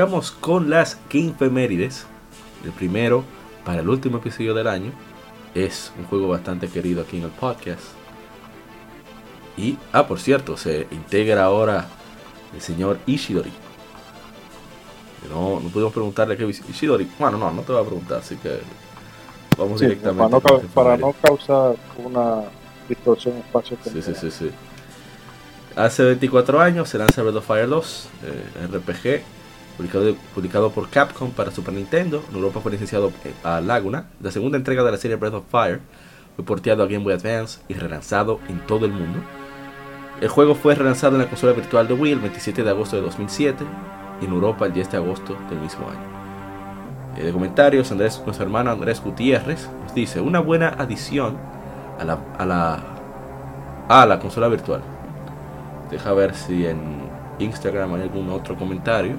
Arrancamos con las Gamefemérides. El primero para el último episodio del año. Es un juego bastante querido aquí en el podcast. Y, ah, por cierto, se integra ahora el señor Ishidori. No, no pudimos preguntarle qué Ishidori. Bueno, no, no te voy a preguntar, así que vamos Sí, directamente. para, no, para no causar una distorsión espacio Sí, sí, sí, sí. Hace 24 años se lanza Breath of Fire 2, eh, RPG, publicado, publicado por Capcom para Super Nintendo. En Europa fue licenciado eh, a Laguna. La segunda entrega de la serie Breath of Fire fue porteado a Game Boy Advance y relanzado en todo el mundo. El juego fue relanzado en la consola virtual de Wii el 27 de agosto de 2007 y en Europa el 10 de agosto del mismo año. Eh, de comentarios, Andrés, nuestro hermano Andrés Gutiérrez nos dice: Una buena adición a la, a la, a la consola virtual. Deja ver si en Instagram hay algún otro comentario.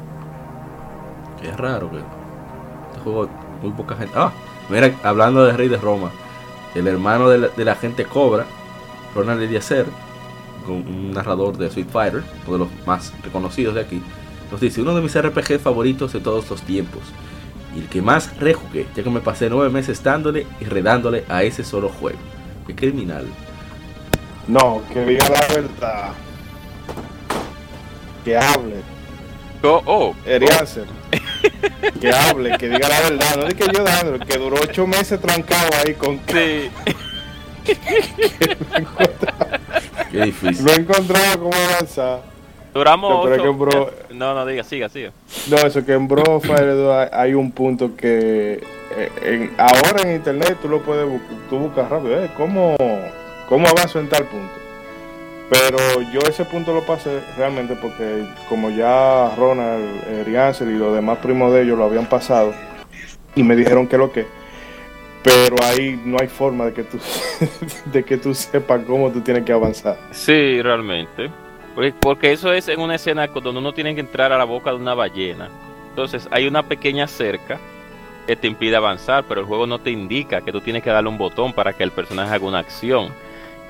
Es raro que este juego muy poca gente. Ah, mira, hablando de Rey de Roma, el hermano de la, gente Cobra, Ronald Eliezer, un narrador de Street Fighter, uno de los más reconocidos de aquí, nos dice uno de mis RPG favoritos de todos los tiempos. Y el que más rejugué, ya que me pasé nueve meses dándole y redándole a ese solo juego. Qué criminal. No, que diga la verdad. Que hable. Oh, oh, Erianser. que hable, que diga la verdad. No es que yo dándole, que duró ocho meses trancado ahí con sí. Qué difícil. No he encontrado cómo avanzar. Duramos No, pero ocho- es que, bro- No, no, diga, siga, siga. No, eso que en Bro Fire 2 hay, un punto que eh, en- ahora en internet tú lo puedes buscar, tú buscas rápido, eh, ¿cómo, ¿cómo avanzo en tal punto? Pero yo ese punto lo pasé realmente porque como ya Ronald, eh, Rianser y los demás primos de ellos lo habían pasado y me dijeron que lo que, pero ahí no hay forma de que tú de que tú sepas cómo tú tienes que avanzar. Sí, realmente. Porque- eso es en una escena donde uno tiene que entrar a la boca de una ballena. Entonces hay una pequeña cerca que te impide avanzar, pero el juego no te indica que tú tienes que darle un botón para que el personaje haga una acción.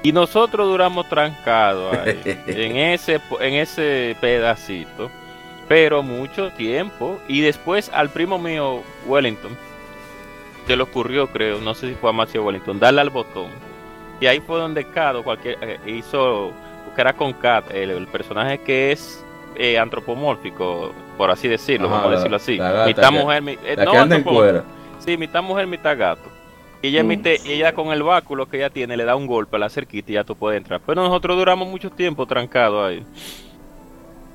Y nosotros duramos trancados ahí, en ese en ese pedacito, pero mucho tiempo. Y después al primo mío Wellington se le ocurrió, creo, no sé si fue a Macio Wellington, darle al botón. Y ahí fue donde Cado cualquier, eh, hizo, que era con Cat, el, el personaje que es eh, antropomórfico, por así decirlo, Ajá, vamos a decirlo así. mitad mujer, mi- eh, no en cuera. Sí, mitad mujer, mitad gato. Y ella, emite- y ella con el báculo que ella tiene le da un golpe a la cerquita y ya tú puedes entrar. Pero nosotros duramos mucho tiempo trancados ahí.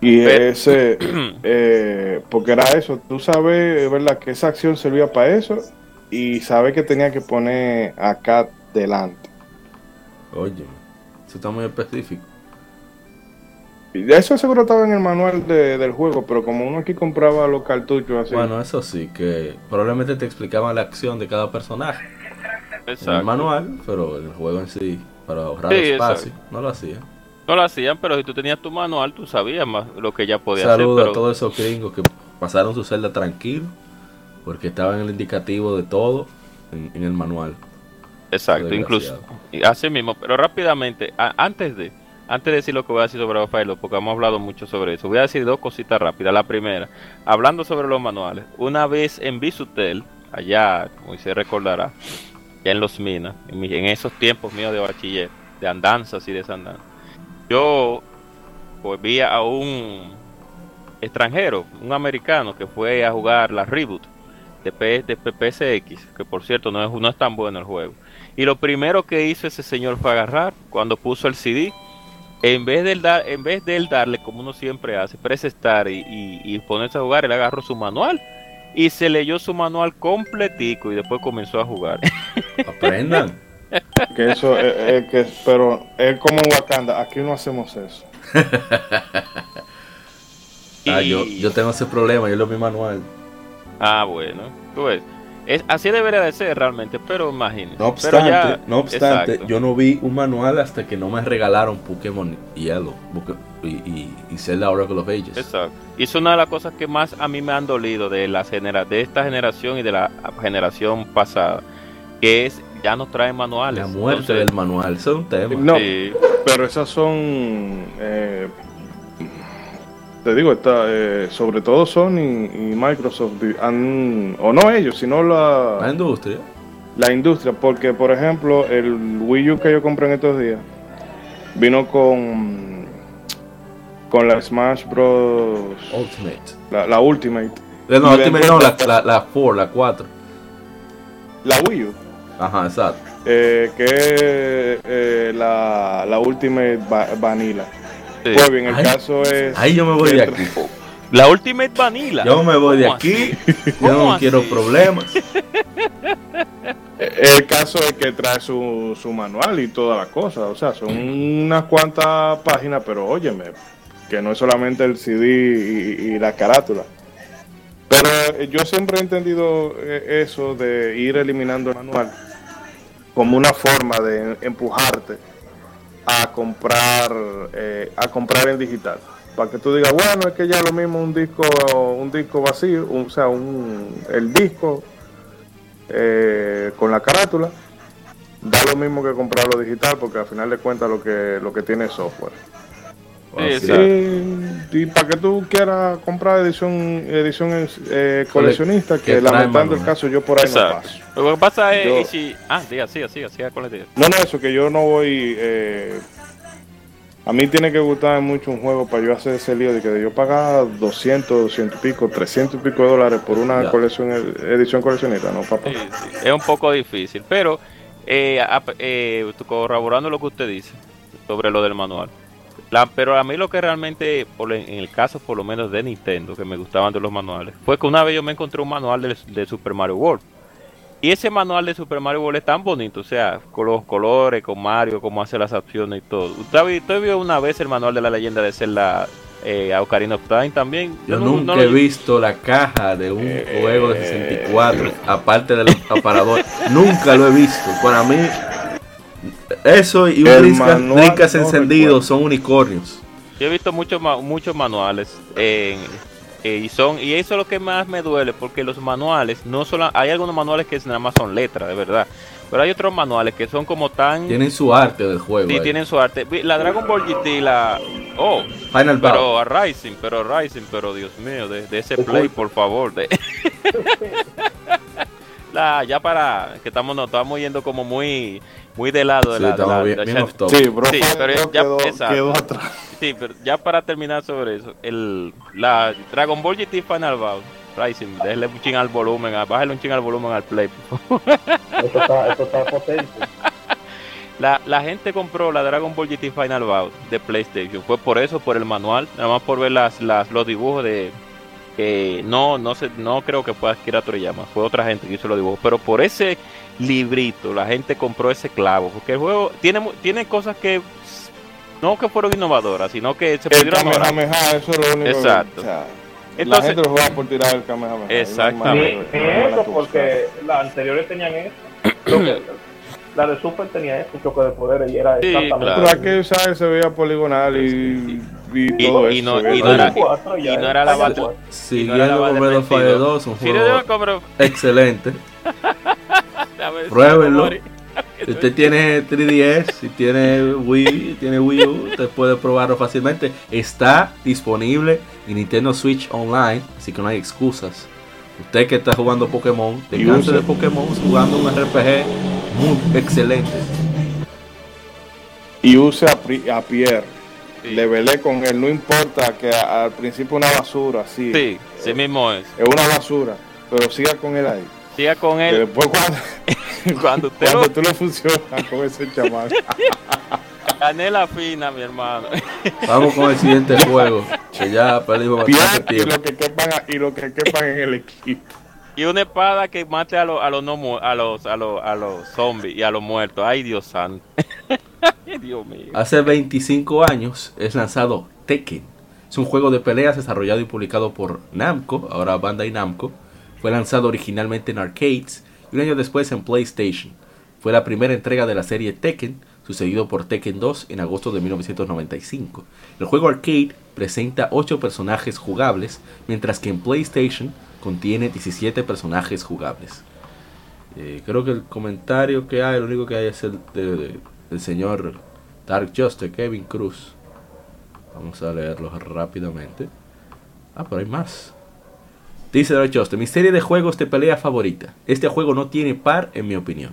Y Pero- ese, eh, porque era eso, tú sabes, ¿verdad? Que esa acción servía para eso y sabes que tenía que poner acá delante. Oye, eso está muy específico. Eso seguro estaba en el manual de- del juego, pero como uno aquí compraba los cartuchos así, Bueno, eso sí, que probablemente te explicaban la acción de cada personaje en el manual, pero en el juego en sí, para ahorrar Sí, espacio, exacto. no lo hacía. No lo hacían, pero si tú tenías tu manual, tú sabías más lo que ella podía Saludo hacer. a Pero... todos esos gringos que pasaron su celda tranquilo, porque estaban en el indicativo de todo en, en el manual. Exacto, incluso. Así mismo, pero rápidamente, a- antes de antes de decir lo que voy a decir sobre Rafael, porque hemos hablado mucho sobre eso, voy a decir dos cositas rápidas. La primera, hablando sobre los manuales, una vez en Bisutel, allá, como se recordará, ya en Los Minas, en, mi- en esos tiempos míos de bachiller, de andanzas y desandanzas, yo pues vi a un extranjero, un americano que fue a jugar la reboot de, P, de PPSX, que por cierto no es, no es tan bueno el juego. Y lo primero que hizo ese señor fue agarrar, cuando puso el CD, en vez dar, en vez de él darle como uno siempre hace, y, y, y ponerse a jugar, él agarró su manual y se leyó su manual completico y después comenzó a jugar. Aprendan. Que eso es, es que, pero es como en Wakanda, aquí no hacemos eso. Ah, Y- yo, yo tengo ese problema, yo leo mi manual. Ah, bueno, tú ves. Es, así debería de ser realmente, pero imagínate. No Pero obstante, ya- no obstante, exacto. yo no vi un manual hasta que no me regalaron Pokémon Yellow y, y, y Zelda Oracle of Ages. Exacto. Y es una de las cosas que más a mí me han dolido de la genera de esta generación y de la generación pasada, que es ya no traen manuales. La muerte Entonces, del manual, eso es un tema. No, sí, pero esas son, eh, te digo, está, eh, sobre todo Sony y Microsoft, han, o no ellos, sino La la, industria. la industria, porque por ejemplo el Wii U que yo compré en estos días vino con con la Smash Bros. Ultimate. La, la Ultimate, Eh, No, Ultimate no, la, la, la 4, la 4. la Wii U, Ajá, exacto. eh, que es eh, la, la Ultimate Va- Vanilla. Sí. Pues bien, el Ay, caso es Ahí yo me voy de aquí. La Ultimate Vanilla. Yo me voy de ¿Cómo aquí. Yo ¿Cómo no así? quiero problemas. El caso es que trae su, su manual y todas las cosas, o sea, son unas cuantas páginas, pero óyeme, que no es solamente el CD y, y la carátula. Pero eh, yo siempre he entendido eh, eso de ir eliminando el manual como una forma de empujarte a comprar eh, a comprar en digital. Para que tú digas bueno es que ya lo mismo un disco un disco vacío o sea un, el disco eh, con la carátula da lo mismo que comprarlo digital porque al final de cuentas lo que lo que tiene es software Sí, y, y para que tú quieras comprar edición edición eh, coleccionista que lamentando el caso yo por ahí no paso Lo que pasa es Yo- y si ah, siga, siga, siga, siga con la idea. no no eso que yo no voy eh, a mí tiene que gustar mucho un juego para yo hacer ese lío de que yo pagar 200, 200 y pico, 300 y pico de dólares por una Ya. colección edición coleccionista, no papá. Sí, sí, Es un poco difícil, pero eh, eh, corroborando lo que usted dice sobre lo del manual. La- pero a mí lo que realmente, por en el caso por lo menos de Nintendo, que me gustaban de los manuales, fue que una vez yo me encontré un manual de, de Super Mario World. Y ese manual de Super Mario World es tan bonito, o sea, con los colores, con Mario, cómo hace las acciones y todo. ¿Usted, usted vio una vez el manual de la leyenda de Zelda eh, a Ocarina of Time también? Yo no- nunca no he visto la caja de un Eh, juego de 64, aparte del aparador. nunca lo he visto. Para mí, eso y un El Drinkas manual Drinkas no encendido recuerdo. son unicornios. Yo he visto muchos muchos manuales en- eh, y son y eso es lo que más me duele porque los manuales no solo hay algunos manuales que nada más son letras de verdad pero hay otros manuales que son como tan Tienen su arte del juego. sí, ahí. tienen su arte la Dragon Ball GT la oh Final pero a Rising pero Rising pero Dios mío de, de ese play por favor de la ya para que estamos no estamos yendo como muy muy de lado de Sí, la, de la- bien- la-. Sí, bro, Sí, pero ya- quedó, atrás. Sí, pero ya para terminar sobre eso, el la Dragon Ball GT Final Bout Rising, déjale un ching al volumen, bájale un ching al volumen al play. Esto está, esto está potente. La, la gente compró la Dragon Ball GT Final Bout de PlayStation, fue por eso, por el manual, nada más por ver las, las los dibujos de que no no sé, no creo que fue Akira Toriyama, fue otra gente que hizo los dibujos, pero por ese librito la gente compró ese clavo, porque el juego tiene tiene cosas que no que fueron innovadoras, sino que se El pudieron mejorar. Kamehameha, eso es lo único. Exacto. o sea, la Entonces- gente lo juega por tirar el Kamehameha. Exactamente. Ni, eso, porque las anteriores tenían eso. Que- la de Super tenía eso, choque de poderes, y era Sí, exactamente claro. Pero aquí ¿sabes? se veía poligonal y, y Y- todo y no- y no era- y no era la batalla. Siguiendo con Breath of Fire 2, un Sí, juego excelente. Pruébenlo. Si usted tiene 3DS, si tiene Wii, tiene Wii U, usted puede probarlo fácilmente. Está disponible en Nintendo Switch Online, así que no hay excusas. Usted que está jugando Pokémon, te cansa de Pokémon jugando un RPG muy excelente. Y use a, Pri- a Pierre. Sí. Le velé con él. No importa que al principio una basura, sí. Sí, sí mismo es. Es una basura. Pero siga con él ahí. Siga con él después cuando, cuando usted cuando lo, tú lo funcionas con ese chamán. Canela fina, mi hermano. Vamos con el siguiente juego. Que ya perdimos bastante y tiempo. lo que quepan, y lo que quepan en el equipo. Y una espada que mate a los a los no mu- a los a los a los zombies y a los muertos. Ay, Dios santo. Ay, Dios mío. Hace 25 años es lanzado Tekken. Es un juego de peleas desarrollado y publicado por Namco, ahora Bandai Namco. Fue lanzado originalmente en arcades y un año después en PlayStation. Fue la primera entrega de la serie Tekken, sucedido por Tekken 2 en agosto de 1995. El juego arcade presenta 8 personajes jugables, mientras que en PlayStation contiene 17 personajes jugables. Eh, creo que el comentario que hay, lo único que hay es el de- de- del señor Dark Justice, Kevin Cruz. Vamos a leerlo rápidamente. Ah, pero hay más. Dice Dark mi serie de juegos de pelea favorita. Este juego no tiene par en mi opinión.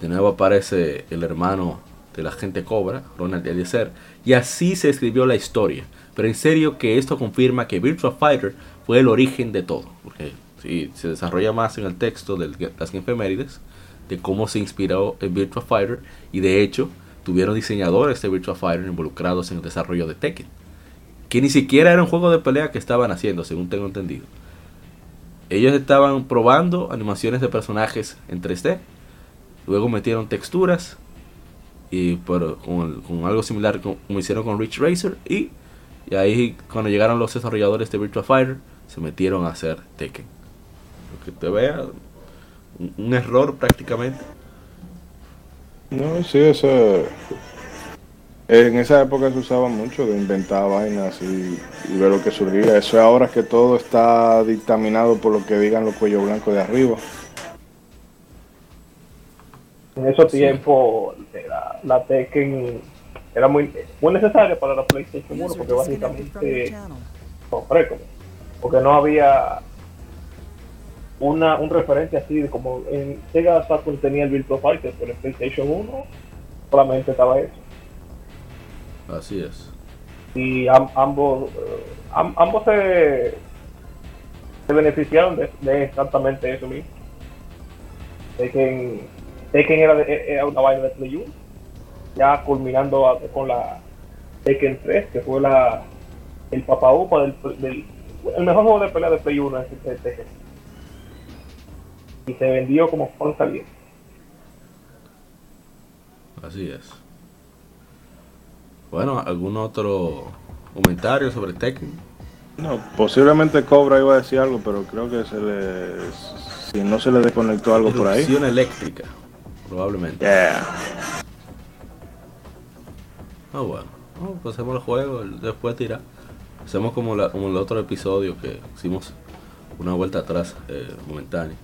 De nuevo aparece el hermano de la gente Cobra, Ronald Eliezer. Y así se escribió la historia. Pero en serio que esto confirma que Virtua Fighter fue el origen de todo. Porque sí, se desarrolla más en el texto de las efemérides de cómo se inspiró en Virtua Fighter. Y de hecho, tuvieron diseñadores de Virtua Fighter involucrados en el desarrollo de Tekken. Que ni siquiera era un juego de pelea que estaban haciendo, según tengo entendido. Ellos estaban probando animaciones de personajes en 3D. Luego metieron texturas. Y por, con, algo similar como hicieron con Rich Racer. Y, y ahí cuando llegaron los desarrolladores de Virtua Fighter, se metieron a hacer Tekken. Lo que te vea, un, error prácticamente. No, sí, eso. En esa época se usaba mucho de inventar vainas y, y ver lo que surgía. Eso es ahora que todo está dictaminado por lo que digan los cuellos blancos de arriba. En esos tiempos la, la Tekken era muy, muy necesaria para la PlayStation 1 porque básicamente como porque no había una un referente así de como en Sega Saturn tenía el Virtua Fighter pero en PlayStation 1 solamente estaba eso Así es. y am- ambos eh, am- ambos se, se beneficiaron de, de exactamente eso mismo Tekken, Tekken era, de- era una vaina de Play 1 ya culminando con la Tekken 3 que fue la el papá upa del, del el mejor juego de pelea de Play 1 es el Tekken y se vendió como pan caliente Así es. Bueno, ¿algún otro comentario sobre Tekken? No, posiblemente Cobra iba a decir algo, pero creo que se le. Si no se le desconectó algo por ahí. Erupción eléctrica, probablemente. Yeah. Ah, bueno. No, pues hacemos el juego, después tira. Hacemos como, la, como el otro episodio que hicimos una vuelta atrás eh, momentánea.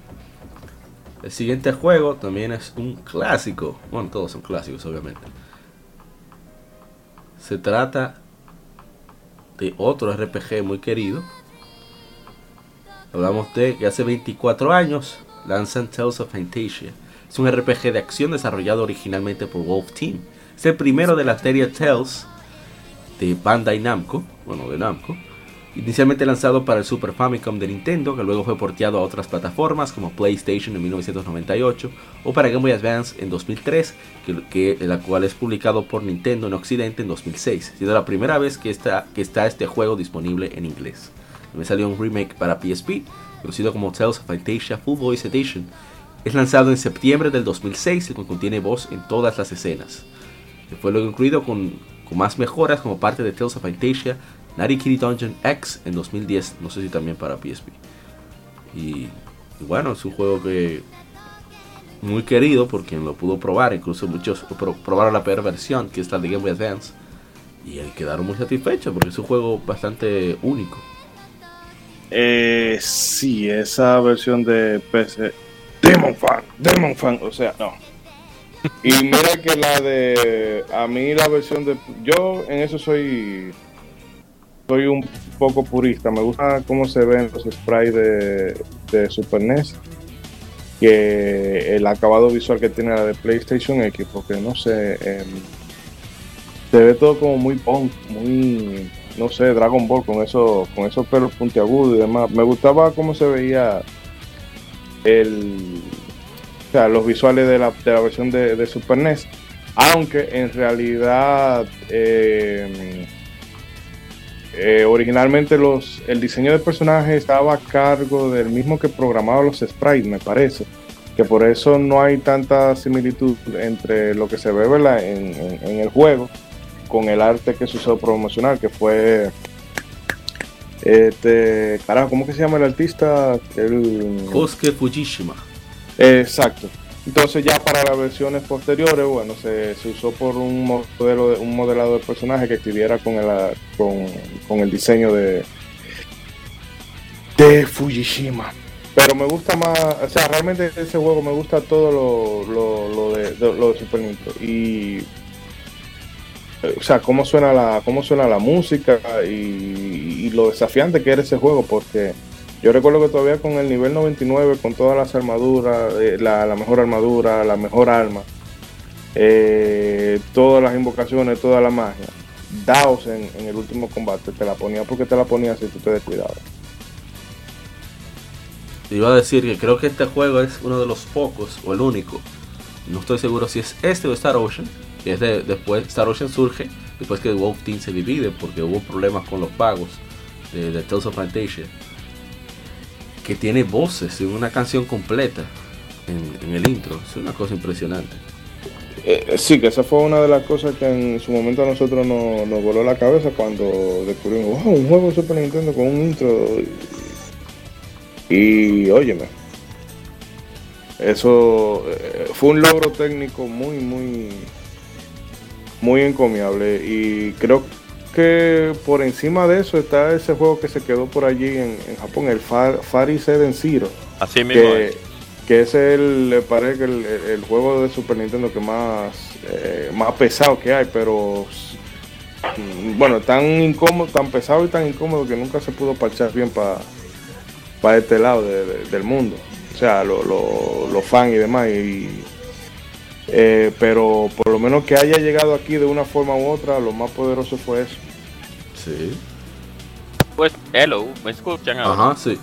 El siguiente juego también es un clásico. Bueno, todos son clásicos, obviamente. Se trata de otro RPG muy querido. Hablamos de que hace 24 años lanzan Tales of Fantasia. Es un RPG de acción desarrollado originalmente por Wolf Team. Es el primero de la serie Tales de Bandai Namco, bueno, de Namco. Inicialmente lanzado para el Super Famicom de Nintendo, que luego fue porteado a otras plataformas como PlayStation en 1998 o para Game Boy Advance en 2003, que, que- la cual es publicado por Nintendo en Occidente en 2006, siendo la primera vez que está, que está este juego disponible en inglés. También salió un remake para PSP, conocido como Tales of Fantasia Full Voice Edition. Es lanzado en septiembre del 2006 y contiene voz en todas las escenas. Fue luego incluido con, con más mejoras como parte de Tales of Fantasia, Natty Kitty Dungeon X en 2010, no sé si también para PSP. Y, bueno, es un juego que muy querido por quien lo pudo probar, incluso muchos pro- probaron la peor versión, que es la de Game Boy Advance, y quedaron muy satisfechos porque es un juego bastante único. Eh, sí, esa versión de PC. Demon Fan, Demon Fan, o sea, no. Y mira que la de. A mí la versión de. Yo en eso soy. Soy un poco purista. Me gusta cómo se ven los sprites de, de Super NES. Que el acabado visual que tiene la de PlayStation X, porque no sé. em, se ve todo como muy punk, muy no sé, Dragon Ball con eso, con esos pelos puntiagudos y demás. Me gustaba cómo se veía el, o sea, los visuales de la, de la versión de, de Super NES. Aunque en realidad eh, eh, originalmente los, el diseño del personaje estaba a cargo del mismo que programaba los sprites, me parece. Que por eso no hay tanta similitud entre lo que se ve ¿verdad? En, en- en el juego con el arte que se usó promocional, que fue. Este. Carajo, ¿cómo que se llama el artista? El, Kosuke Fujishima. Exacto. Entonces ya para las versiones posteriores, bueno, se, se usó por un modelo, de, un modelado de personaje que estuviera con el, con, con el diseño de de Fujishima. Pero me gusta más, o sea, realmente ese juego me gusta todo lo, lo, lo de, de- lo de Super Nintendo y o sea, cómo suena la cómo suena la música y, y lo desafiante que era ese juego porque yo recuerdo que todavía con el nivel 99, con todas las armaduras, eh, la, mejor armadura, la mejor arma, eh, todas las invocaciones, toda la magia, Daos en, el último combate te la ponía porque te la ponía si tú te descuidabas. Iba a decir que creo que este juego es uno de los pocos, o el único. No estoy seguro si es este o Star Ocean. Que es de, después, Star Ocean surge después que Wolf Team se divide porque hubo problemas con los pagos de, de Tales of Fantasia. Que tiene voces en una canción completa en, el intro. Es una cosa impresionante. Eh, sí, que esa fue una de las cosas que en su momento a nosotros nos, nos voló la cabeza cuando descubrimos, un juego de Super Nintendo con un intro. Y, y, óyeme, eso eh, fue un logro técnico muy, muy, muy encomiable. Y creo que por encima de eso está ese juego que se quedó por allí en, en Japón, el Far, Fari Seven Zero Así mismo que, es. que es el, parece que el, el juego de Super Nintendo que más, eh, más pesado que hay, pero mm, bueno, tan incómodo, tan pesado y tan incómodo que nunca se pudo parchar bien para este lado de- de- del mundo. O sea, los lo, fans y demás. Y, eh, pero por lo menos que haya llegado aquí de una forma u otra, lo más poderoso fue eso. Sí. Pues, hello, ¿me escuchan ahora? Ajá, sí.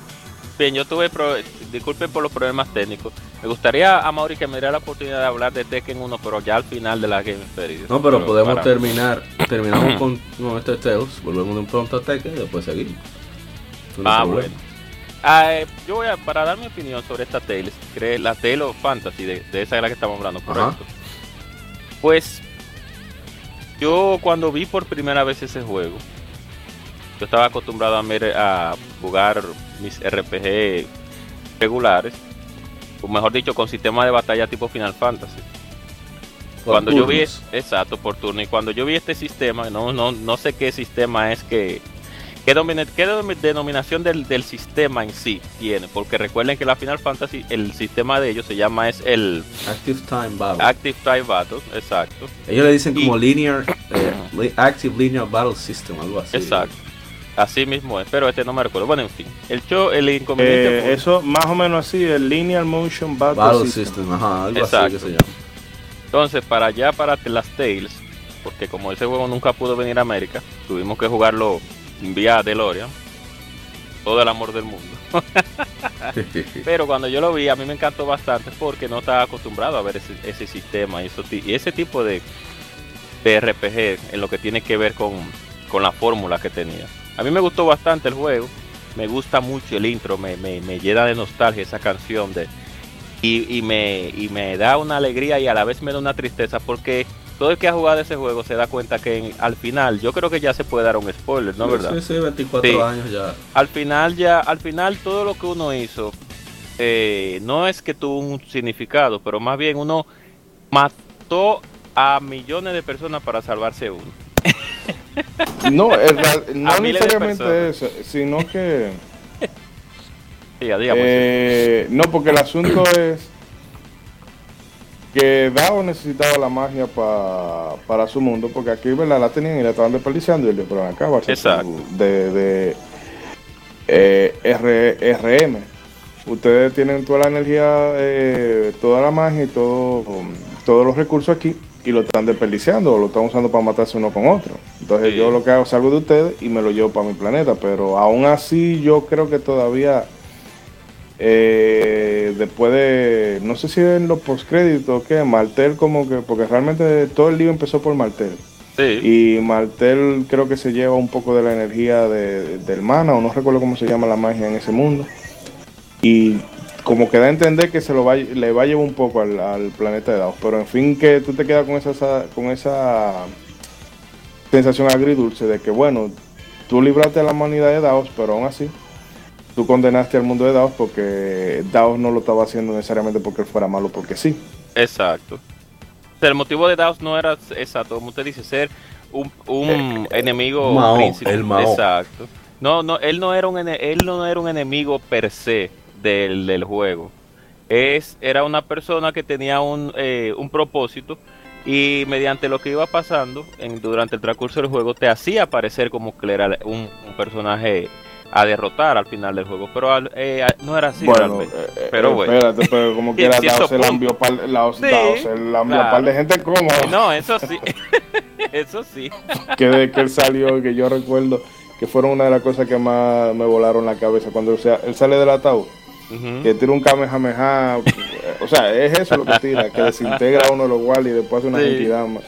Bien, yo tuve, pro- disculpen por los problemas técnicos. Me gustaría a Mauri que me diera la oportunidad de hablar de Tekken 1, pero ya al final de la Game Experience. No, pero podemos para- terminar. Terminamos con, este Tales. Volvemos de un pronto a Tekken y después seguimos. No Ah, bueno. Ah, eh, yo voy a, para dar mi opinión sobre esta Tales, la Tale of Fantasy, de, de esa es la que estamos hablando, correcto. Pues, yo cuando vi por primera vez ese juego, yo estaba acostumbrado a, ver- a jugar mis RPG regulares, o mejor dicho, con sistema de batalla tipo Final Fantasy. Por cuando yo vi exacto por turno y cuando yo vi este sistema no no no sé qué sistema es que qué, domine- qué denominación del, del sistema en sí tiene porque recuerden que la Final Fantasy el sistema de ellos se llama es el Active Time Battle. Active Time Battle exacto Ellos le dicen Y- como Linear, eh, Active Linear Battle System, algo así. exacto así mismo es pero este no me recuerdo bueno en fin el show el inconveniente Eh, fue- eso más o menos así, el Lineal Motion Battle, Battle System. System, ajá, algo Exacto. así que se llama. Entonces, para allá, para las Tales, porque como ese juego nunca pudo venir a América, tuvimos que jugarlo vía DeLorean. Todo el amor del mundo. Pero cuando yo lo vi, a mí me encantó bastante porque no estaba acostumbrado a ver ese, ese sistema y, eso y ese tipo de, de RPG en lo que tiene que ver con, con la fórmula que tenía. A mí me gustó bastante el juego. Me gusta mucho el intro, me, me, me llena de nostalgia esa canción de, y, y me, y me da una alegría y a la vez me da una tristeza porque todo el que ha jugado ese juego se da cuenta que en- al final, yo creo que ya se puede dar un spoiler, ¿no? ¿Verdad? Sí, sí, 24 Sí. años ya. Al final ya, al final todo lo que uno hizo eh, no es que tuvo un significado, pero más bien uno mató a millones de personas para salvarse uno. No, es no necesariamente eso, sino que Diga, diga, pues, eh, no, porque el asunto es que Dao necesitaba la magia pa- para su mundo, porque aquí ¿verdad? la tenían y la estaban desperdiciando y le pero acá va a ser de, de eh, R- RM. Ustedes tienen toda la energía, eh, toda la magia y todo, todos los recursos aquí y lo están desperdiciando o lo están usando para matarse uno con otro. Entonces Sí. yo lo que hago salgo de ustedes y me lo llevo para mi planeta, pero aún así yo creo que todavía eh, después de, no sé si en los postcréditos o qué, Martel como que, porque realmente todo el lío empezó por Martel. Sí. Y Martel creo que se lleva un poco de la energía de, del mana, o no recuerdo cómo se llama la magia en ese mundo. Y como que da a entender que se lo va, le va a llevar un poco al, al planeta de Daos. Pero en fin, que tú te quedas con esa, con esa sensación agridulce de que, bueno, tú libraste a la humanidad de Daos, pero aún así, tú condenaste al mundo de Daos porque Daos no lo estaba haciendo necesariamente porque él fuera malo, porque sí. Exacto. O sea, el motivo de Daos no era exacto, como usted dice, ser un, un enemigo Mao, príncipe. el Mao. Exacto. No, no, él no era un ene- él no era un enemigo per se del, del juego. Es, era una persona que tenía un, eh, un propósito y mediante lo que iba pasando en, durante el transcurso del juego te hacía parecer como que era un, un personaje a derrotar al final del juego, pero al- eh, no era así bueno, realmente. eh, Pero eh, bueno. espérate, pero como cierto Daos se la envió par, la, Sí, la claro. par de gente cómoda. No, eso sí, eso sí. que de que él salió, que yo recuerdo que fueron una de las cosas que más me volaron la cabeza cuando o sea, él sale del ataúd, Que tira un kamehameha, o sea, es eso lo que tira, que desintegra uno de los guardias y después hace una Sí. entidad más,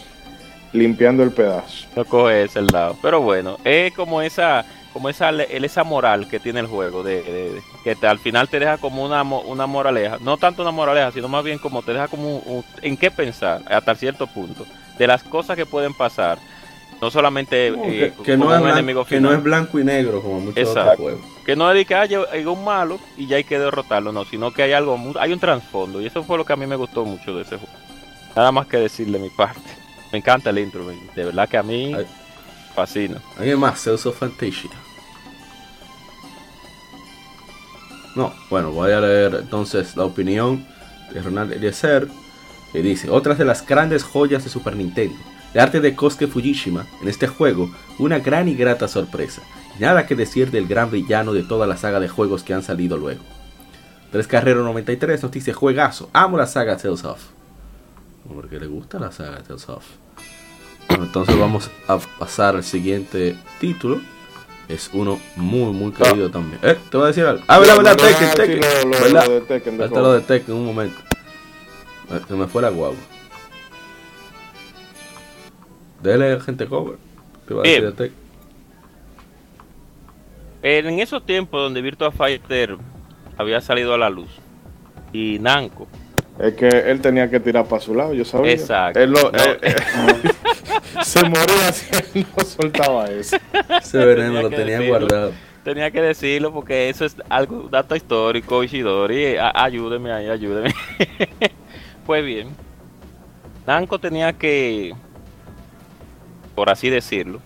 limpiando el pedazo. No coge ese lado. Pero bueno, es como esa como esa, le- esa moral que tiene el juego, de, de- de- que te- al final te deja como una, mo- una moraleja. No tanto una moraleja, sino más bien como te deja como un- un- en qué pensar hasta cierto punto. De las cosas que pueden pasar. No solamente No, eh, que, que no es un blan- enemigo que no es blanco y negro como muchos Exacto. otros juegos. Que no es de que hay un malo y ya hay que derrotarlo, no, sino que hay algo, hay un trasfondo. Y eso fue lo que a mí me gustó mucho de ese juego. Nada más que decir de mi parte. Me encanta el intro, de verdad que a mí Ay. fascina. ¿Alguien más? Cells of Fantasia. No, bueno, voy a leer entonces la opinión de Ronald Eliezer, que dice, otras de las grandes joyas de Super Nintendo, el arte de Kosuke Fujishima en este juego, una gran y grata sorpresa, nada que decir del gran villano de toda la saga de juegos que han salido luego. Tres Carrero 93 nos dice, juegazo, amo la saga Tales of. Porque le gusta la saga Tales of. Bueno, entonces vamos a pasar al siguiente título. Es uno muy, muy querido también. ¿Eh? ¿Te voy a decir algo? Ah, verdad, verdad, Tekken, Tekken. ¿Verdad? Falta lo de Tekken un momento. Eh, Se me fue la guagua. Dele gente cover. ¿Qué va a decir Bien. de Tekken? En esos tiempos donde Virtua Fighter había salido a la luz y Namco, Es que él tenía que tirar para su lado, yo sabía. Exacto. Él lo- No. eh, se moría si él no soltaba eso. Ese veneno Tenía lo tenía decirlo. guardado. tenía que decirlo porque eso es algo, dato histórico, Ishidori, eh, a- ayúdeme ahí, ayúdeme. pues bien, Namco tenía que, por así decirlo,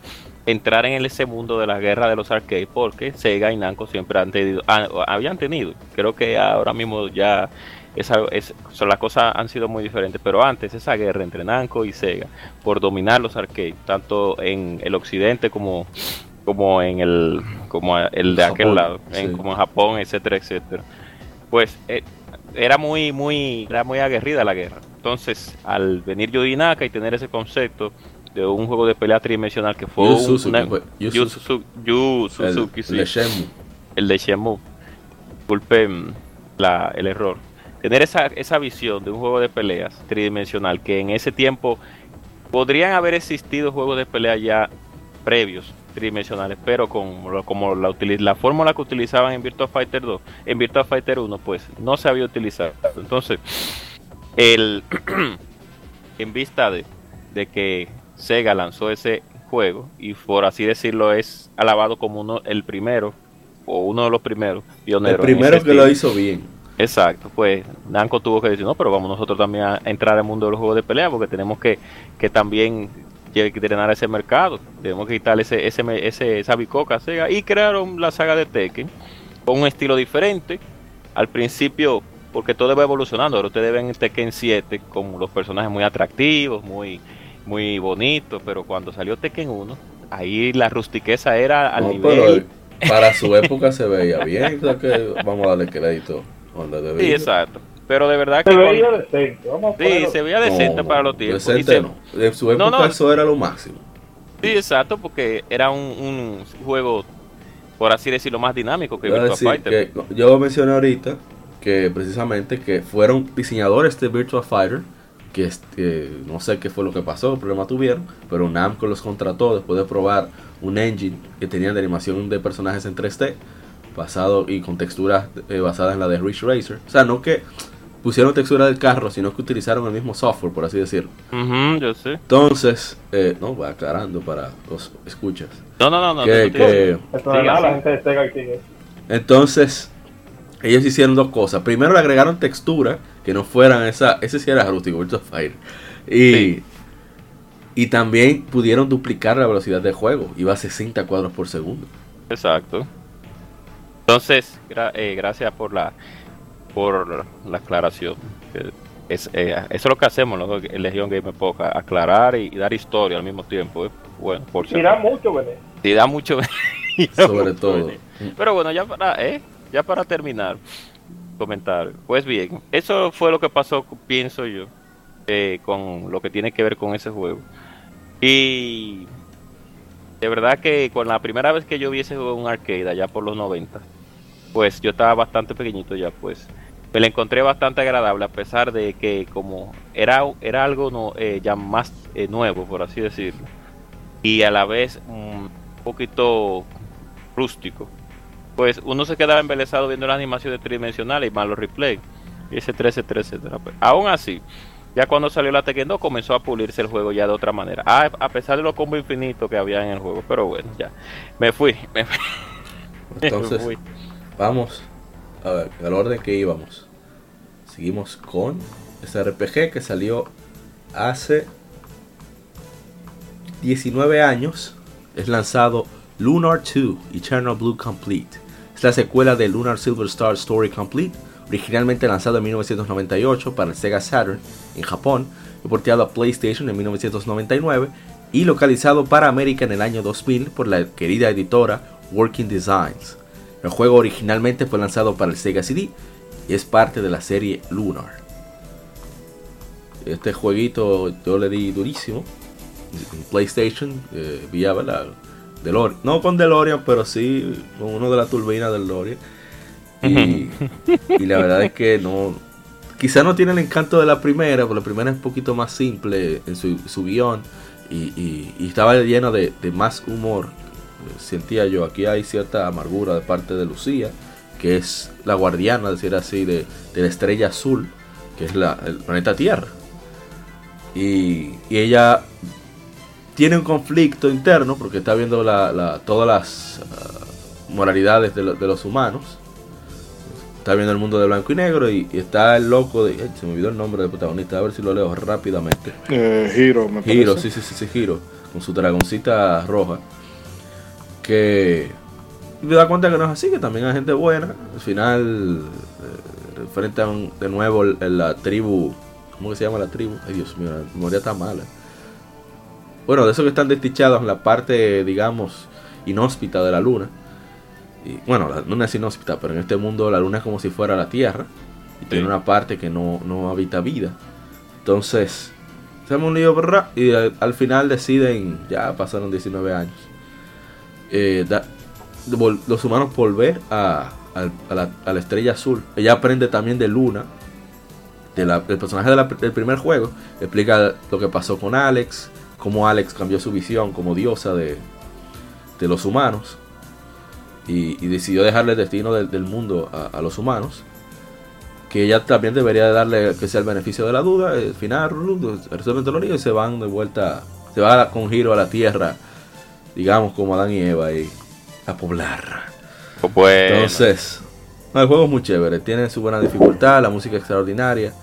entrar en ese mundo de la guerra de los arcades porque Sega y Namco siempre han tenido, han- habían tenido, creo que ahora mismo ya esa, es, son, las cosas han sido muy diferentes, pero antes esa guerra entre Namco y Sega por dominar los arcades, tanto en el occidente como como en el como el de aquel lado, en, como en Japón, etcétera, etcétera. Pues eh, era muy muy era muy aguerrida la guerra. Entonces, al venir Yuji Naka y tener ese concepto de un juego de pelea tridimensional que fue Yu un- Suzuki, una- fue- Yu Yu Suzuki. Suzu- Yu Suzuki, El, sí de Shenmue. el de Shenmue. Disculpen la, el error. Tener esa, esa visión de un juego de peleas tridimensional que en ese tiempo podrían haber existido juegos de pelea ya previos tridimensionales, pero con como la, la fórmula que utilizaban en Virtua Fighter 2, en Virtua Fighter 1, pues no se había utilizado. Entonces, el en vista de, de que Sega lanzó ese juego y por así decirlo es alabado como uno el primero o uno de los primeros El pioneros. en primero que lo hizo bien. Exacto, pues Namco tuvo que decir, no, pero vamos nosotros también a entrar al mundo de los juegos de pelea porque tenemos que, que también que drenar ese mercado, tenemos que quitar ese, ese, ese, esa bicoca Sega y crearon la saga de Tekken con un estilo diferente. Al principio, porque todo va evolucionando, ahora ustedes ven en Tekken 7 con los personajes muy atractivos, muy, muy bonitos, pero cuando salió Tekken 1, ahí la rustiqueza era al No, nivel... pero para su época se veía bien. o sea que vamos a darle crédito donde Sí, exacto. Pero de verdad que... Se cuando- veía decente. Vamos a Sí, ponerlo- se veía decente No, para los tiempos. Decente se- no. De su época no. eso era lo máximo. Sí, exacto, porque era un, un juego por así decirlo, más dinámico que Virtua decir Fighter. que yo mencioné ahorita que precisamente que fueron diseñadores de Virtua Fighter que, este, no sé qué fue lo que pasó, qué problema tuvieron, pero Namco los contrató después de probar un engine que tenían de animación de personajes en 3D basado y con texturas eh, basadas en la de Ridge Racer. O sea, no que pusieron textura del carro, sino que utilizaron el mismo software, por así decirlo. Ujú, yo sé. Entonces, eh, no, voy aclarando para los escuchas. No, no, no, no. Que- tienes- que- eh. Entonces, ellos hicieron dos cosas. Primero le agregaron textura que no fueran esa. Ese sí era rústico, Virtua Fighter. Y, Sí. y también pudieron duplicar la velocidad del juego. Iba a 60 cuadros por segundo. Exacto. Entonces, gra- eh, gracias por la por la aclaración. Es, eh, eso es lo que hacemos los en Legion Game Epoch, aclarar y, y dar historia al mismo tiempo. eh. Bueno, por si Y da mucho, ¿verdad? Sí, da mucho. y da Sobre mucho todo. Pero bueno, ya para, eh, ya para terminar, comentar. Pues bien, eso fue lo que pasó, pienso yo, eh, con lo que tiene que ver con ese juego. Y de verdad que con la primera vez que yo vi ese un arcade, allá por los 90, pues yo estaba bastante pequeñito ya, pues me lo encontré bastante agradable, a pesar de que como era, era algo eh, ya más eh, nuevo, por así decirlo, y a la vez un poquito rústico, pues uno se quedaba embelesado viendo las animaciones tridimensionales y más los replays, y ese 13, etcétera. Pues, aún así, ya cuando salió la Tekken 2 comenzó a pulirse el juego ya de otra manera, a, a pesar de los combos infinitos que había en el juego, pero bueno, ya, me fui, me fui. me Entonces, fui. vamos a ver, al orden que íbamos. Seguimos con este RPG que salió hace 19 años. Es lanzado Lunar 2 Eternal Blue Complete. Es la secuela de Lunar Silver Star Story Complete, originalmente lanzado en 1998 para el Sega Saturn en Japón porteado a PlayStation en 1999 y localizado para América en el año 2000 por la querida editora Working Designs. El juego originalmente fue lanzado para el Sega CD y es parte de la serie Lunar. Este jueguito yo le di durísimo en PlayStation eh, ¿verdad? DeLorean. No con DeLorean, pero sí con uno de las turbinas del DeLorean. Y, y la verdad es que no. Quizá no tiene el encanto de la primera, porque la primera es un poquito más simple en su, su guion. Y, y- y estaba lleno de, de más humor. Sentía yo. Aquí hay cierta amargura de parte de Lucía, que es la guardiana, decir así, de, de la estrella azul, que es la, el planeta Tierra. Y, y ella tiene un conflicto interno porque está viendo la, la- todas las ah, moralidades de, lo- de los humanos. Está viendo el mundo de blanco y negro y, y está el loco de... ay, se me olvidó el nombre del protagonista, a ver si lo leo rápidamente. Eh, Hiro, me parece. Giro, sí, sí, sí, sí, Giro, con su dragoncita roja. Que me da cuenta que no es así, que también hay gente buena. Al final, eh, frente a un- de nuevo la tribu. ¿Cómo que se llama la tribu? Ay, Dios mío, la memoria está mala. Bueno, de esos que están desdichados en la parte, digamos, inhóspita de la luna. Y, bueno, la luna es inhóspita, pero en este mundo la luna es como si fuera la Tierra. Y tiene una parte que no, no habita vida. Entonces, se arma un lío ¿verdad? y al, al final deciden, ya pasaron 19 años, eh, da- vol- los humanos volver a, a la, a la estrella azul. Ella aprende también de Luna, de la- del personaje de la- del primer juego, explica lo que pasó con Alex, cómo Alex cambió su visión como diosa de, de los humanos y, y decidió dejarle el destino del, del mundo a, a los humanos que ella también debería de darle que sea el beneficio de la duda. Al final resuelven todo lo lío y se van de vuelta, se va con giro a la tierra, digamos como Adán y Eva y a poblar. Pues bueno, Entonces, no, el juego es muy chévere, tiene su buena dificultad, la música extraordinaria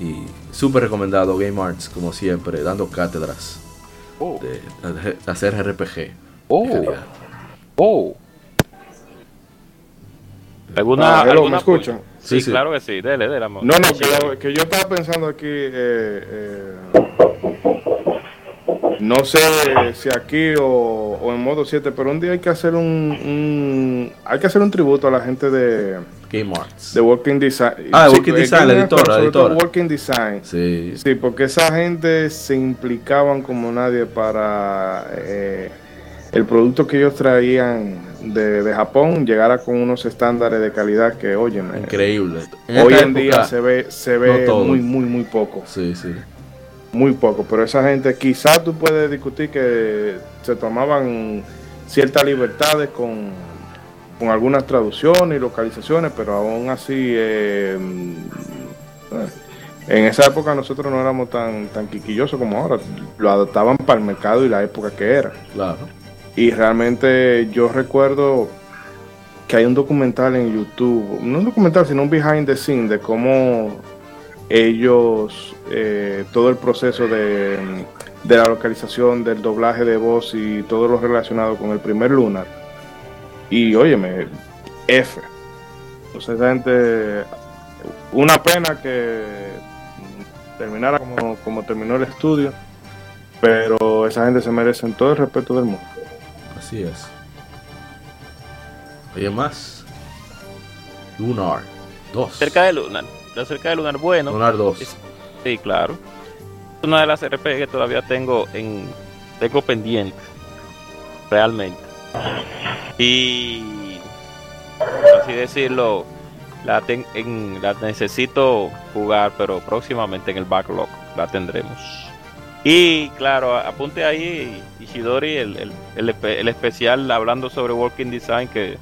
y súper recomendado Game Arts como siempre, dando cátedras oh, de, de hacer RPG. oh, oh. ¿Alguna, Ah, hello, alguna ¿me escuchan? Sí, Sí, sí. claro que sí, dele, dele, amor. No, no, que yo, que yo estaba pensando aquí, eh, eh, no sé si aquí o, o en modo 7, pero un día hay que hacer un, un- hay que hacer un tributo a la gente de, Game Arts. de Working Design. Ah, de Sí, Working Design, la editora, pero la sobre todo editora. Working Design. Sí, Sí, porque esa gente se implicaban como nadie para eh, el producto que ellos traían de, de Japón llegara con unos estándares de calidad que, oye, Increíble. hoy en día se ve, se ve muy, muy, muy poco. Sí, sí. Muy poco. Pero esa gente, quizás tú puedes discutir que se tomaban ciertas libertades con, con algunas traducciones y localizaciones, pero aún así, eh, en esa época nosotros no éramos tan, tan quiquillosos como ahora. Lo adaptaban para el mercado y la época que era. Claro. Y realmente yo recuerdo que hay un documental en YouTube, no un documental, sino un behind the scene de cómo ellos, eh, todo el proceso de, de la localización, del doblaje de voz y todo lo relacionado con el primer Lunar. Y óyeme, F. Entonces esa gente, una pena que terminara como, como terminó el estudio, pero esa gente se merece todo el respeto del mundo. Así es. Oye más. Lunar 2. Cerca de Lunar. Está cerca de Lunar bueno. Lunar 2. Es- Sí, claro. Es una de las RPG que todavía tengo en tengo pendiente. Realmente. Y así decirlo, la, ten- en- la necesito jugar, pero próximamente en el backlog la tendremos. Y claro, apunte ahí Ishidori el, el, el especial hablando sobre Working Design que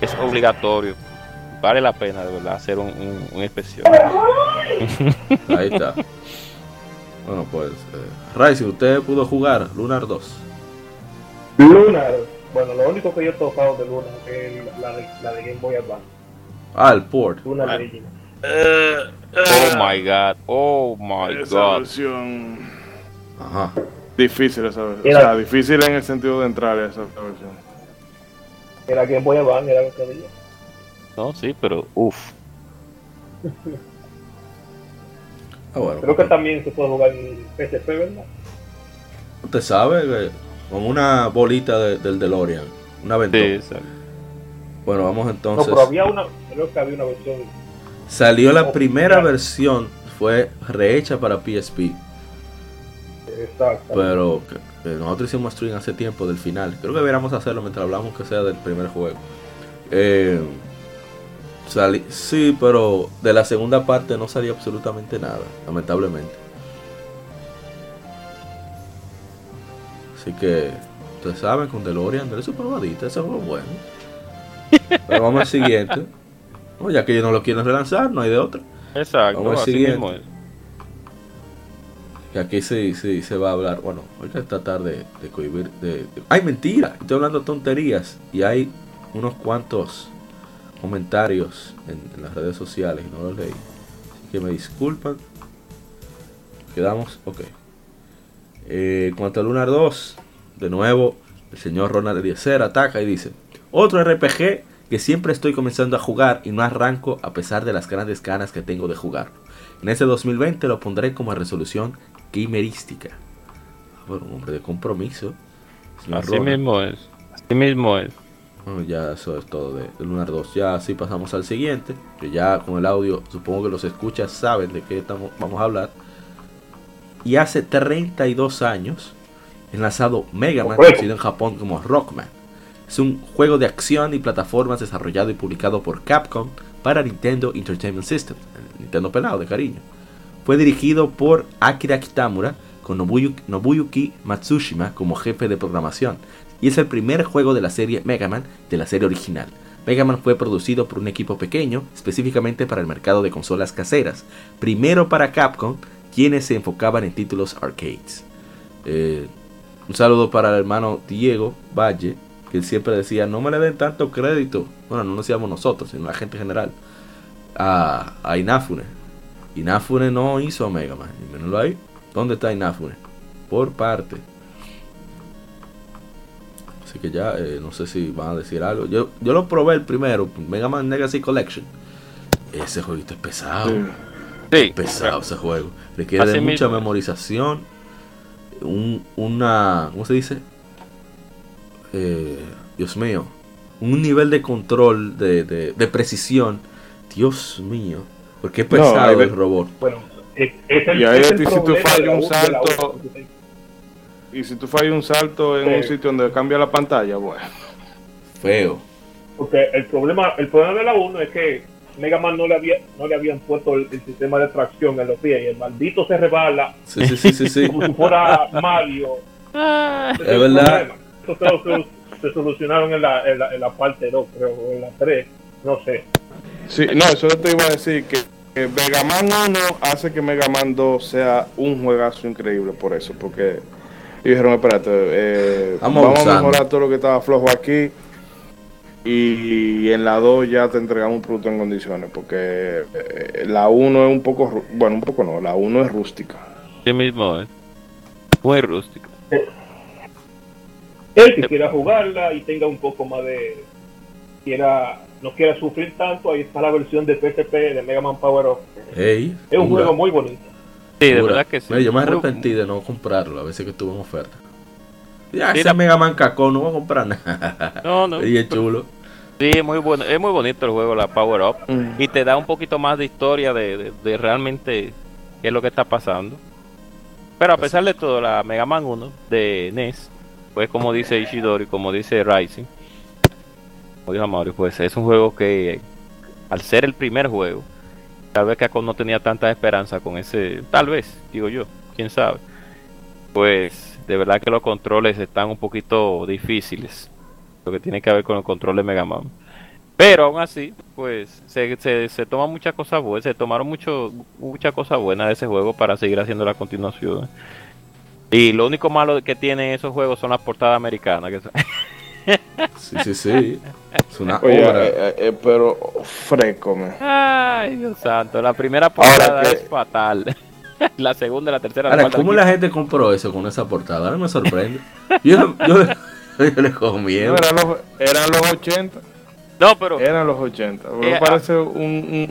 es obligatorio. Vale la pena de verdad hacer un, un- un especial. Ahí está. Bueno, pues. Eh, Rising, ¿usted pudo jugar Lunar 2? Lunar, bueno, lo único que yo he tocado de Lunar es la de, la de Game Boy Advance. Ah, el port. Lunar. Original. Oh my god, oh my Esa god. versión Ajá. difícil esa versión. O Era- sea, difícil en el sentido de entrar a esa versión. Era Game Boy Advance, era lo que había. No, sí, pero uff. Ah, bueno. Creo que también se puede jugar en PSP, ¿verdad? Usted sabe que con una bolita de- del DeLorean. Una ventana. Sí, exacto. Bueno, vamos No, entonces. pero había una, creo que había una versión. Salió la primera versión. Fue rehecha para PSP. Exacta. Pero que- que nosotros hicimos stream hace tiempo del final. Creo que deberíamos hacerlo mientras hablamos que sea del primer juego. Eh, sali- sí, pero de la segunda parte no salió absolutamente nada, lamentablemente. Así que, ustedes saben, con DeLorean, dale su probadita, juego es bueno. Pero vamos al siguiente. No, ya que ellos no lo quieren relanzar, no hay de otra. Exacto, Vamos al siguiente. mismo es. Que aquí sí, sí se va a hablar. Bueno, hay que tratar de, de cohibir. De, de- ¡Ay, mentira! Estoy hablando tonterías. Y hay unos cuantos comentarios en, en las redes sociales y no los leí. Así que me disculpan. Quedamos, ok. Eh, cuanto a Lunar 2, de nuevo, el señor Ronald Eliezer ataca y dice: Otro RPG que siempre estoy comenzando a jugar y no arranco a pesar de las grandes ganas que tengo de jugar. En este 2020 lo pondré como resolución gamerística. Ah, Bueno, un hombre de compromiso. Así Ronald. mismo es. Así mismo es. Bueno, ya eso es todo de, de Lunar 2. Ya así pasamos al siguiente. Que ya con el audio, supongo que los escuchas saben de qué estamos, vamos a hablar. Y hace 32 años, el lanzado Mega Man, conocido en Japón como Rockman. Es un juego de acción y plataformas desarrollado y publicado por Capcom para Nintendo Entertainment System, el Nintendo pelado de cariño. Fue dirigido por Akira Kitamura con Nobuyuki, Nobuyuki Matsushima como jefe de programación y es el primer juego de la serie Mega Man de la serie original. Mega Man fue producido por un equipo pequeño, específicamente para el mercado de consolas caseras, primero para Capcom, quienes se enfocaban en títulos arcades. Eh, un saludo para el hermano Diego Valle, que siempre decía, no me le den tanto crédito, bueno, no lo decíamos nosotros, sino la gente en general, a, Inafune. Inafune no hizo Mega Man, y ahí. ¿Dónde está Inafune? Por parte. Así que ya, eh, no sé si van a decir algo. Yo, yo lo probé el primero, Mega Man Legacy Collection. Ese jueguito es pesado. Sí. Sí. Pesado ese juego. Requiere Así de mucha mismo. memorización. Un, una. ¿Cómo se dice? Eh, Dios mío. Un nivel de control, de, de, de precisión. Dios mío. Porque es pesado el robot. Bueno, es, es el, Y ahí es el si tú fallas un U- de la salto- y si tú fallas un salto en un sitio donde cambia la pantalla, bueno. Feo. Porque el problema, el problema de la 1 es que Mega Man no le había, no le habían puesto el, el sistema de tracción en los pies y el maldito se resbala Sí, sí, sí, sí, sí. como si fuera Mario. Es verdad. Eso se, se solucionaron en la, en, la, en la parte 2, creo, o en la 3, no sé. Sí, no, eso te iba a decir que, que Mega Man 1 hace que Mega Man 2 sea un juegazo increíble por eso, porque dijeron, espérate, eh, Vamos vamos, a mejorar todo lo que estaba flojo aquí y en la 2 ya te entregamos un producto en condiciones, porque eh, la 1 es un poco, bueno, un poco no, la 1 es rústica. Sí mismo, ¿eh? Muy rústico. El que quiera jugarla y tenga un poco más de. quiera no quiera sufrir tanto, ahí está la versión de PSP de Mega Man Power Up. Es un juego muy bonito. Sí, de verdad que sí. Mira, yo me arrepentí de no comprarlo a veces que estuvo en oferta. Ya, Sí, ese la- Mega Man cacón, no voy a comprar nada. No, no. Y es chulo. Sí, es muy bueno, es muy bonito el juego, la Power Up. Mm. Y te da un poquito más de historia de, de- de realmente qué es lo que está pasando. Pero a pesar de todo, la Mega Man 1 de NES, pues como dice Ishidori, como dice Rising, como dijo Mario, pues es un juego que al ser el primer juego, tal vez Capcom no tenía tanta esperanza con ese, tal vez, digo yo, quién sabe. Pues de verdad que los controles están un poquito difíciles, lo que tiene que ver con el control de Mega Man. Pero aún así, pues se, se, se toman muchas cosas buenas, se tomaron mucho, muchas cosas buenas de ese juego para seguir haciendo la continuación. Y lo único malo que tienen esos juegos son las portadas americanas. Que Sí, sí, sí. Es una Oye, obra. eh, eh, eh, pero fresco, me. Ay, Dios santo, la primera portada que- es fatal. la segunda, la tercera, la Ahora, cuarta, ¿cómo la la gente compró eso con esa portada? Ahora me sorprende. Yo, yo, yo le cojo miedo. No, eran, los, eran los 80. quinta. No, pero Eran los 80. Me Eh, parece un, un,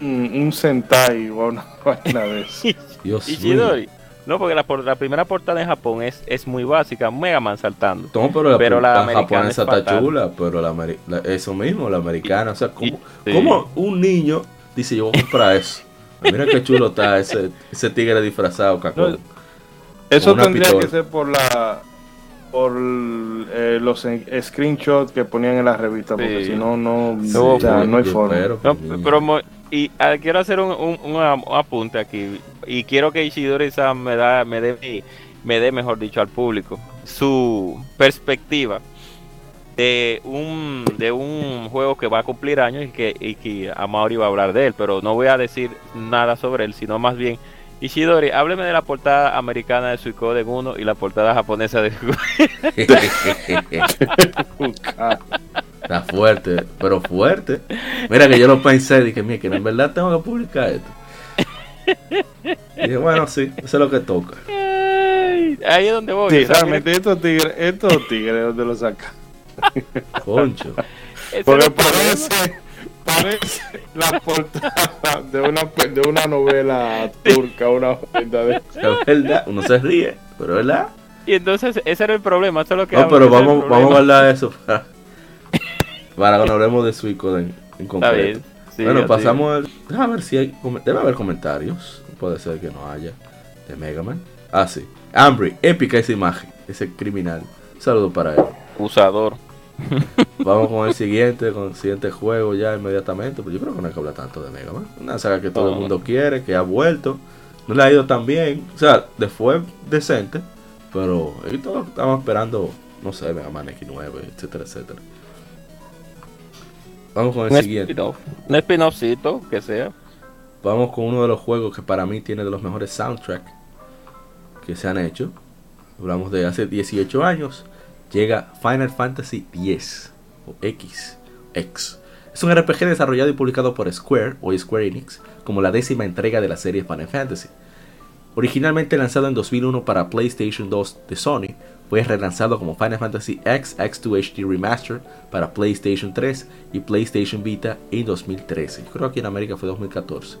un, un, un Sentai o una vaina de eso. Dios mío. No, porque la, por- la primera portada en Japón es, es muy básica, Mega Man saltando. No, pero la, Pero la la americana japonesa es está chula, pero la, eso mismo, la americana. O sea, ¿cómo, Sí. cómo un niño dice yo voy a comprar eso? Mira qué chulo está ese, ese tigre disfrazado, cacón. No, Eso tendría pistola. que ser por la por eh, los en- screenshots que ponían en la revista, porque Sí. si no, no, Sí, o sea, no hay forma. espero, No, niño. pero y ah, quiero hacer un, un- un apunte aquí y quiero que Ishidori-san me da me dé me dé mejor dicho al público su perspectiva de un de un juego que va a cumplir años y que y que Amaury va a hablar de él, pero no voy a decir nada sobre él, sino más bien Ishidori, hábleme de la portada americana de Suikoden 1 y la portada japonesa de Está fuerte, pero fuerte. Mira que yo lo pensé, dije, mira, que en verdad tengo que publicar esto. Y dije, bueno, sí, eso es lo que toca. Ahí es donde voy. Sí, realmente estos tigres, estos tigres, ¿dónde los sacan? Concho. Porque parece, parece la portada de una, de una novela turca, una de Es verdad, uno se ríe, pero es verdad. Y entonces ese era el problema, eso es lo que No, hablo, pero vamos, vamos a hablar de eso para, para cuando hablemos de Suicoden en Está completo. bien. sí, bueno, pasamos. al- Déjame ver si hay. Debe haber comentarios. Puede ser que no haya. De Mega Man. Ah, sí. Ambry, épica esa imagen. Ese criminal. Un saludo para él. Usador. Vamos con el siguiente, con el siguiente juego ya inmediatamente. Pues yo creo que no hay que hablar tanto de Mega Man. Una saga que todo el mundo quiere, que ha vuelto. No le ha ido tan bien. O sea, le fue decente. Pero todos estamos esperando, no sé, Mega Man X9, etcétera, etcétera. Vamos con el Un siguiente. spin-off. Un spin-offcito, que sea. Vamos con uno de los juegos que para mí tiene de los mejores soundtracks que se han hecho. Hablamos de hace 18 años. Llega Final Fantasy X o X. X. Es un RPG desarrollado y publicado por Square o Square Enix como la décima entrega de la serie Final Fantasy. Originalmente lanzado en 2001 para PlayStation 2 de Sony, fue relanzado como Final Fantasy X X2 HD Remaster para PlayStation 3 y PlayStation Vita en 2013. Yo creo que en América fue 2014.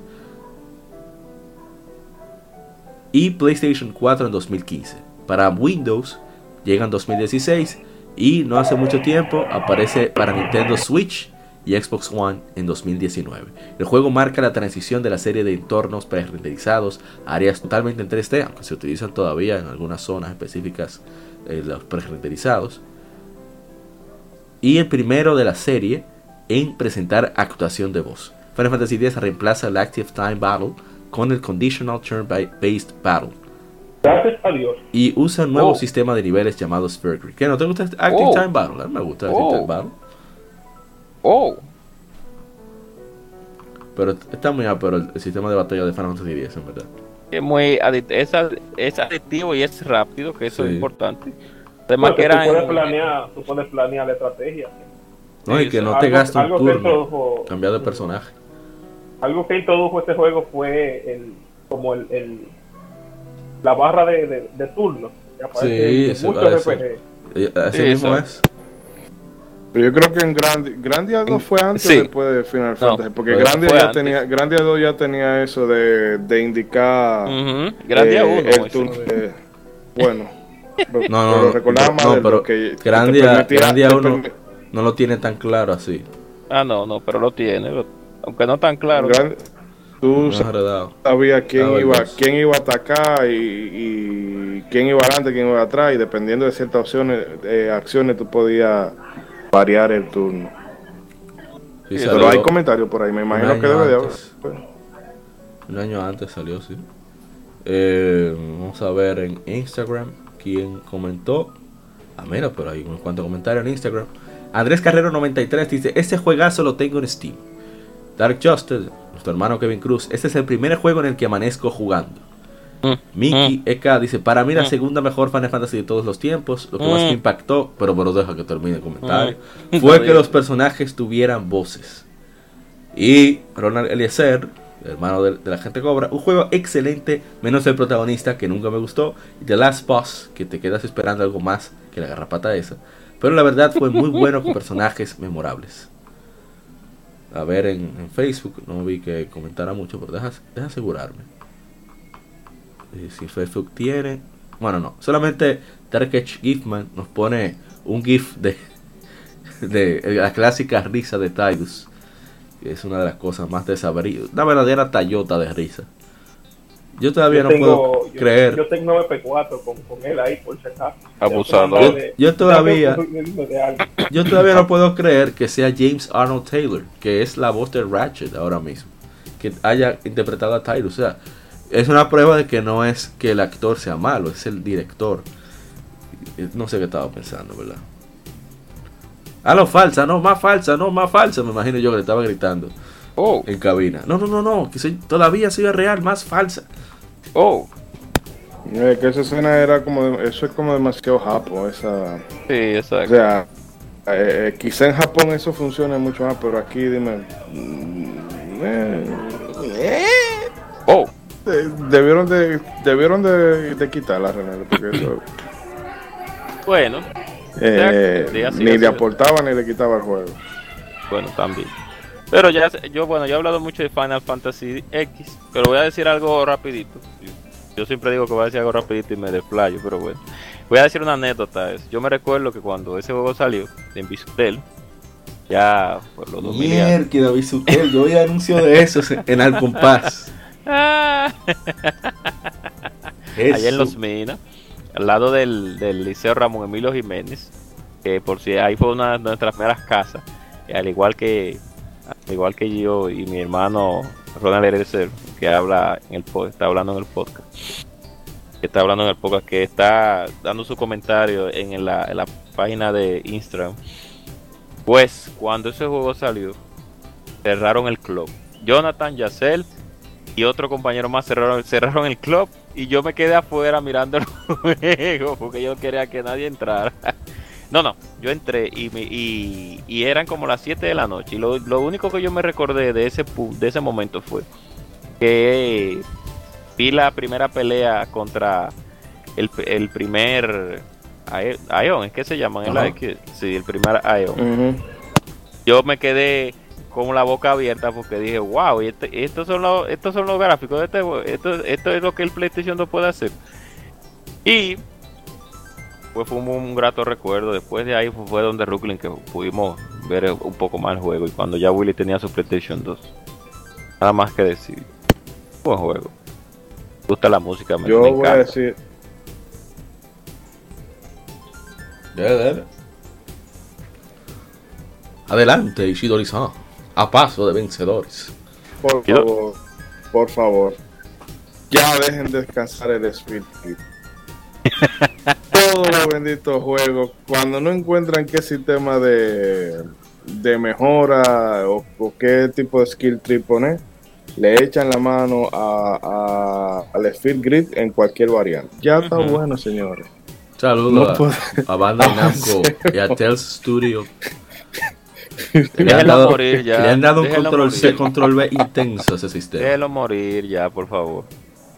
Y PlayStation 4 en 2015. Para Windows llega en 2016 y no hace mucho tiempo aparece para Nintendo Switch y Xbox One en 2019. El juego marca la transición de la serie de entornos pre-renderizados a áreas totalmente en 3D, aunque se utilizan todavía en algunas zonas específicas eh, los pre-renderizados. Y el primero de la serie en presentar actuación de voz. Final Fantasy X reemplaza el Active Time Battle con el Conditional Turn-Based Battle. Gracias a Dios. Y usa un nuevo Oh. sistema de niveles llamado Sphere Grid. ¿Qué no te gusta Active Oh. Time Battle? A mí me gusta Active Oh. Time Battle. Oh, Pero está muy pero el, el sistema de batalla de Final Fantasy X, en verdad. Es muy es, ad- es adictivo y es rápido, que eso Sí. es importante. Además Porque que tú puedes en- planear, tú puedes planear la estrategia. No, y que no te gasta un turno. introdujo- Cambiar de personaje. Algo que introdujo este juego fue el, como el, el- la barra de, de, de turnos. que aparece Sí, en eso muchos. RPG. Así Sí, mismo eso. es. Pero yo creo que en Grandia, Grandia 2 fue antes Sí. o después de Final Fantasy, porque Grandia ya antes. tenía, Grandia 2 ya tenía eso de, de indicar Ujú, Gran día eh, uno, el Moisés. turno de- bueno, pero, No, no, pero recordaba más no, de pero lo que Grandia, permitía- Grandia te 1 permi- no lo tiene tan claro así. Ah, no, no, pero lo tiene. lo- aunque no tan claro. Gran- tú sabías quién Ah, iba, quién iba a atacar y, y quién iba adelante, quién iba atrás, y dependiendo de ciertas opciones, eh, acciones, tú podías variar el turno. Sí, Sí, Pero hay comentarios por ahí, me imagino que debe de haber. antes. Un año antes salió, sí. Eh, vamos a ver en Instagram quién comentó. Ah, mira, pero hay unos cuantos comentarios en Instagram. Andrés Carrero 93 dice, este juegazo lo tengo en Steam. Dark Justice, nuestro hermano Kevin Cruz, este es el primer juego en el que amanezco jugando. Mm, Mickey EK dice, para mí la Mm. segunda mejor Final Fantasy de todos los tiempos, lo que más Mm. me impactó, pero pero deja que termine el comentario, Mm. fue que los personajes tuvieran voces. Y Ronald Eliezer, hermano de, de la gente cobra, un juego excelente, menos el protagonista que nunca me gustó, y The Last Boss, que te quedas esperando algo más que la garrapata esa. Pero la verdad fue muy bueno con personajes memorables. A ver en, en Facebook, no vi que comentara mucho, pero deja, deja asegurarme. Eh, si Facebook tiene. Bueno, no. Solamente Darkech Gifman nos pone un GIF de, de la clásica risa de Tidus. Que es una de las cosas más desabridas. Una verdadera tallota de risa. Yo todavía Yo no tengo- puedo yo- creer. Yo tengo MP4 con, con él ahí, por si acaso. Abusador. De- Yo todavía-. Yo todavía no puedo creer que sea James Arnold Taylor, que es la voz de Ratchet ahora mismo, que haya interpretado a Tidus. O sea, es una prueba de que no es que el actor sea malo, es el director. Eh, No sé qué estaba pensando, ¿verdad? Ah, no, falsa, no, más falsa, no, más falsa. Me imagino yo que le estaba gritando Oh, en cabina. No, no, no, no, que soy, todavía soy real, más falsa. oh. Eh, que esa escena era como, de- eso es como demasiado japo, esa, Sí, o exacto. sea, eh, eh, quizá en Japón eso funcione mucho más, pero aquí dime, mm, eh, eh, Oh, debieron de, debieron de, de quitarla, René, porque eso, bueno, eh, ni le aportaba ni le quitaba el juego. bueno, también. Pero ya, sé- yo, bueno, yo he hablado mucho de Final Fantasy X, pero voy a decir algo rapidito. Yo siempre digo que voy a decir algo rapidito y me desplayo, pero bueno. Voy a decir una anécdota. es, Yo me recuerdo que cuando ese juego salió, en Visutel, ya por los 2000 y algo. Mierda, Bisutel, yo vi anuncio de eso en Alcompás. Ah, allá en Los Minas, al lado del, del Liceo Ramón Emilio Jiménez, que por si ahí fue una de nuestras primeras casas, y al igual que al igual que yo y mi hermano Ronald Erecer, que habla en el está hablando en el podcast, que está hablando en el podcast, que está dando su comentario en la, en la página de Instagram. Pues cuando ese juego salió, cerraron el club. Jonathan, Yacel y otro compañero más cerraron, cerraron el club y yo me quedé afuera mirando el juego porque yo no quería que nadie entrara. No, no, yo entré y, me- y, y eran como las 7 de la noche y lo, lo único que yo me recordé de ese, de ese momento fue que vi la primera pelea contra el, el primer Ion, ¿es que se llaman? Ae- sí, el primer Ion yo me quedé con la boca abierta porque dije, wow, y este- estos, son los, estos son los gráficos de este juego, esto, esto es lo que el PlayStation 2 puede hacer. Y pues fue un, un grato recuerdo. Después de ahí fue, fue donde Brooklyn que pudimos ver un poco más el juego. Y cuando ya Willy tenía su PlayStation 2. Nada más que decir. Buen juego. Me gusta la música, me, Yo me voy a encanta. decir, Dale, dale. Adelante, Ishidori-san. A paso de vencedores. por favor, por favor, ya dejen descansar el Speed Kit. Todos los benditos juegos, cuando no encuentran qué sistema de, de mejora o, o qué tipo de skill tree poner, le echan la mano a, a- al Speed Grid en cualquier variante. Ya está bueno, señores. Saludos No a, a Bandai Namco y a Tales Studio. Le han dado, morir ya, le han dado un control C, morir. control B intenso a ese sistema. Déjelo morir ya, por favor.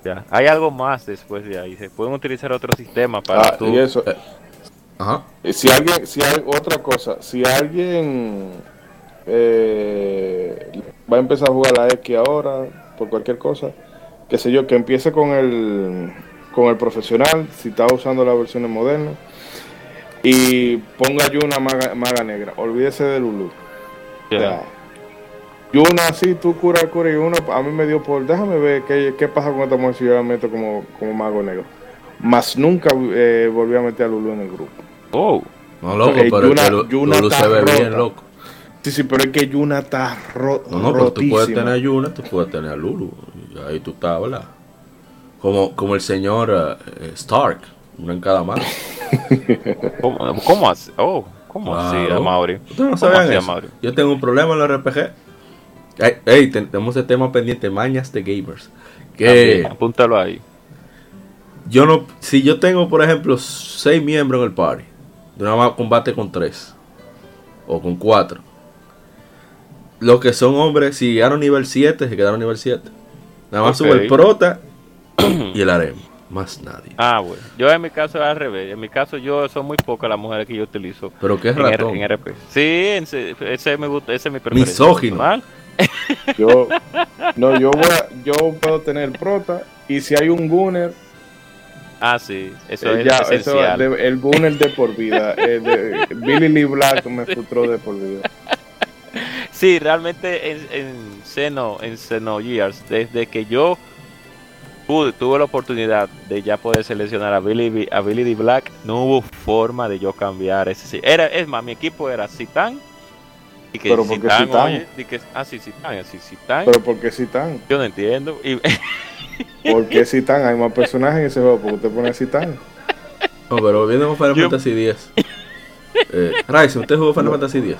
Ya. Hay algo más después de ahí. Se pueden utilizar otros sistemas para Ah, tú. y eso, Ajá. Eh, Si alguien, si hay otra cosa, si alguien eh, va a empezar a jugar la X ahora, por cualquier cosa, qué sé yo, que empiece con el, con el profesional, si está usando las versiones modernas, y ponga Yuna maga, maga negra, olvídese de Lulu. O sea, Yuna, sí, tú cura, cura, y uno, a mí me dio por, déjame ver qué, qué pasa con esta mujer si yo la meto como, como mago negro. Más nunca eh, volví a meter a Lulu en el grupo. Oh, No, loco, Eh, pero Yuna- es que Lu- Yuna Lulu se ve bien, rota. loco. Sí, sí, pero es que Yuna está ro No, no, pero tú puedes tener a Yuna, tú puedes tener a Lulu. Y ahí tú estás, ¿verdad? Como, como el señor eh, Stark, uno en cada mano. ¿cómo, cómo así? Oh, ¿cómo así? ¿Ustedes no ¿Cómo sabían eso? Yo tengo un problema en los RPG. Ey, ey, ten- tenemos el tema pendiente, mañas de gamers. Que También, apúntalo ahí. yo no, si yo tengo, por ejemplo, seis miembros en el party, de una más combate con tres o con cuatro. Los que son hombres, si llegaron nivel 7, se quedaron nivel 7. Nada más Ok. sube el prota y el harem. Más nadie. Ah, bueno. Yo en mi caso es al revés. En mi caso yo son muy pocas las mujeres que yo utilizo. Pero qué en, R- ratón. en RP. Sí, en se- ese me gusta, ese es mi preferencia. Misógino. personal. Yo, no, yo voy a- yo puedo tener prota y si hay un gunner, Ah, sí, eso eh, es ya, eso, esencial. de- el gunner de por vida. eh, de- Billy Lee Black me frustró de por vida. Sí, realmente en, en Xeno, en Xenogears, desde que yo pude, tuve la oportunidad de ya poder seleccionar a a Billy D. Black, no hubo forma de yo cambiar ese. sí. Era, es más, mi equipo era Citan. Y que Pero ¿por qué Citan, Citan? oye, y que, ah, sí, Citan, así Citan. Pero ¿por qué si tan? Yo no entiendo. Y, ¿Por qué si tan? Hay más personajes en ese juego, porque usted pone si tan. No, pero viendo con Final Yo- Fantasy X. Eh, Ryzen, ¿usted jugó Final Fantasy X?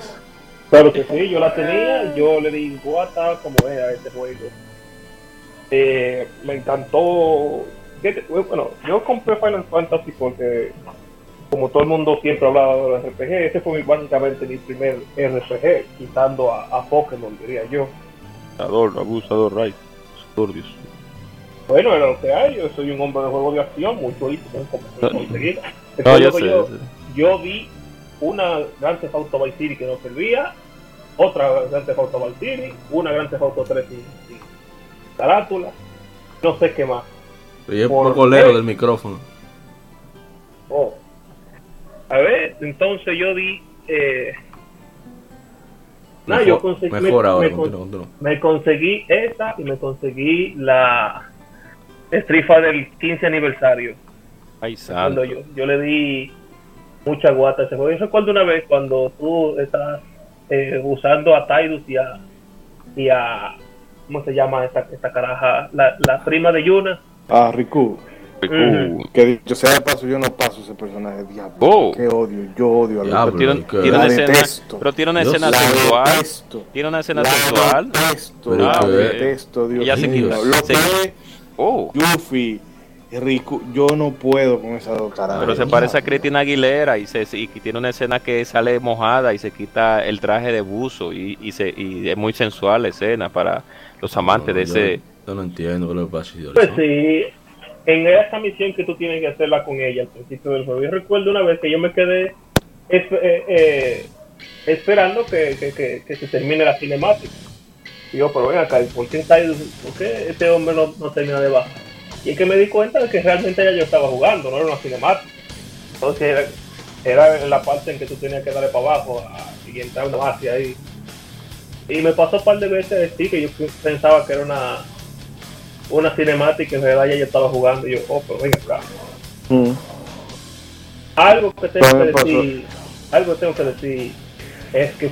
Claro que sí, yo la tenía, yo le di guata como era este juego. Eh, me encantó. ¿Qué te- Bueno, yo compré Final Fantasy porque, como todo el mundo siempre hablaba de los RPG, ese fue básicamente mi primer RPG, quitando a, a Pokémon, diría yo. abusador, abusador, right. Abusador, Dios. Bueno, era lo que hay, yo soy un hombre de juego de acción, mucho hizo conseguir. No, yo sé. yo, yo sé. yo vi una Grand Theft Auto Vice City que no servía, otra Grand Theft Auto Vice City, una Grand Theft Auto 3 sin, sin carátula, no sé qué más. Oye, un ¿Por poco lejos del micrófono. Oh. A ver, entonces yo di... Eh, nada, yo conseguí, me- mejor ahora, me conseguí esta y me conseguí la estrifa del 15 aniversario. Ay, Cuando yo, yo le di mucha guata a ese juego. Yo recuerdo una vez cuando tú estás eh, usando a Tidus y a, y a ¿cómo se llama esta, esta caraja? La, la prima de Yuna. Ah, Riku. Uh, Que dicho sea de paso, yo no paso ese personaje. Diablo. Oh. Qué odio. Yo odio a Diablo. Riku. tiene, que- tiene La una escena, pero tiene una Dios escena La sexual. detesto. Tiene una escena La sexual. detesto. Pero La que- detesto, Dios Ella. Lo se- que es Oh, Yuffie, Riku, yo no puedo con esas dos caras. pero se parece a Cristina Aguilera y, se, y tiene una escena que sale mojada y se quita el traje de buzo y, y, se, y es muy sensual la escena para los amantes de ese... Yo no entiendo qué le pasa Pues ¿no? sí, en esa misión que tú tienes que hacerla con ella al principio del juego. Yo recuerdo una vez que yo me quedé eh, eh, esperando que, que, que, que se termine la cinemática. Y yo, pero ven acá, ¿y ¿por qué, Tidus- por qué este hombre no, no termina de bajar? Y es que me di cuenta de que realmente ya yo estaba jugando, no era una cinemática. Entonces era, era la parte en que tú tenías que darle para abajo a, y entraba una base ahí. Y me pasó un par de veces sí que yo pensaba que era una una cinemática en realidad ya yo estaba jugando y yo, oh, pero venga acá. Mm. Algo que tengo que me pasó. decir, algo que tengo que decir es que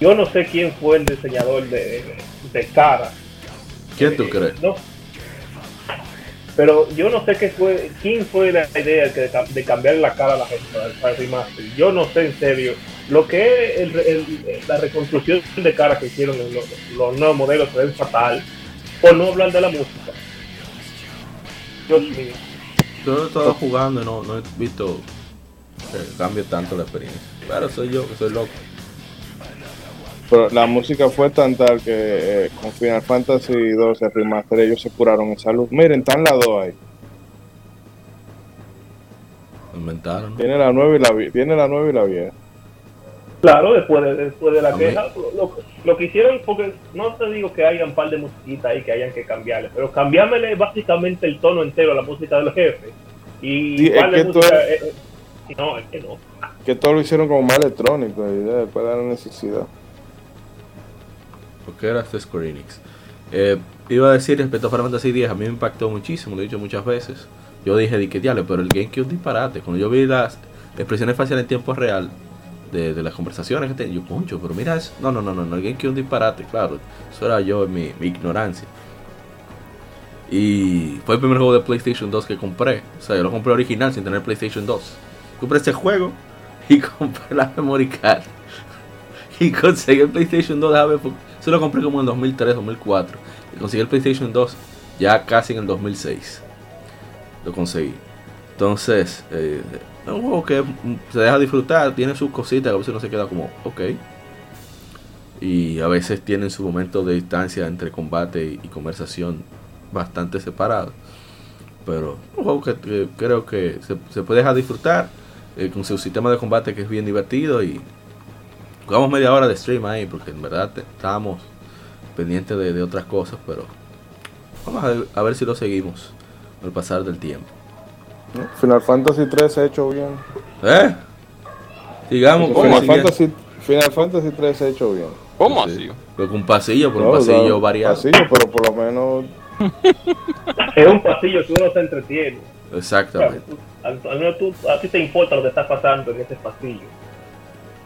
yo no sé quién fue el diseñador de, de cara. ¿Quién tú Eh, crees? No. Pero yo no sé qué fue, quién fue la idea de, de cambiar la cara a la gente para, remaster. Yo no sé en serio. Lo que es el- el- la reconstrucción de cara que hicieron en los, los nuevos modelos ven fatal. Por no hablar de la música. Dios mío. Yo he estado jugando y no, no he visto que cambie tanto la experiencia. Claro, soy yo que soy loco. Pero la música fue tan tal que eh, con Final Fantasy 12 Remaster ellos se curaron en salud. Miren, están las dos ahí. Lo inventaron. Tiene la nueva y la, tiene la nueva y la vieja. Claro, después de, después de la queja, lo, lo- lo que hicieron, porque no te digo que hayan un par de musiquitas ahí que hayan que cambiarle, pero cambiármele básicamente el tono entero a la música de los jefes. Y Sí, es que tú música, es- eh, eh, no, es que no. Que todo lo hicieron como más electrónico y después de la necesidad. Porque era este Square Enix. Eh, iba a decir respecto a Final Fantasy X, a mí me impactó muchísimo, lo he dicho muchas veces. Yo dije, di que diablo, pero el GameCube disparate. Cuando yo vi las expresiones faciales en tiempo real de, las conversaciones que tenía, yo, concho, pero mira eso. No, no, no, no, el GameCube disparate, claro. Eso era yo mi, mi ignorancia. Y fue el primer juego de PlayStation 2 que compré. O sea, yo lo compré original sin tener PlayStation 2. Compré ese juego y compré la memory card. Y conseguí el PlayStation 2, déjame lo compré como en 2003, 2004. Y conseguí el PlayStation 2 ya casi en el 2006. Lo conseguí. Entonces, eh, es un juego que se deja disfrutar, tiene sus cositas, a veces uno se queda como, ok. Y a veces tienen su momento de distancia entre combate y, conversación bastante separado. Pero un juego que, que creo que se, se puede dejar disfrutar eh, con su sistema de combate que es bien divertido y jugamos media hora de stream ahí porque en verdad te- estábamos pendientes de, de otras cosas, pero vamos a ver, a ver si lo seguimos al pasar del tiempo. Final Fantasy 3 se ha hecho bien. ¿Eh? Sigamos con Final. Fantasy, Final Fantasy 3 se ha hecho bien. ¿Cómo Sí. así? Pero con un pasillo, por un pasillo no, variado. Pasillo, pero por lo menos Es un pasillo que uno se entretiene. O sea, Exactamente, tú- al- al menos tú- a ti te importa lo que está pasando en ese pasillo.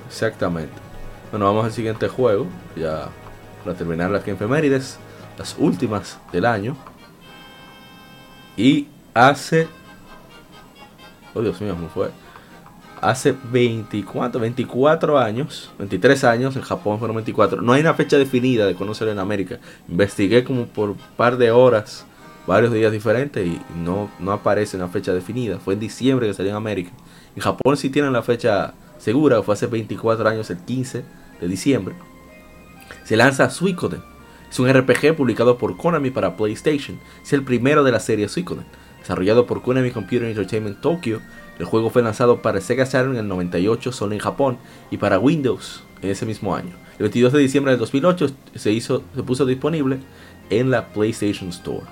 exactamente. Bueno, vamos al siguiente juego, ya para terminar las efemérides, las últimas del año. Y hace. Oh Dios mío, ¿cómo fue? Hace 24, 24 años, 23 años, en Japón fueron 24. No hay una fecha definida de conocer en América. Investigué como por un par de horas, varios días diferentes y no, no aparece una fecha definida. Fue en diciembre que salió en América. En Japón sí tienen la fecha segura, fue hace 24 años, el 15 de diciembre. Se lanza Suikoden. Es un RPG publicado por Konami para PlayStation. Es el primero de la serie Suikoden. Desarrollado por Konami Computer Entertainment Tokyo, el juego fue lanzado para Sega Saturn en el 98 solo en Japón y para Windows en ese mismo año. El 22 de diciembre del 2008 se, hizo, se puso disponible en la PlayStation Store.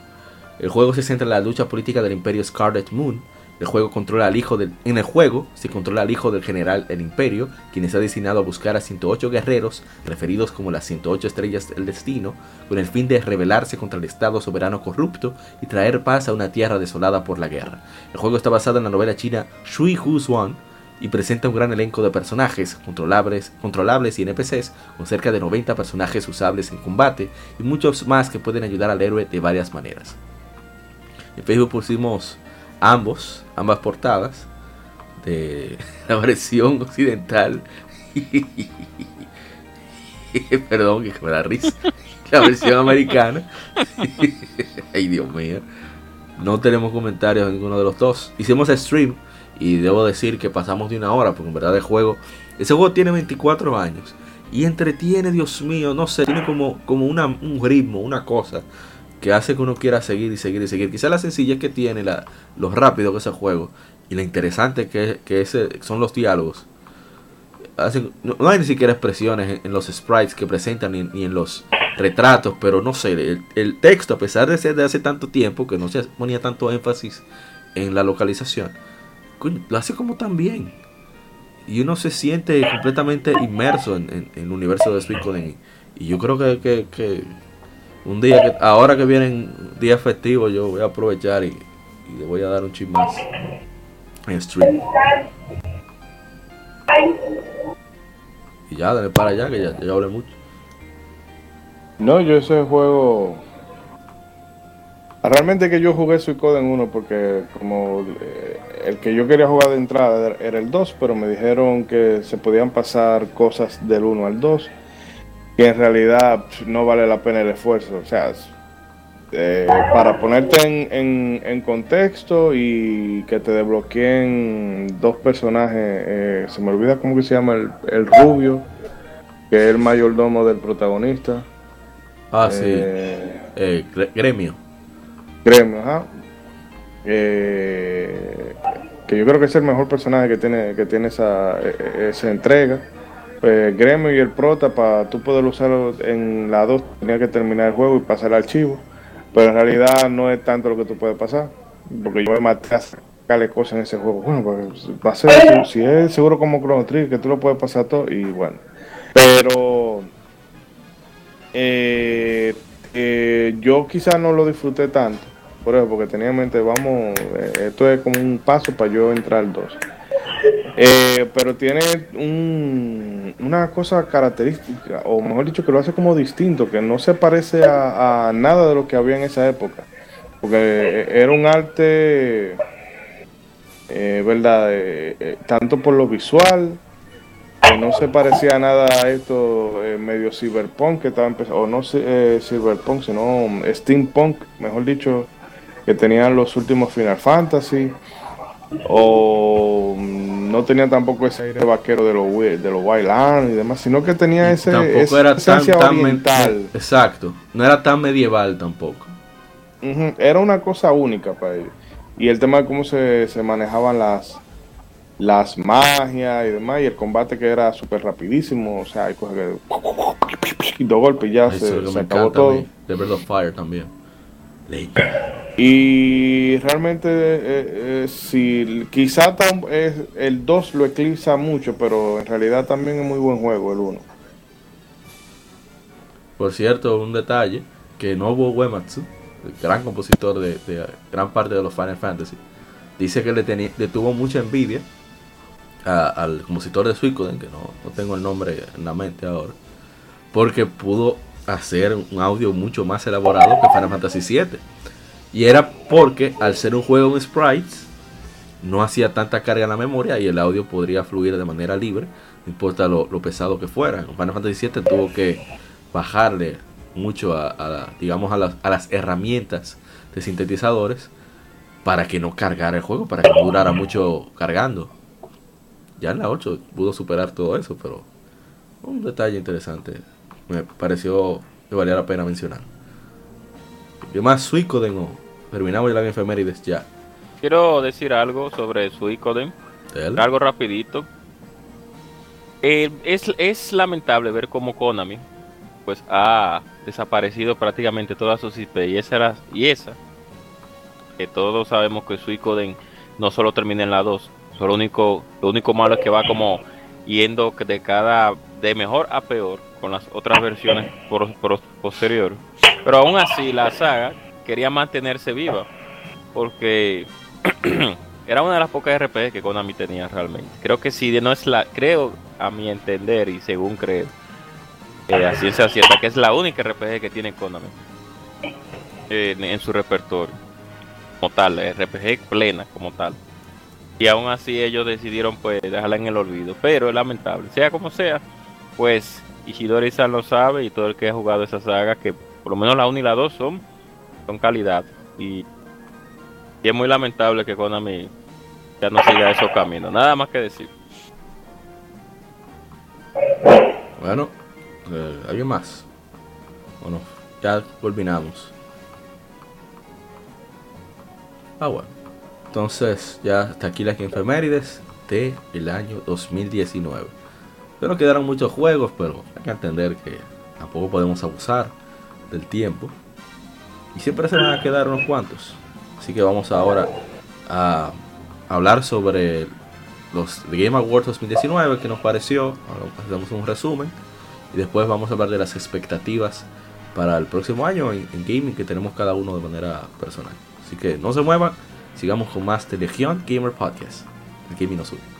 El juego se centra en la lucha política del Imperio Scarlet Moon. El juego controla al hijo del, en el juego se controla al hijo del general del Imperio, quien está destinado a buscar a 108 guerreros, referidos como las 108 estrellas del destino, con el fin de rebelarse contra el Estado soberano corrupto y traer paz a una tierra desolada por la guerra. El juego está basado en la novela china Shui Hu Xuan y presenta un gran elenco de personajes controlables, controlables y NPCs, con cerca de 90 personajes usables en combate y muchos más que pueden ayudar al héroe de varias maneras. En Facebook pusimos ambos, ambas portadas de la versión occidental. Perdón, que me da risa. La versión americana. Ay, Dios mío. No tenemos comentarios en ninguno de los dos. Hicimos stream y debo decir que pasamos de una hora, porque en verdad el juego. Ese juego tiene 24 años. Y entretiene, Dios mío, no sé, tiene como, como una, un ritmo, una cosa que hace que uno quiera seguir y seguir y seguir. Quizá la sencillez que tiene, la, lo rápido que es el juego y lo interesante que, que ese, son los diálogos. No, hay ni siquiera expresiones en, los sprites que presentan ni, ni en los retratos, pero no sé, el, el texto, a pesar de ser de hace tanto tiempo, que no se ponía tanto énfasis en la localización, lo hace como tan bien. y uno se siente completamente inmerso en, en- el universo de Suicoden. Y yo creo que- que un día, que ahora que vienen días festivos, yo voy a aprovechar y, y le voy a dar un chip más en stream. Y ya, dale para allá, que ya, ya hablé mucho. No, yo ese juego. Realmente que yo jugué Suicoden 1 porque como eh, el que yo quería jugar de entrada era- el 2, pero me dijeron que se podían pasar cosas del 1 al 2, que en realidad pf, no vale la pena el esfuerzo. O sea, eh, para ponerte en, en- en contexto y que te desbloqueen dos personajes, eh, se me olvida cómo que se llama el, el rubio, que es el mayordomo del protagonista. Ah, sí. Eh, gre- gremio. Gremio, ajá. Que yo creo que es el mejor personaje que tiene, que tiene esa, eh, esa entrega. Pues Gremio y el Prota, para tú poder usarlo en la 2, tenía que terminar el juego y pasar el archivo. Pero en realidad no es tanto lo que tú puedes pasar. Porque yo me maté a sacarle cosas en ese juego. Bueno, pues va a ser, si es seguro como Chrono Trigger, que tú lo puedes pasar todo y bueno. Pero eh, eh, yo quizás no lo disfruté tanto, por eso, porque tenía en mente, vamos, eh, esto es como un paso para yo entrar al 2. Eh, pero tiene un- una cosa característica, o mejor dicho, que lo hace como distinto, que no se parece a, nada de lo que había en esa época. Porque eh, era un arte, eh, ¿verdad? Eh, tanto por lo visual, que no se parecía nada a esto medio cyberpunk que estaba empezando, o no cyberpunk, sino steampunk, mejor dicho, que tenían los últimos Final Fantasy, o no tenía tampoco ese aire vaquero de los de los Wildlands y demás, sino que tenía ese, tampoco esa era tan, tan oriental. exacto no era tan medieval tampoco Era una cosa única para ellos. Y el tema de cómo se, se manejaban las las magias y demás, y el combate que era súper rapidísimo, o sea, hay cosas que... dos golpes y ya se, se me acabó todo. de Breath of Fire también Ley. Y realmente, eh, eh, si quizá tam- es- el 2 lo eclipsa mucho, pero en realidad también es muy buen juego el 1. por cierto un detalle que Nobuo Uematsu el gran compositor de, de gran parte de los Final Fantasy dice que le, tenía, le tuvo mucha envidia a- al compositor de Suicoden que no, no tengo el nombre en la mente ahora porque pudo hacer un audio mucho más elaborado que Final Fantasy VII. Y era porque al ser un juego en sprites, no hacía tanta carga en la memoria y el audio podría fluir de manera libre, no importa lo, pesado que fuera. En Final Fantasy VII tuvo que bajarle mucho a, a digamos a las, a las herramientas de sintetizadores para que no cargara el juego, para que no durara mucho cargando. Ya en la 8 pudo superar todo eso, pero un detalle interesante. Me pareció que valía la pena mencionar. ¿Qué más Suicoden o terminamos ya la efemérides ya? Quiero decir algo sobre Suicoden. Algo rapidito. Eh, es, es lamentable ver cómo Konami pues ha desaparecido prácticamente todas sus IP y esa era, y esa que todos sabemos que Suicoden no solo termina en la 2, solo lo único lo único malo es que va como yendo de cada de mejor a peor con las otras versiones por, por- posterior. Pero aún así la saga quería mantenerse viva porque era una de las pocas RPG que Konami tenía realmente. Creo que si no es la, creo a mi entender y según creo, eh, a ciencia cierta, que es la única RPG que tiene Konami eh, en, su repertorio, como tal, RPG plena como tal. Y aún así ellos decidieron pues dejarla en el olvido, pero es lamentable. Sea como sea, pues Ishidori-san lo sabe y todo el que ha jugado esa saga, que por lo menos la 1 y la 2 son, son calidad. Y es muy lamentable que Konami ya no siga esos caminos. Nada más que decir. Bueno, eh, ¿alguien más? Bueno, ya culminamos. Ah, bueno. Entonces, ya hasta aquí las efemérides de el año 2019. Pero quedaron muchos juegos, pero hay que entender que tampoco podemos abusar del tiempo. Y siempre se van a quedar unos cuantos. Así que vamos ahora a hablar sobre los Game Awards 2019, que nos pareció, hacemos un resumen y después vamos a hablar de las expectativas para el próximo año en, en gaming que tenemos cada uno de manera personal. Así que no se muevan, sigamos con más de Legion Gamer Podcast. El gaming nos une.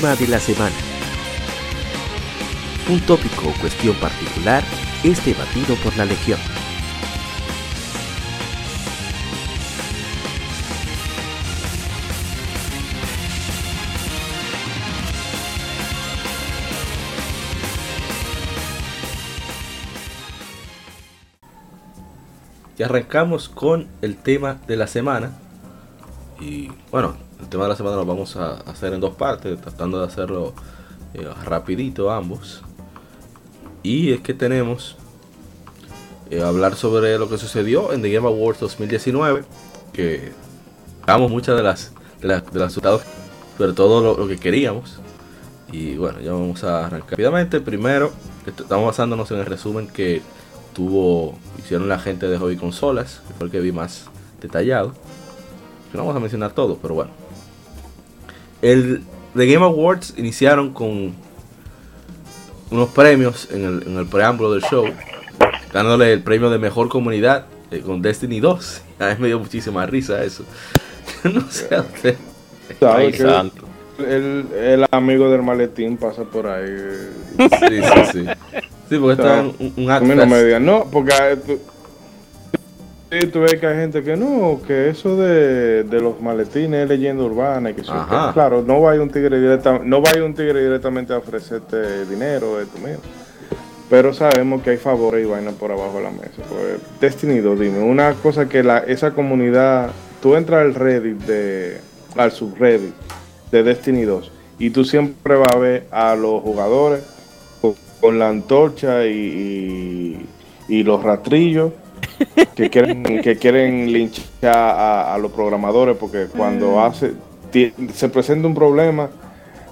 Tema de la semana. Un tópico o cuestión particular es debatido por la Legión. Y arrancamos con el tema de la semana. Y bueno, el tema de la semana lo vamos a hacer en dos partes, tratando de hacerlo eh, rapidito ambos. Y es que tenemos eh, hablar sobre lo que sucedió en The Game Awards 2019, que damos muchas de las de, las- de los resultados, pero todo lo, que queríamos. Y bueno, ya vamos a arrancar rápidamente. Primero, est- estamos basándonos en el resumen que tuvo hicieron la gente de Hobby Consolas, que fue el que vi más detallado. Que no vamos a mencionar todo, pero bueno. El The Game Awards iniciaron con unos premios en el, en el preámbulo del show, dándole el premio de mejor comunidad eh, con Destiny 2. A mí me dio muchísima risa eso. no sé a usted. ¿Sabe Ay, santo. el, el amigo del maletín pasa por ahí? Sí, sí, sí. Sí, porque está un, un A mí no Adfest. me digan, no, porque tú, sí, tú ves que hay gente que no, que eso de, de los maletines es leyenda urbana y que, claro, no va a ir un tigre directa, no va a ir un tigre directamente a ofrecerte dinero, esto mío. Pero sabemos que hay favores y vainas por abajo de la mesa. Pues, Destiny 2, dime, una cosa que la, esa comunidad, tú entras al Reddit de, al subreddit de Destiny 2 y tú siempre vas a ver a los jugadores con, con la antorcha y, y- y los rastrillos que quieren que quieren linchar a, a los programadores porque cuando hace ti- se presenta un problema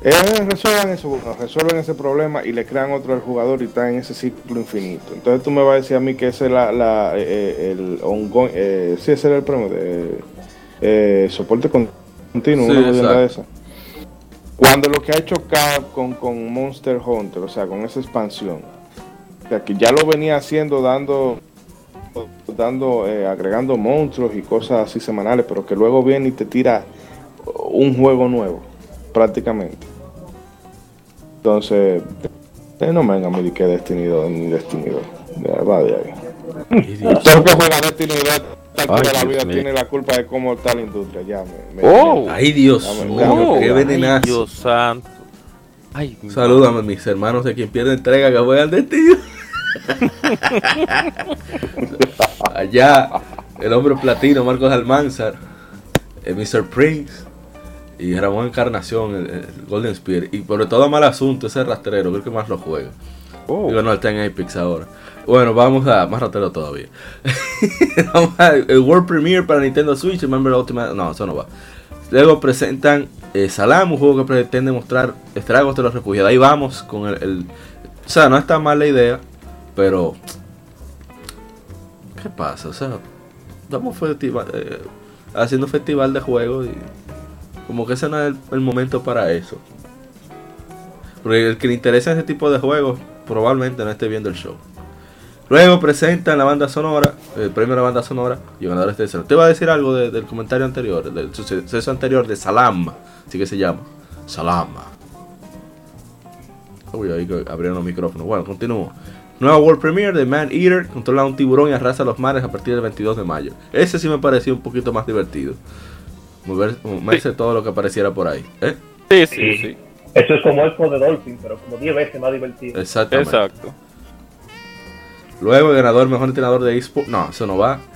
eh, resuelvan eso bueno, resuelven ese problema y le crean otro al jugador y está en ese ciclo infinito. Entonces tú me vas a decir a mí que ese es la, la, eh, el ongoing eh, sí ese era el premio de eh, soporte continuo Sí, una de esa. Cuando lo que ha hecho Capcom con Monster Hunter, o sea, con esa expansión, o sea, que ya lo venía haciendo dando, dando, eh, agregando monstruos y cosas así semanales, pero que luego viene y te tira un juego nuevo, prácticamente. Entonces, eh, no me vengan a mí que Destiny 2 ni Destiny 2. Ya, va de ahí. Todo el que juega Destiny 2 a esta altura Ay, de la vida tiene la culpa de cómo está la industria. Ya, me, me- Oh. Ay, Dios mío, qué dame. Ay, venenazo. Dios santo. Ay, Salúdame mis hermanos de quien pierde entrega que juegan de tío. Allá, el hombre platino, Marcos Almanzar, el Mr. Prince y Ramón Encarnación, el, el Golden Spear. Y por todo mal asunto, ese rastrero, creo que más lo juega. Oh. Digo, no, está en Apex ahora. Bueno, vamos a más rastrero todavía. vamos a el World Premiere para Nintendo Switch, el Member Ultimate. No, eso no va. Luego presentan eh, Salam, un juego que pretende mostrar estragos de los refugiados. Ahí vamos con el, el- O sea, no está mal la idea, pero. ¿Qué pasa? O sea, estamos festival, eh, haciendo festival de juegos y. Como que ese no es el, momento para eso. Porque el que le interesa ese tipo de juegos probablemente no esté viendo el show. Luego presentan la banda sonora, el premio de la banda sonora y el ganador es tercero. Te iba a decir algo de- del comentario anterior, del suceso anterior de Salam, así que se llama. Salam. Uy, ahí abrieron los micrófonos. Bueno, continúo. Nueva World Premiere de Man Eater, controla un tiburón y arrasa los mares a partir del 22 de mayo. Ese sí me pareció un poquito más divertido. Mover- Moverse todo lo que apareciera por ahí. ¿eh? Sí, sí, sí. Eso es como el de Dolphin, pero como 10 veces más divertido. Exactamente. Exacto. Luego el ganador mejor entrenador de eSports. No, eso no va.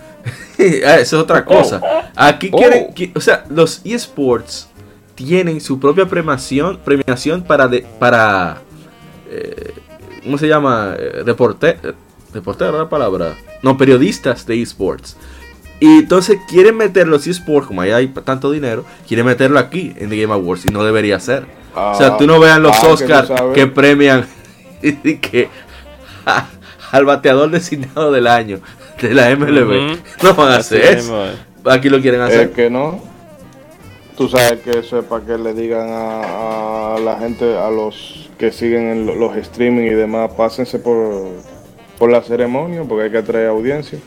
Ah, eso es otra cosa. Aquí Oh. quieren, qui- o sea, los eSports tienen su propia premiación, premiación para de, para eh, ¿cómo se llama? Eh, reporte, eh, reportero la palabra. No, periodistas de eSports. Y entonces quieren meter los eSports, como ahí hay tanto dinero, quieren meterlo aquí en The Game Awards y no debería ser. o sea, tú no veas los Ah, que Oscars que premian y que a- al bateador designado del año de la MLB. No van a hacer eso. es. Aquí lo quieren Es hacer. que no. Tú sabes que eso es para que le digan a, a la gente, a los que siguen en lo- los streaming y demás, pásense por, por la ceremonia porque hay que atraer audiencia.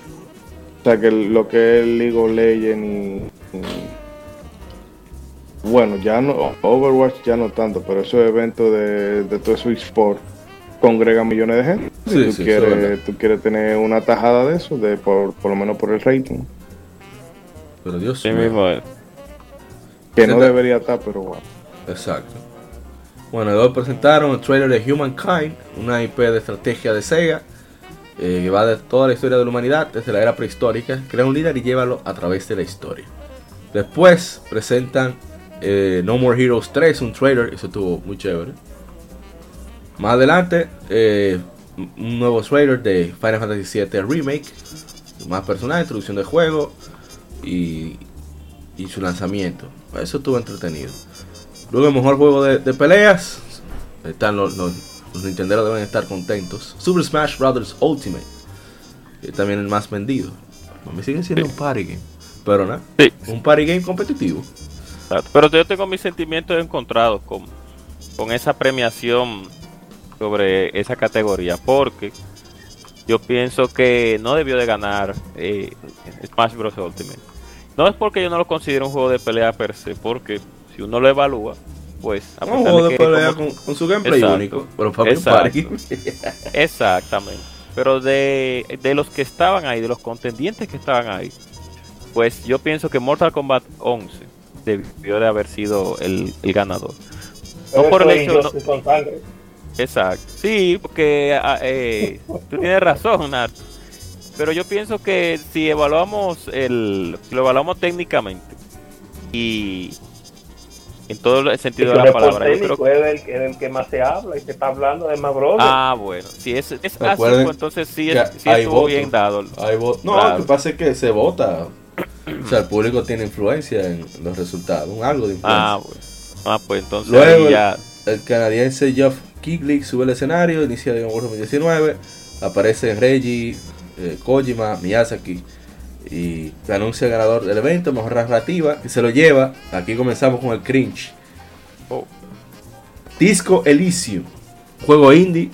O sea que lo que es League of Legends y, y- Bueno, ya no. Overwatch ya no tanto, pero esos eventos de, de todo eso eSport congregan millones de gente. Sí, y tú, sí, quieres, tú quieres tener una tajada de eso, de por, por lo menos por el rating. Pero Dios Sí mío. mismo es. Que no debería estar, pero bueno. Exacto. Bueno, luego presentaron el trailer de Humankind, una IP de estrategia de Sega, eh, que va de toda la historia de la humanidad desde la era prehistórica. Crea un líder y llévalo a través de la historia. Después presentan eh, No More Heroes 3, un trailer, eso estuvo muy chévere. Más adelante, eh, un nuevo trailer de Final Fantasy VII Remake, más personal, introducción del juego y, y su lanzamiento. Eso estuvo entretenido. Luego el mejor juego de, de peleas. Están los, los, los Nintenderos deben estar contentos. Super Smash Bros. Ultimate. Que es también el más vendido. Me siguen siendo Sí. un party game. Pero nada. Sí. Un party game competitivo. Pero yo tengo mis sentimientos encontrados con, con esa premiación sobre esa categoría. Porque yo pienso que no debió de ganar eh, Smash Bros. Ultimate. No es porque yo no lo considero un juego de pelea per se, porque si uno lo evalúa, pues... a Un pesar juego de que pelea como- con, con su gameplay Exacto. único. Pero game. Exactamente. Pero de, de los que estaban ahí, de los contendientes que estaban ahí, pues yo pienso que Mortal Kombat 11 debió de haber sido el, el ganador. No por el hecho, no- Injustice con sangre. Exacto. Sí, porque ah, eh, tú tienes razón, Nat. Pero yo pienso que si evaluamos el, si lo evaluamos técnicamente y en todo el sentido de la palabra, yo creo técnico, es del, es del que más se habla y se está hablando de más brother. Ah, bueno, si es, es así, pues entonces sí, que es, sí estuvo votos. bien dado. Hay no, Claro. lo que pasa es que se vota. O sea, el público tiene influencia en los resultados. Un algo de influencia. Ah, bueno. Ah, pues entonces Luego ya. El canadiense Geoff Keighley sube al escenario, inicia Game Awards 2019, aparece Reggie, eh, Kojima, Miyazaki y anuncia el ganador del evento, mejor narrativa, y se lo lleva. Aquí comenzamos con el cringe. Oh. Disco Elysium, juego indie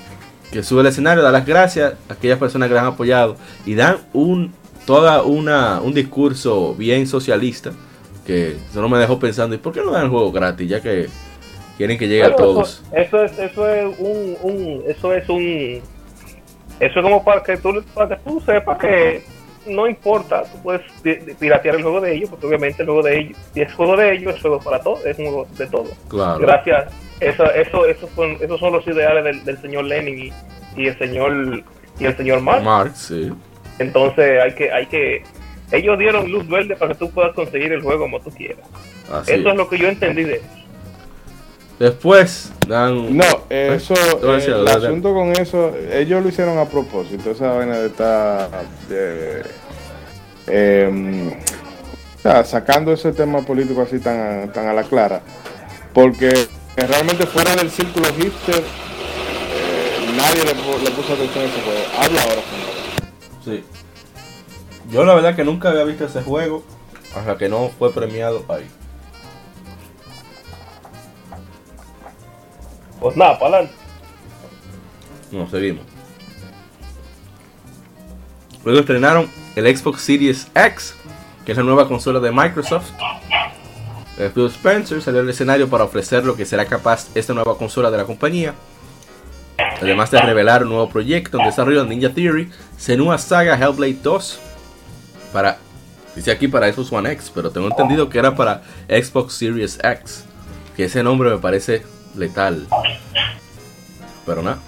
que sube al escenario, da las gracias a aquellas personas que le han apoyado y dan un toda una un discurso bien socialista que eso no me dejó pensando, ¿y por qué no dan el juego gratis? Ya que quieren que llegue a todos. Eso, eso es, eso es un, un, eso es un, eso es como para que tú, para que tú sepas que no importa, tú puedes pi- piratear el juego de ellos, porque obviamente el juego de ellos, si es juego de ellos, es juego para todos, es un juego de todos. Claro. Gracias. Eso, eso, eso fue- esos son los ideales del, del señor Lenin y, y el señor y el señor Marx. Sí. Entonces hay que, hay que, ellos dieron luz verde para que tú puedas conseguir el juego como tú quieras. Así Eso es. es lo que yo entendí de eso. Después dan No, eso, eh, el asunto con eso, ellos lo hicieron a propósito, esa vaina de estar eh, em, sacando ese tema político así tan, tan a la clara, porque realmente fuera del círculo hipster, eh, nadie le, pu- le puso atención a ese juego. Habla ahora, señor. Sí. Yo la verdad que nunca había visto ese juego hasta que no fue premiado ahí. Pues nada, para adelante. No, seguimos. Luego estrenaron el Xbox Series X, que es la nueva consola de Microsoft. Eh, Phil Spencer salió al escenario para ofrecer lo que será capaz esta nueva consola de la compañía. Además de revelar un nuevo proyecto en desarrollo de Ninja Theory, Senua Saga Hellblade 2 para dice aquí para Xbox One X, pero tengo entendido que era para Xbox Series X, que ese nombre me parece letal. Pero nada.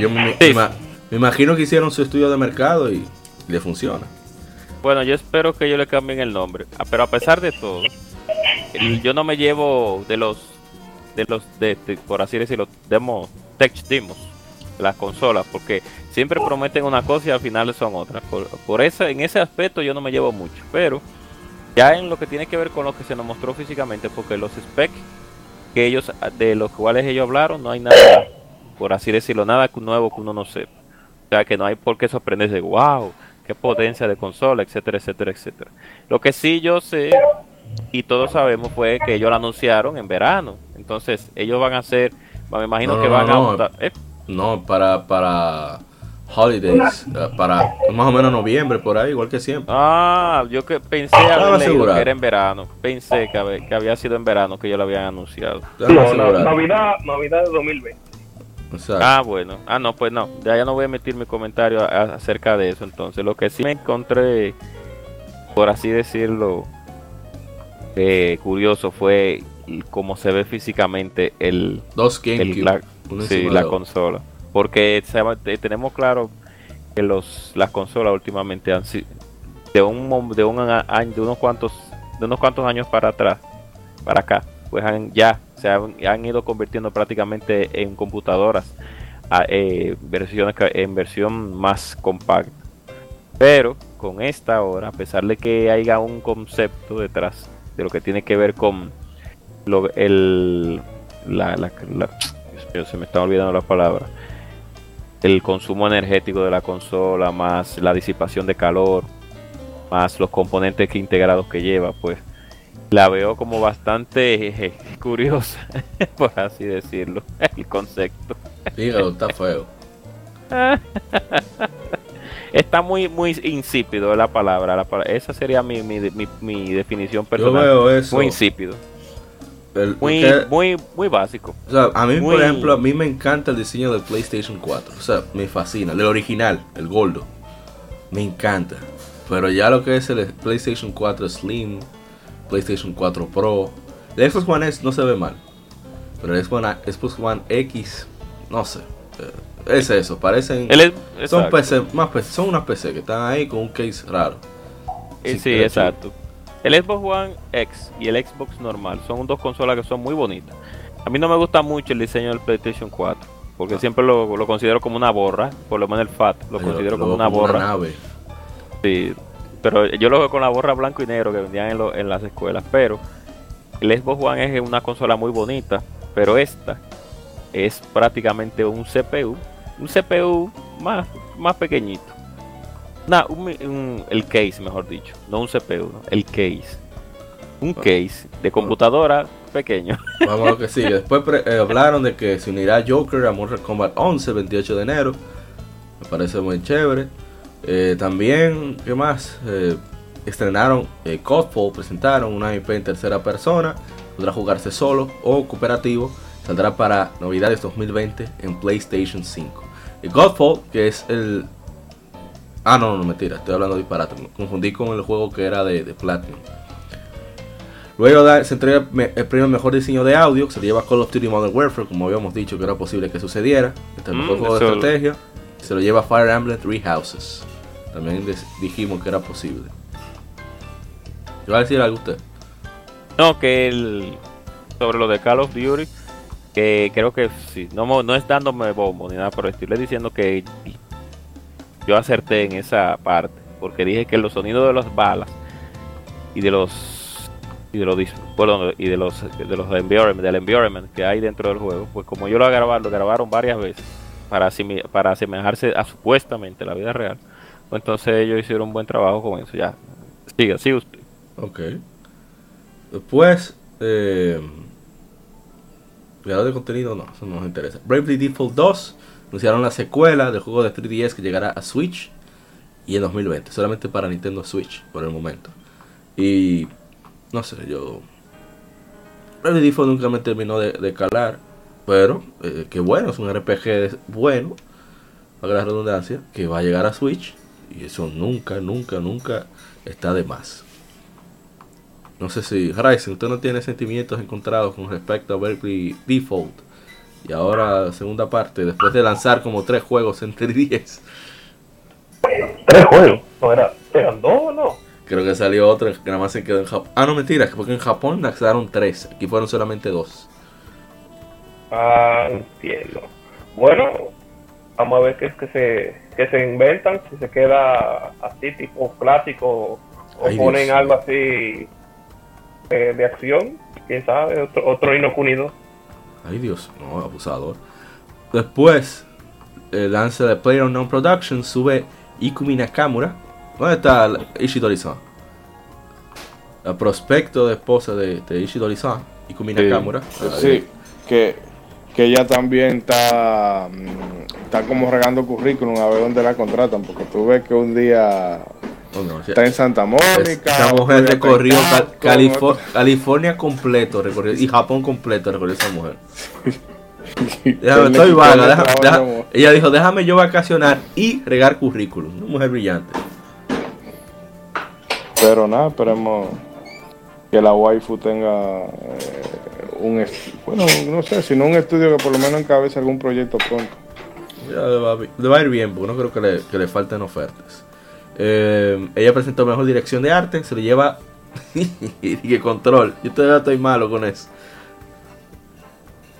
Yo me, Sí. me- me imagino que hicieron su estudio de mercado y le funciona. Bueno, yo espero que ellos le cambien el nombre. Ah, Pero a pesar de todo, yo no me llevo de los, de los, de, de- por así decirlo, demos, tech demos, de las consolas, porque siempre prometen una cosa y al final son otras. Por, por ese, en ese aspecto yo no me llevo mucho, pero ya en lo que tiene que ver con lo que se nos mostró físicamente, porque los specs que ellos, de los cuales ellos hablaron, no hay nada, por así decirlo, nada nuevo que uno no sepa. O sea, que no hay por qué sorprenderse, wow, qué potencia de consola, etcétera, etcétera, etcétera. Lo que sí yo sé, y todos sabemos, fue que ellos lo anunciaron en verano. Entonces, ellos van a hacer, me imagino No, que no, van no, a... eh, No, para, para holidays, eh, para más o menos noviembre, por ahí, igual que siempre. Ah, yo que pensé haber leído que era en verano. Pensé que, habe- que había sido en verano que ellos lo habían anunciado. No, no, Navidad, Navidad de 2020. Exacto. Ah, bueno. Ah, no, pues no. Ya, ya no voy a emitir mi comentario a- a- acerca de eso. Entonces, lo que sí me encontré, por así decirlo, eh, curioso fue el- cómo se ve físicamente el, Dos el- GameCube. la, uno sí, la consola. Porque tenemos claro que los las consolas últimamente han sido de un de un de unos cuantos de unos cuantos años para atrás, para acá, pues han, ya se han, han ido convirtiendo prácticamente en computadoras eh, en versión más compacta. Pero con esta ahora, a pesar de que haya un concepto detrás de lo que tiene que ver con lo, el la, la- se me está olvidando la palabra el consumo energético de la consola más la disipación de calor más los componentes que integrados que lleva pues la veo como bastante eh, curiosa por así decirlo el concepto Dígalo, está feo. está muy muy insípido la palabra, la palabra- esa sería mi, mi, mi, mi definición Yo personal veo eso. muy insípido el- muy que- muy muy básico o sea, a mí, muy- por ejemplo, a mí me encanta el diseño del PlayStation 4. O sea, me fascina. El original, el Goldo. Me encanta. Pero ya lo que es el PlayStation 4 Slim, PlayStation 4 Pro, el Xbox One S no se ve mal. Pero el Xbox One, X, no sé. eh, Es eso, parecen. Son. PC, más PC, son unas PC que están ahí con un case raro. Eh, Sí, Sí, exacto. El Xbox One X y el Xbox normal son dos consolas que son muy bonitas. A mí no me gusta mucho el diseño del PlayStation 4, porque Ah. siempre lo, lo considero como una borra, por lo menos el FAT lo considero lo como una borra. nave. Sí, pero yo lo veo con la borra blanco y negro que vendían en, lo- en las escuelas. Pero el Xbox One es una consola muy bonita, pero esta es prácticamente un CPU, un CPU más, más pequeñito. Nah, un el case, mejor dicho, no un CPU, no, el case. Un case de computadora pequeño. Vamos a lo que sigue. Después eh, hablaron de que se unirá Joker a Mortal Kombat 11, 28 de enero. Me parece muy chévere. Eh, también, ¿qué más? Eh, estrenaron eh, Godfall, presentaron una IP en tercera persona. Podrá jugarse solo o cooperativo. Saldrá para Navidades 2020 en PlayStation 5. Y Godfall, que es el... Ah, no, no, mentira, estoy hablando de disparate. Me confundí con el juego que era de, de Platinum. Luego da- se entrega el premio mejor diseño de audio, que se le lleva Call of Duty Modern Warfare, como habíamos dicho que era posible que sucediera. Este el Mm, mejor juego de estrategia. Se lo lleva Fire Emblem Three Houses. También dijimos que era posible. ¿Qué va a decir algo usted? No, que el, sobre lo de Call of Duty, que creo que sí, no, no es dándome bombo ni nada, pero estoy diciendo que yo acerté en esa parte, porque dije que los sonidos de las balas y de los y de los bueno, y de los de los environment, del environment que hay dentro del juego, pues como yo lo grabaron, lo grabaron varias veces para para asemejarse a supuestamente la vida real, pues entonces ellos hicieron un buen trabajo con eso, ya. Siga, siga usted. Ok. Después, eh, Creador de contenido, no, eso no nos interesa. Bravely Default 2 anunciaron la secuela del juego de 3DS que llegará a Switch y en 2020, solamente para Nintendo Switch por el momento. Y no sé, yo. Bravely Default nunca me terminó de, de calar, pero eh, que bueno, es un RPG bueno, para la redundancia, que va a llegar a Switch y eso nunca, nunca, nunca está de más. No sé si, Ryzen, usted no tiene sentimientos encontrados con respecto a Berkeley Default. Y ahora, segunda parte, después de lanzar como tres juegos en 3DS. Tres juegos. No era, eran dos o no. Creo que salió otro que nada más se quedó en Japón. Ah, no, mentira, porque en Japón lanzaron tres. Aquí fueron solamente dos. Ah, entiendo. Bueno, vamos a ver qué es que se, que se inventan. Si se queda así, tipo clásico, o Ay, ponen Dios algo así eh, de acción. Quién sabe, otro, otro Inokunido. Ay, Dios, no, abusador. Después, el lance de PlayerUnknown Productions sube Ikumi Nakamura. ¿Dónde está Ishidori-san? El prospecto de esposa de, de Ishidori-san, Ikumi Sí. Nakamura. Sí, que, que ella también está, mm, está como regando currículum a ver dónde la contratan, porque tú ves que un día Oh, no, está en Santa Mónica. Esa mujer recorrió Cal- California completo recorrió, y Japón completo recorrió esa mujer. Déjame, estoy vaga. deja- ella dijo, déjame yo vacacionar y regar currículum. Una mujer brillante. Pero nada, esperemos que la waifu tenga eh, un, bueno, no sé, sino un estudio que por lo menos encabece algún proyecto pronto. Ya le va, a vi- le va a ir bien, porque no creo que le, que le falten ofertas. Eh, ella presentó mejor dirección de arte, se le lleva y que control. Yo todavía estoy malo con eso.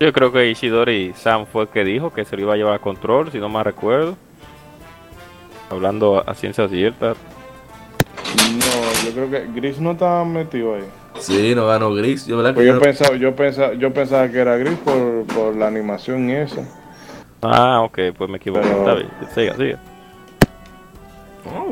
Yo creo que Ishidori Sam fue el que dijo que se lo iba a llevar a control, si no me recuerdo. Hablando a ciencia cierta. No, yo creo que Gris no está metido ahí. Sí, no ganó Gris. Yo, Pues yo pensaba, yo pensaba, yo pensaba que era Gris por, por la animación y eso. Ah, ok, pues me equivoqué. Pero- Está bien, siga, siga.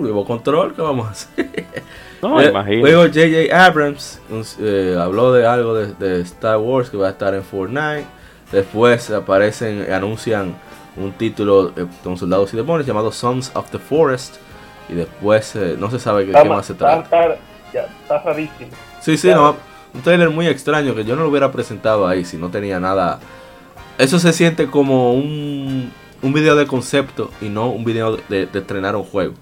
Llevó control, ¿qué vamos a hacer? No, Eh, imagino. Luego J.J. Abrams eh, habló de algo de, de Star Wars que va a estar en Fortnite. Después aparecen, anuncian un título eh, con soldados y demonios llamado Sons of the Forest. Y después eh, no se sabe Está, qué más se está, trata. está- ya, está rarísimo. Sí, sí, Claro. no. Un trailer muy extraño que yo no lo hubiera presentado ahí si no tenía nada. Eso se siente como un, un video de concepto y no un video de, de estrenar un juego.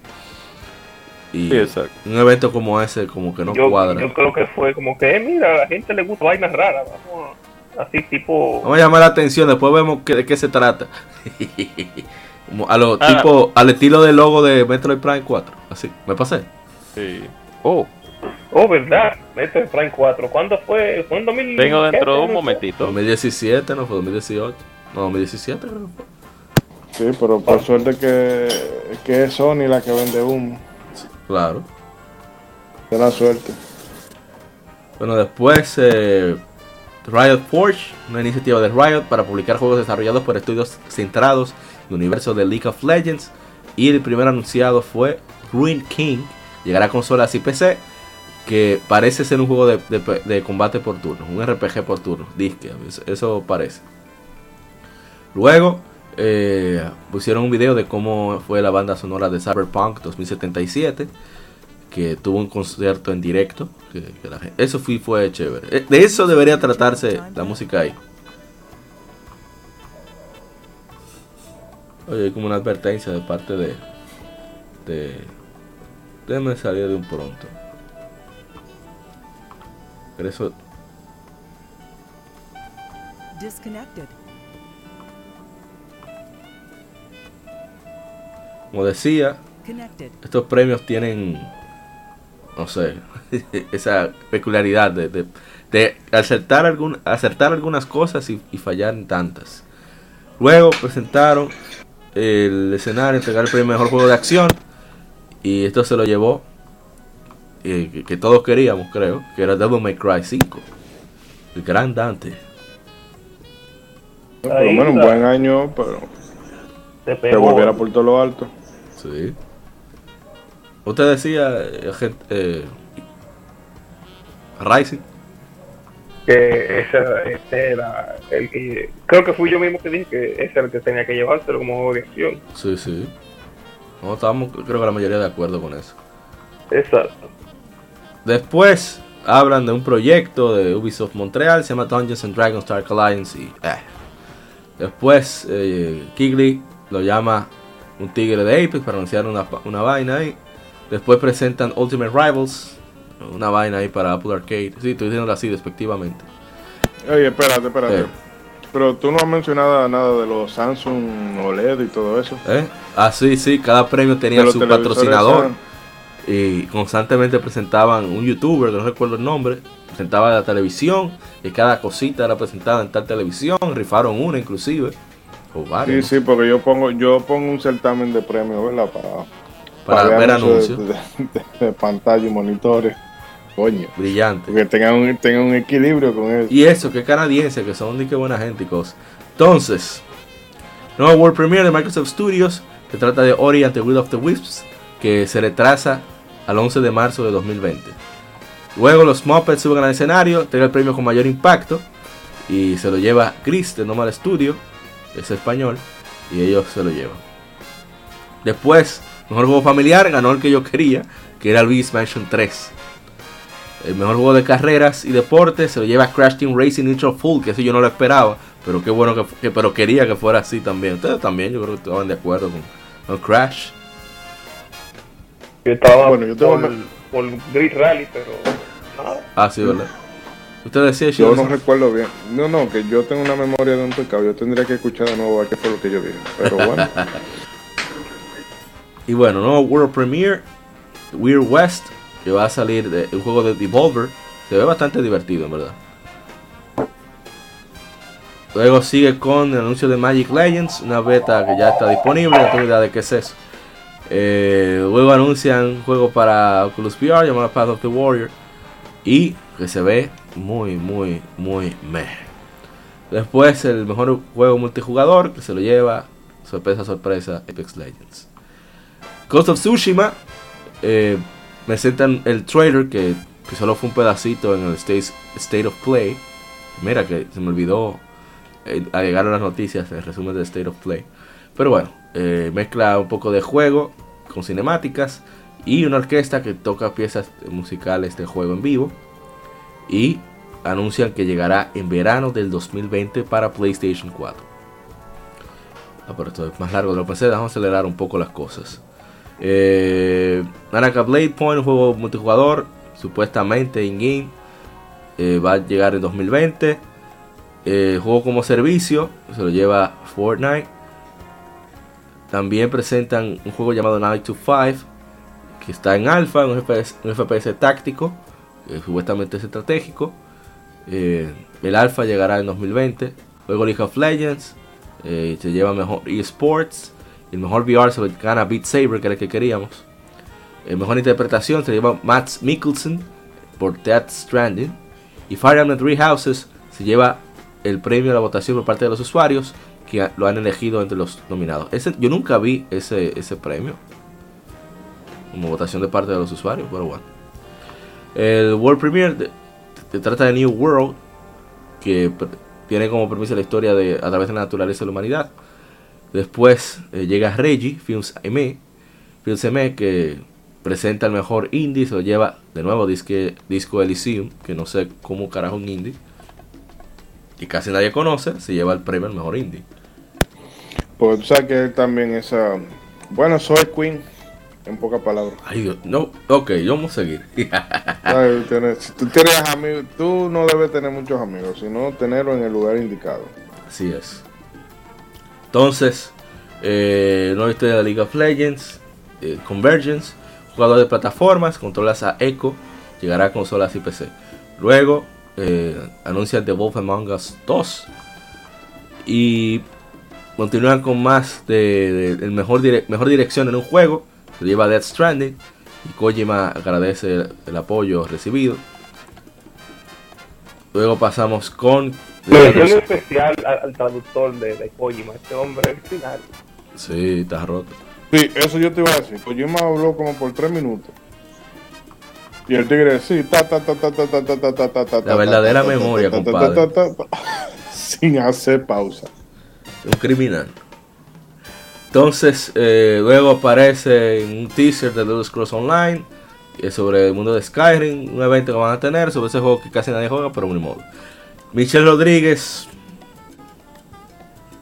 Y Sí, exacto. un evento como ese como que no yo, cuadra. yo creo que fue como que, eh, mira, a la gente le gusta vainas raras. Vamos así tipo. Vamos a llamar la atención, después vemos que- de qué se trata. Como a lo Ah. tipo, al estilo del logo de Metroid Prime 4. Así, me pasé. Sí. Oh, Oh, ¿verdad? Metroid Prime 4. ¿Cuándo fue? ¿Fue en 2000? vengo ¿qué dentro de un momentito. 2017, no fue 2018. No, 2017 creo que fue. Sí, pero por suerte que, que es Sony la que vende humo. Claro. De la suerte. Bueno, después eh, Riot Forge, una iniciativa de Riot para publicar juegos desarrollados por estudios centrados en el universo de League of Legends. Y el primer anunciado fue Ruin King. Llegará a consolas y PC. Que parece ser un juego de, de- de combate por turnos, un RPG por turnos. Disque, eso parece. Luego eh, pusieron un video de cómo fue la banda sonora de Cyberpunk 2077 que tuvo un concierto en directo. Que, la gente- eso fue, fue chévere. Eh, De eso debería tratarse la música ahí. Oye, hay como una advertencia de parte de. de. Déjame salir de un pronto. Pero eso. Disconnected. Como decía, estos premios tienen. No sé. esa peculiaridad de, de, de acertar, algún, acertar algunas cosas y, y fallar en tantas. Luego presentaron el escenario, entregar el premio mejor juego de acción. Y esto se lo llevó. eh, que, que todos queríamos, creo. Que era Devil May Cry 5. El gran Dante. Por lo menos un buen año, pero Se pegó. volviera por todo lo alto. Sí. Usted decía, eh, eh, Rising. que ese, ese era el que creo que fui yo mismo que dije que ese era el que tenía que llevárselo como juego de acción Sí, sí. No, estábamos, creo que la mayoría de acuerdo con eso. exacto Después hablan de un proyecto de Ubisoft Montreal, se llama Dungeons and Dragons Dark Alliance y eh. Después eh, Kigley lo llama un tigre de Apex para anunciar una, una vaina ahí. Después presentan Ultimate Rivals, una vaina ahí para Apple Arcade. Sí, estoy diciéndolo así despectivamente. Oye, espérate, espérate. Eh. Pero tú no has mencionado nada de los Samsung OLED y todo eso. ¿Eh? Ah, sí, sí, cada premio tenía su patrocinador. Y constantemente presentaban un youtuber, no recuerdo el nombre, presentaba la televisión y cada cosita era presentada en tal televisión, rifaron una inclusive, o Sí, varios, sí, porque yo pongo yo pongo un certamen de premios, ¿verdad? Para, para ver anuncios de, de- de pantalla y monitores. Coño. brillante. Que tengan un, tengan un equilibrio con eso. Y eso, que canadienses, que son de que buena gente y cosas. Entonces, nuevo World Premiere de Microsoft Studios, se trata de Ori and the Will of the Wisps, que se retrasa al 11 de marzo de 2020. Luego los Muppets suben al escenario, entrega el premio con mayor impacto y se lo lleva Chris de Normal Studio, es español, y ellos se lo llevan. Después, mejor juego familiar, ganó el que yo quería, que era Luis Mansion 3. El mejor juego de carreras y deportes se lo lleva Crash Team Racing Nitro Full, que eso yo no lo esperaba, pero qué bueno que, que- pero quería que fuera así también. Ustedes también, yo creo que estaban de acuerdo con, con Crash. yo estaba Bueno, yo tengo por, me- por Grid Rally pero nada Ah, sí, ¿verdad? Usted decía, Yo no recuerdo bien. No, no, que yo tengo una memoria de un pecado. Yo tendría que escuchar de nuevo a qué fue lo que yo dije. Pero bueno, Y bueno, nuevo World Premiere, Weird West, que va a salir de un juego de Devolver. Se ve bastante divertido, en verdad. Luego sigue con el anuncio de Magic Legends, una beta que ya está disponible, no tengo idea de qué es eso. Eh, luego anuncian un juego para Oculus VR llamado Path of the Warrior. Y que se ve muy, muy, muy meh. Después el mejor juego multijugador que se lo lleva, sorpresa, sorpresa, Apex Legends. Ghost of Tsushima, eh, presentan el trailer que, solo fue un pedacito en el State, State of Play. Mira que se me olvidó eh, agregar las noticias el resumen del State of Play. Pero bueno, eh, mezcla un poco de juego con cinemáticas y una orquesta que toca piezas musicales del juego en vivo. Y anuncian que llegará en verano del 2020 para PlayStation 4. Ah, pero esto es más largo de lo que pensé. Vamos a acelerar un poco las cosas. Eh, Blade Point, un juego multijugador, supuestamente in-game, eh, va a llegar en 2020. Eh, juego como servicio, se lo lleva Fortnite. También presentan un juego llamado Night to 5, que está en alfa, un FPS, un FPS táctico, que supuestamente es estratégico. Eh, el alfa llegará en 2020. Luego League of Legends, eh, se lleva mejor eSports. El mejor VR se gana Beat Saber, que era el que queríamos. El mejor interpretación se lleva Matt Mikkelsen por Death Stranding. Y Fire Emblem Three Houses se lleva el premio a la votación por parte de los usuarios que lo han elegido entre los nominados. Ese, yo nunca vi ese, ese premio como votación de parte de los usuarios, pero bueno. El World Premiere se trata de New World, que tiene como premisa la historia de a través de la naturaleza de la humanidad. Después eh, llega Reggie, Films ME, Films ME, que presenta el mejor indie, se lo lleva de nuevo disque, Disco Elysium, que no sé cómo carajo un indie. Y casi nadie conoce, se lleva el premio al mejor indie. pues tú sabes que él también es. ah, bueno, soy Queen, en pocas palabras. Ay, Dios, no, ok, vamos a seguir. Tú tienes amigos, tú no debes tener muchos amigos, sino tenerlo en el lugar indicado. Así es. Entonces, eh, nueva historia de League of Legends, eh, Convergence, jugador de plataformas, controlas a Echo, llegará a consolas y PC. Luego, eh, anuncian The Wolf Among Us 2 y continúan con más de, de- el mejor, dire- mejor dirección en un juego, se lleva Death Stranding y Kojima agradece el, el apoyo recibido. Luego pasamos con mención especial al, al traductor de, de Kojima este hombre al final Sí, está roto. Sí, eso yo te iba a decir. Kojima habló como por tres minutos. Y el tigre, sí, ta, ta, ta, ta, ta, ta, ta, ta, ta, ta, ta, La verdadera memoria, compadre. ta, ta, ta, ta, Sin hacer pausa. un criminal. Entonces, eh, luego aparece un teaser de Elder Scrolls Online eh, sobre el mundo de Skyrim, un evento que van a tener sobre ese juego que casi nadie juega, pero ni modo. Michelle Rodríguez.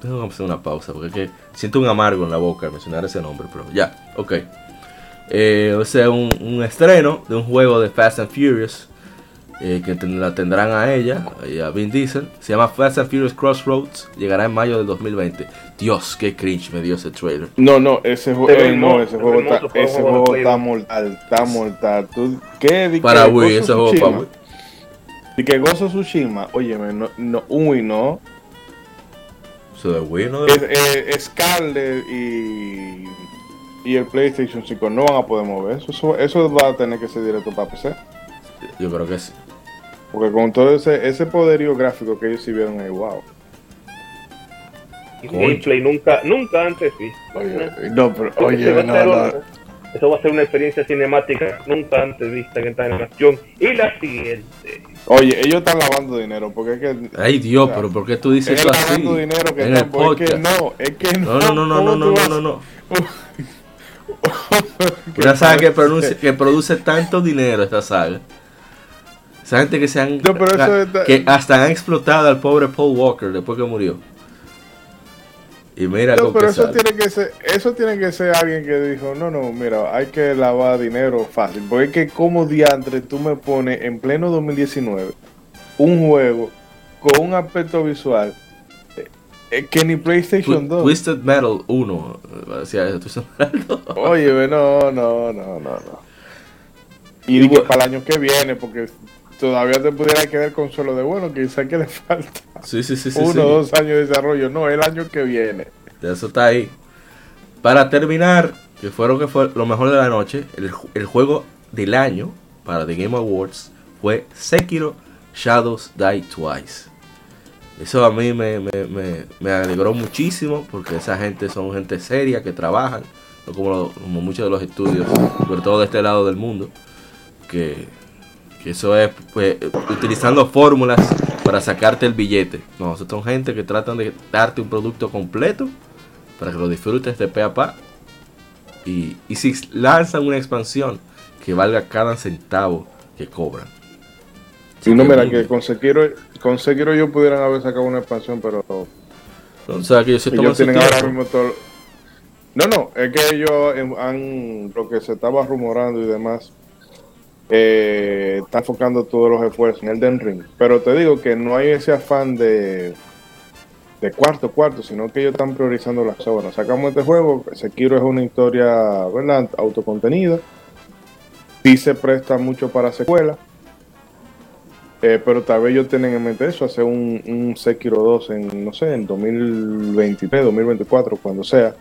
Tengo que hacer una pausa porque es que siento un amargo en la boca al mencionar ese nombre, pero ya, ok. Eh, o sea, un, un estreno de un juego de Fast and Furious eh, que ten- la tendrán a ella a Vin Diesel. Se llama Fast and Furious Crossroads. Llegará en mayo del 2020. Dios, qué cringe me dio ese trailer. No, no, ese, ju- Se ve eh, no, ese se juego está, ese juego de juego mortal, está mortal. ¿Tú, ¿Qué? Di Para que Wii, ese juego para Wii. Di que Gozo Tsushima, óyeme, no, no, uy, no. Eso de Wii, ¿no? Es, eh, Scarlet y, y el PlayStation 5 no van a poder mover eso. eso. Eso va a tener que ser directo para PC. Yo creo que sí. Porque con todo ese, ese poderío gráfico que ellos sí vieron ahí, wow. Gameplay nunca, nunca antes sí. Oye, no, pero, Eso oye, va a no, ser no. una- Eso va a ser una experiencia cinemática nunca antes vista en esta animación. Y la siguiente. Oye, ellos están lavando dinero, porque es que... Ay, Dios, o sea, pero ¿por qué tú dices es eso así? lavando dinero que en el están, es que podcast. no, es que no. No, no, no, no, ¿cómo no, no. Una saga que produce, que produce tanto dinero esta saga. Esa gente que se han No, pero eso está- que hasta han explotado al pobre Paul Walker después que murió. Y mira No, con pero qué eso sale. tiene que ser, eso tiene que ser alguien que dijo, no, no, mira, hay que lavar dinero fácil, porque es que como diantre tú me pones en pleno 2019 un juego con un aspecto visual eh, eh, que ni PlayStation Twi- 2. Twisted Metal 1. eh, Decía eso, Twisted Metal 2. Oye, no, no, no, no, no. Y Y bu- para el año que viene, porque todavía te pudiera quedar con solo de bueno, quizá que le falta Sí, sí, sí, sí. uno o dos años de desarrollo, no, el año que viene. Eso está ahí. Para terminar, que fue lo que fue lo mejor de la noche, el, el juego del año para The Game Awards fue Sekiro Shadows Die Twice. Eso a mí me, me, me- me alegró muchísimo porque esa gente son gente seria que trabajan, no como, como muchos de los estudios, sobre todo de este lado del mundo, que eso es pues, utilizando fórmulas para sacarte el billete. No, son gente que tratan de darte un producto completo para que lo disfrutes de pe a pa. Y, y si lanzan una expansión que valga cada centavo que cobran. Si no, mira, que con Sekiro, con Sekiro yo pudieran haber sacado una expansión, pero O sea, que ellos se ellos tienen ahora mismo todo. No, no, es que ellos han, lo que se estaba rumorando y demás, eh, está enfocando todos los esfuerzos en el Den Ring. Pero te digo que no hay ese afán de, de cuarto, cuarto, sino que ellos están priorizando las obras. Sacamos este juego, Sekiro es una historia, ¿verdad? Autocontenida. Sí se presta mucho para secuela. Eh, pero tal vez ellos tienen en mente eso, hacer un, un Sekiro 2 en, no sé, en 2023, 2024, cuando sea.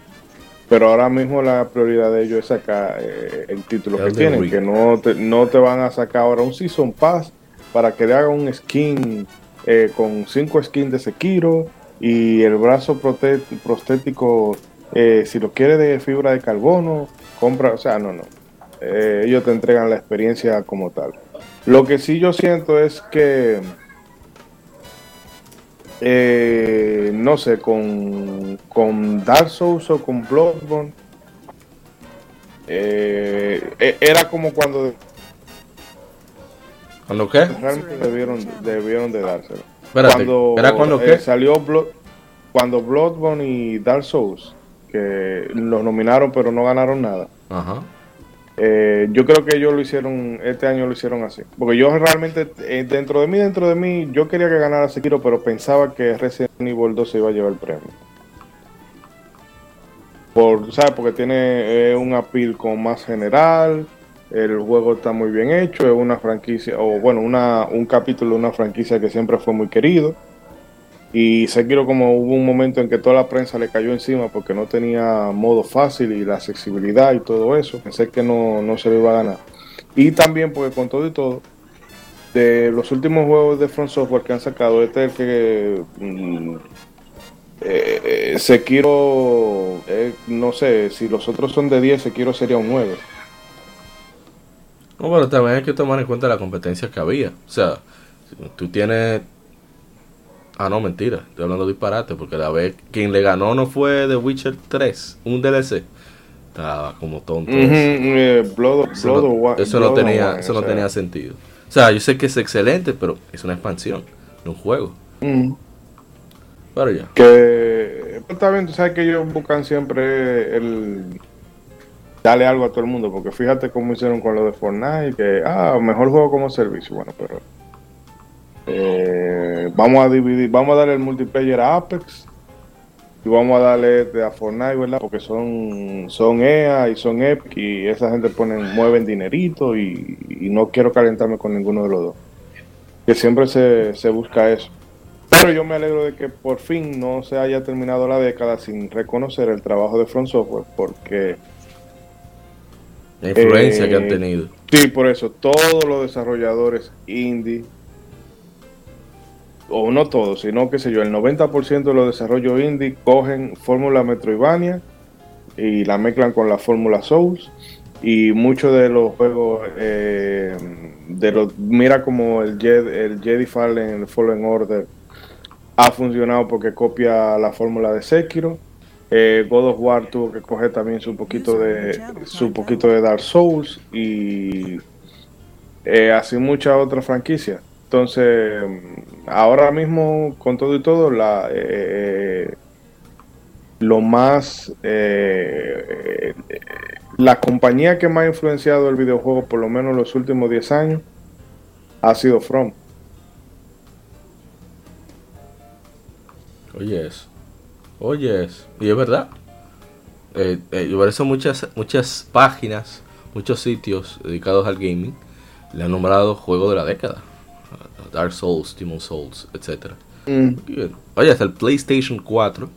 Pero ahora mismo la prioridad de ellos es sacar eh, el título que tienen, Ring. que no te, no te van a sacar ahora un Season Pass para que le hagan un skin eh, con cinco skins de Sekiro y el brazo prostético, eh, si lo quiere de fibra de carbono, compra, o sea, no, no. Eh, ellos te entregan la experiencia como tal. Lo que sí yo siento es que, eh, no sé, con, con Dark Souls o con Bloodborne, eh, e- era como cuando ¿Cuándo qué? realmente debieron, debieron de dárselo. Espérate, cuando ¿era cuando eh, qué? salió Blood, cuando Bloodborne y Dark Souls, que los nominaron pero no ganaron nada. Ajá. Eh, yo creo que ellos lo hicieron, este año lo hicieron así. Porque yo realmente, eh, dentro de mí, dentro de mí, yo quería que ganara Sekiro, pero pensaba que Resident Evil 2 se iba a llevar el premio. Por, ¿sabes? Porque tiene eh, un appeal como más general, el juego está muy bien hecho, es una franquicia, o bueno, una, un capítulo de una franquicia que siempre fue muy querido. Y Sekiro como hubo un momento en que toda la prensa le cayó encima porque no tenía modo fácil y la accesibilidad y todo eso. Pensé que no, no se le iba a ganar. Y también porque con todo y todo, de los últimos juegos de Front Software que han sacado, este es el que mm, eh, Sekiro, eh, no sé, si los otros son de 10, Sekiro sería un 9. No, pero también hay que tomar en cuenta la competencia que había. O sea, tú tienes. Ah, no, mentira. Estoy hablando disparate. Porque la vez quien le ganó no fue The Witcher 3, un DLC. Estaba como tonto. Ujú, eso. Blood, Eso, Blood no, eso tenía, eso o no sea. tenía sentido. O sea, yo sé que es excelente, pero es una expansión, no un juego. Pero ya. Que pues, está bien, tú sabes que ellos buscan siempre el darle algo a todo el mundo, porque fíjate cómo hicieron con lo de Fortnite, que ah, mejor juego como servicio, bueno, pero eh, vamos a dividir, vamos a darle el multiplayer a Apex y vamos a darle este a Fortnite, ¿verdad? Porque son son EA y son Epic y esa gente ponen mueven dinerito y, y no quiero calentarme con ninguno de los dos. Que siempre se, se busca eso. Pero yo me alegro de que por fin no se haya terminado la década sin reconocer el trabajo de Front Software, porque La influencia Eh, que han tenido. sí, por eso todos los desarrolladores indie, o no todos, sino que sé yo, el 90% de los desarrollos indie cogen fórmula Metroidvania y la mezclan con la fórmula Souls. Y muchos de los juegos, eh, de los, mira como el Jedi, el Jedi Fallen, el Fallen Order, ha funcionado porque copia la fórmula de Sekiro. Eh, God of War tuvo que coger también su poquito de su poquito de Dark Souls y eh, así muchas otras franquicias. Entonces, ahora mismo con todo y todo, la eh, lo más eh, la compañía que más ha influenciado el videojuego por lo menos los últimos 10 años ha sido From. Oye eso. Oye eso. Y es verdad. Eh, eh, y por eso muchas, muchas páginas, muchos sitios dedicados al gaming le han nombrado juego de la década. Dark Souls, Demon Souls, etc. Oye, hasta el PlayStation 4,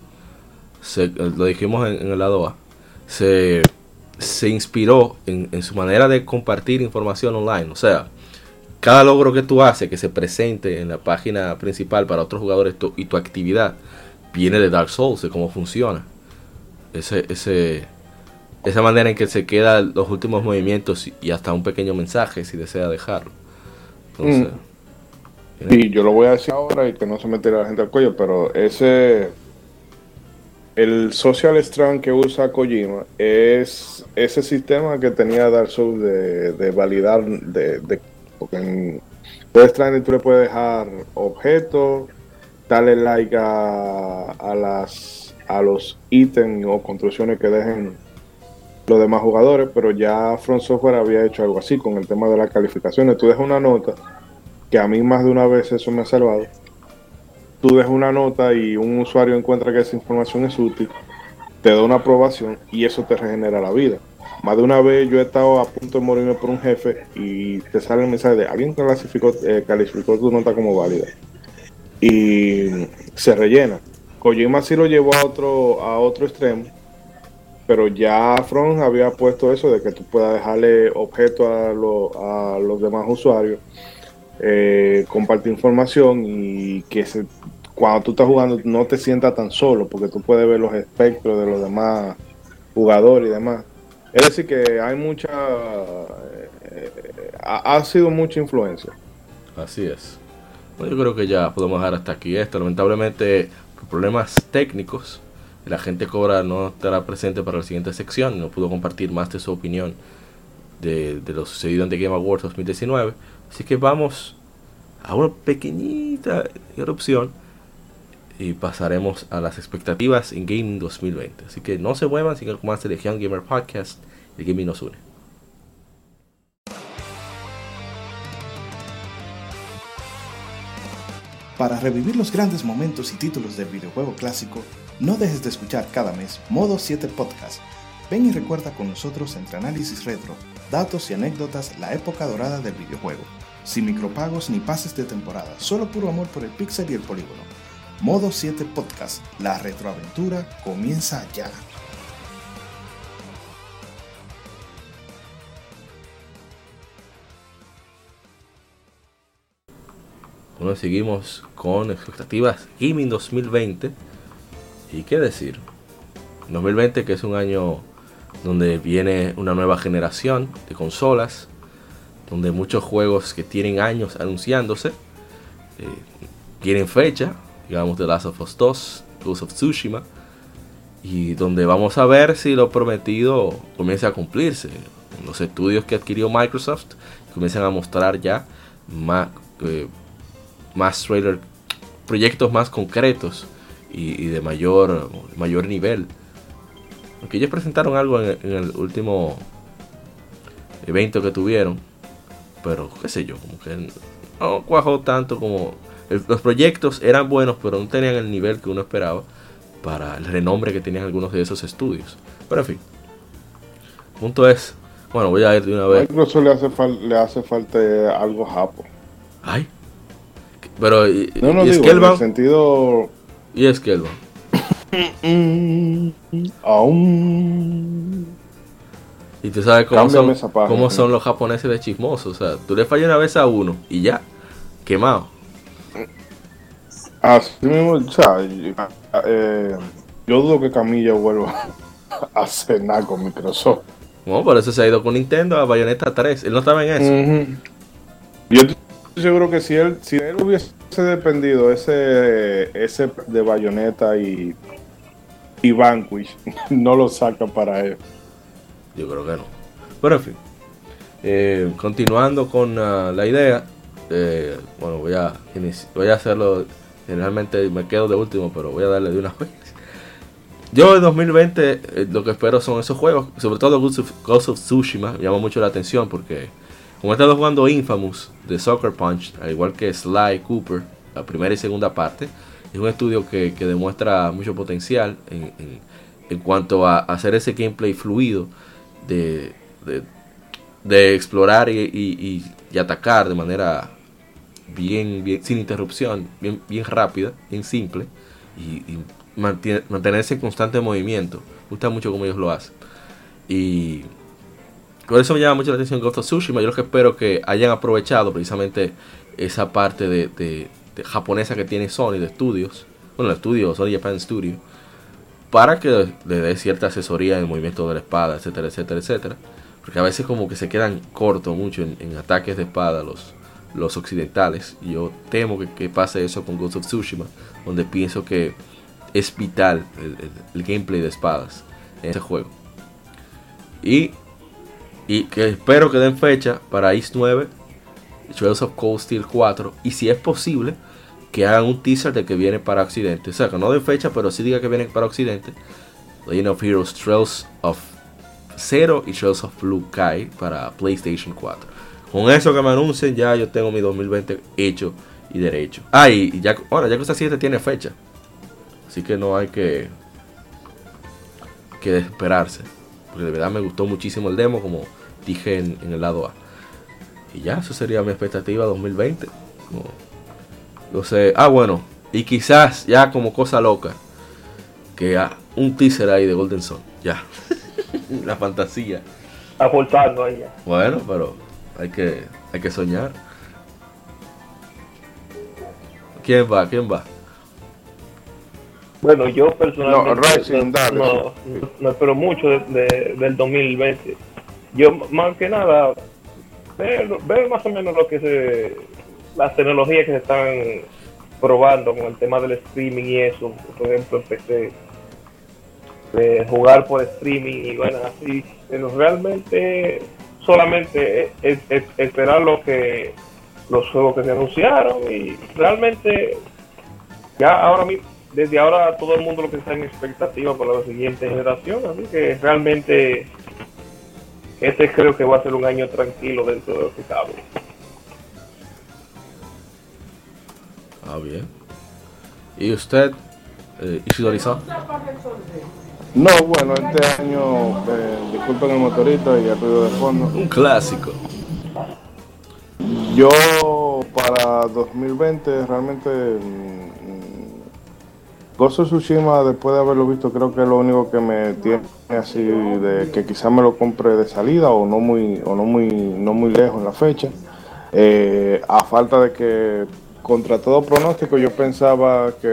se- eh, lo dijimos en, en el lado A, se, se inspiró en, en su manera de compartir información online. O sea, cada logro que tú haces que se presente en la página principal para otros jugadores tu- y tu actividad viene de Dark Souls, de cómo funciona. Ese, ese, esa manera en que se quedan los últimos movimientos y, hasta un pequeño mensaje si desea dejarlo. Entonces, Y yo lo voy a decir ahora y que no se me tire la gente al cuello, pero ese. El social strand que usa Kojima es ese sistema que tenía Dark Souls de, de validar. De, de- porque en Death Stranding tú le puedes dejar objetos, darle like a, a, las, a los ítems o construcciones que dejen los demás jugadores, pero ya Front Software había hecho algo así con el tema de las calificaciones. Tú dejas una nota que a mí más de una vez eso me ha salvado. Tú dejas una nota y un usuario encuentra que esa información es útil, te da una aprobación y eso te regenera la vida. Más de una vez yo he estado a punto de morirme por un jefe y te sale el mensaje de alguien clasificó, eh, calificó tu nota como válida y se rellena. Kojima sí lo llevó a otro, a otro extremo, pero ya Front había puesto eso de que tú puedas dejarle objetos a, lo- a los demás usuarios eh, compartir información y que se, cuando tú estás jugando no te sientas tan solo porque tú puedes ver los espectros de los demás jugadores y demás. Es decir, que hay mucha. eh, ha, ha sido mucha influencia. Así es. Bueno, yo creo que ya podemos dejar hasta aquí esto. Lamentablemente, por problemas técnicos, la gente cobra no estará presente para la siguiente sección. No pudo compartir más de su opinión de, de lo sucedido en The Game Awards 2019. Así que vamos a una pequeñita erupción y pasaremos a las expectativas en Gaming 2020. Así que no se muevan, sigan con más de Legion Gamer Podcast. El gaming nos une. Para revivir los grandes momentos y títulos del videojuego clásico, no dejes de escuchar cada mes Modo 7 Podcast. Ven y recuerda con nosotros entre análisis retro, datos y anécdotas la época dorada del videojuego. Sin micropagos ni pases de temporada, solo puro amor por el pixel y el polígono. Modo 7 Podcast, la retroaventura comienza ya. Bueno, seguimos con expectativas Gaming 2020. ¿Y qué decir? 2020 que es un año donde viene una nueva generación de consolas. Donde muchos juegos que tienen años anunciándose eh, tienen fecha, digamos The Last of Us 2, Ghost of Tsushima, y donde vamos a ver si lo prometido comienza a cumplirse. Los estudios que adquirió Microsoft comienzan a mostrar ya más, eh, más trailer, proyectos más concretos y, de mayor, mayor nivel. Aunque ellos presentaron algo en el último evento que tuvieron, pero qué sé yo, como que no cuajó tanto como el- los proyectos eran buenos, pero no tenían el nivel que uno esperaba para el renombre que tenían algunos de esos estudios. Pero en fin, punto es, bueno, voy a ir de una vez. Microsoft le hace, fal- le hace falta algo japo. Ay, pero y, No, no y digo, en el sentido... y Scalebound. mm, aún... Y tú sabes cómo Cámbiame son, página, cómo son los japoneses de chismosos. O sea, tú le fallas una vez a uno y ya, quemado. Así mismo, o sea, yo, eh, yo dudo que Camilla vuelva a cenar con Microsoft. Bueno, por eso se ha ido con Nintendo a Bayonetta 3. Él no estaba en eso. Ujú. Yo estoy seguro que si él, si él hubiese dependido ese, ese de Bayonetta y, y Vanquish, no lo saca para él. Yo creo que no. Pero en fin. Eh, continuando con ah, la idea. eh, bueno, voy a, voy a hacerlo. Generalmente me quedo de último, pero voy a darle de una vez. Yo en 2020 eh, lo que espero son esos juegos, sobre todo Ghost of, Tsushima, me llama mucho la atención porque como he estado jugando Infamous de Soccer Punch, al igual que Sly Cooper, la primera y segunda parte, es un estudio que, que demuestra mucho potencial en, en- en cuanto a hacer ese gameplay fluido de, de, explorar y, y- y- atacar de manera bien, bien sin interrupción, bien, bien rápida, bien simple y, y mantenerse en constante movimiento. Me gusta mucho cómo ellos lo hacen. Y por eso me llama mucho la atención Ghost of Tsushima. Yo lo que espero que hayan aprovechado precisamente esa parte de, de- de japonesa que tiene Sony de estudios, bueno, el estudio Sony Japan Studio, para que le dé cierta asesoría en el movimiento de la espada, etcétera, etcétera, etcétera. Porque a veces como que se quedan cortos mucho en, ataques de espada los, los occidentales. Yo temo que, que pase eso con Ghost of Tsushima, donde pienso que es vital el, el- gameplay de espadas en ese juego. Y, y que espero que den fecha para East 9, Trails of Cold Steel 4, y si es posible, que hagan un teaser de que viene para Occidente. O sea, que no den fecha, pero sí diga que viene para Occidente. Legend of Heroes Trails of Zero y Trails of Blue Kai para PlayStation 4. Con eso que me anuncien, ya yo tengo mi 2020 hecho y derecho. Ah, y, ya, ahora, ya Cosa 7 tiene fecha. Así que no hay que, que desesperarse. Porque de verdad me gustó muchísimo el demo, como dije en, el lado A. Y ya, eso sería mi expectativa 2020. Como- sé. Ah, bueno. Y quizás ya como cosa loca. Que ah, un teaser ahí de Golden Sun. Ya. La fantasía. aportando a ella. Bueno, pero hay que, hay que soñar. ¿Quién va? ¿Quién va? Bueno, yo personalmente No, Rising, dale. no, no- no espero mucho de- de- del 2020. Yo más que nada veo, veo más o menos lo que se las tecnologías que se están probando con el tema del streaming y eso. Por ejemplo, empecé de jugar por streaming y bueno, así. Pero realmente solamente es, es- es esperar lo que los juegos que se anunciaron y realmente ya ahora mismo, desde ahora todo el mundo lo que está en expectativa para la siguiente generación, así que realmente este creo que va a ser un año tranquilo dentro de lo que cabe. Ah, bien. ¿Y usted, eh, Ishidori-san? No, bueno, este año, eh, disculpen el motorista y el ruido de fondo. Un clásico. Yo para 2020 realmente mm, of Tsushima después de haberlo visto creo que es lo único que me tiene así de que quizás me lo compre de salida o no muy o no muy no muy lejos en la fecha Eh, a falta de que contra todo pronóstico yo pensaba que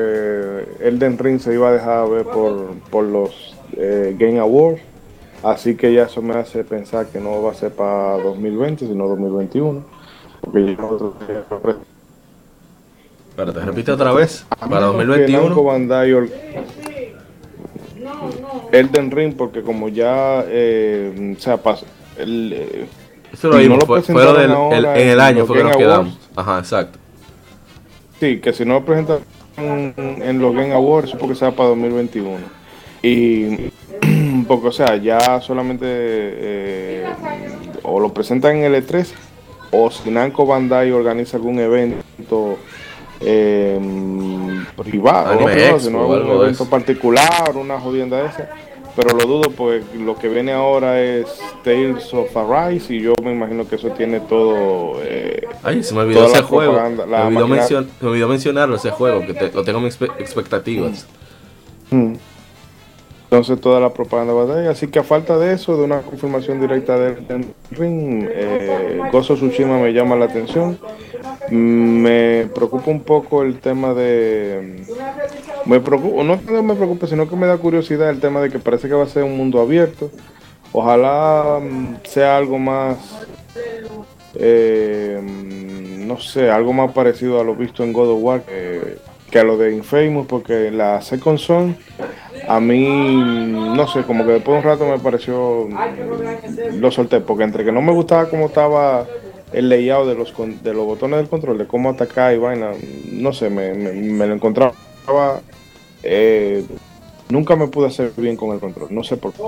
Elden Ring se iba a dejar ver por, por los eh, Game Awards Así que ya eso me hace pensar que no va a ser para 2020, sino 2021. Porque yo no Espérate, repite otra vez. Para Namco 2021. Bandai or- Elden Ring, porque como ya, eh, o sea, pasó, el, eh, Eso lo vimos, no lo fue, del, el- en el año fue que nos quedamos. Awards. Ajá, exacto. Sí, que si no lo presentan en, los Game Awards es porque sea para 2021. Y, porque, o sea, ya solamente eh, o lo presentan en el E3 o si Namco Bandai organiza algún evento eh, privado, no privado, sino algún evento particular, una jodienda de esa. Pero lo dudo, pues lo que viene ahora es Tales of Arise y yo me imagino que eso tiene todo. eh, Ay, se me olvidó ese juego. me, olvidó mencion- se me olvidó mencionarlo, ese juego, que te- lo tengo en expectativas. Mm. Entonces toda la propaganda ahí. Así que a falta de eso, de una confirmación directa del Elden Ring, eh, Gozo Tsushima me llama la atención. Mm, Me preocupa un poco el tema de... Me preocupa, no que me preocupe, sino que me da curiosidad el tema de que parece que va a ser un mundo abierto. Ojalá mm, sea algo más... eh, mm, no sé, algo más parecido a lo visto en God of War que, a lo de Infamous, porque la Second Son a mí, no sé, como que después de un rato me pareció, mm, lo solté, porque entre que no me gustaba cómo estaba el layout de los, de los botones del control, de cómo atacar y vaina, no sé, me, me- me lo encontraba, eh, nunca me pude hacer bien con el control, no sé por qué.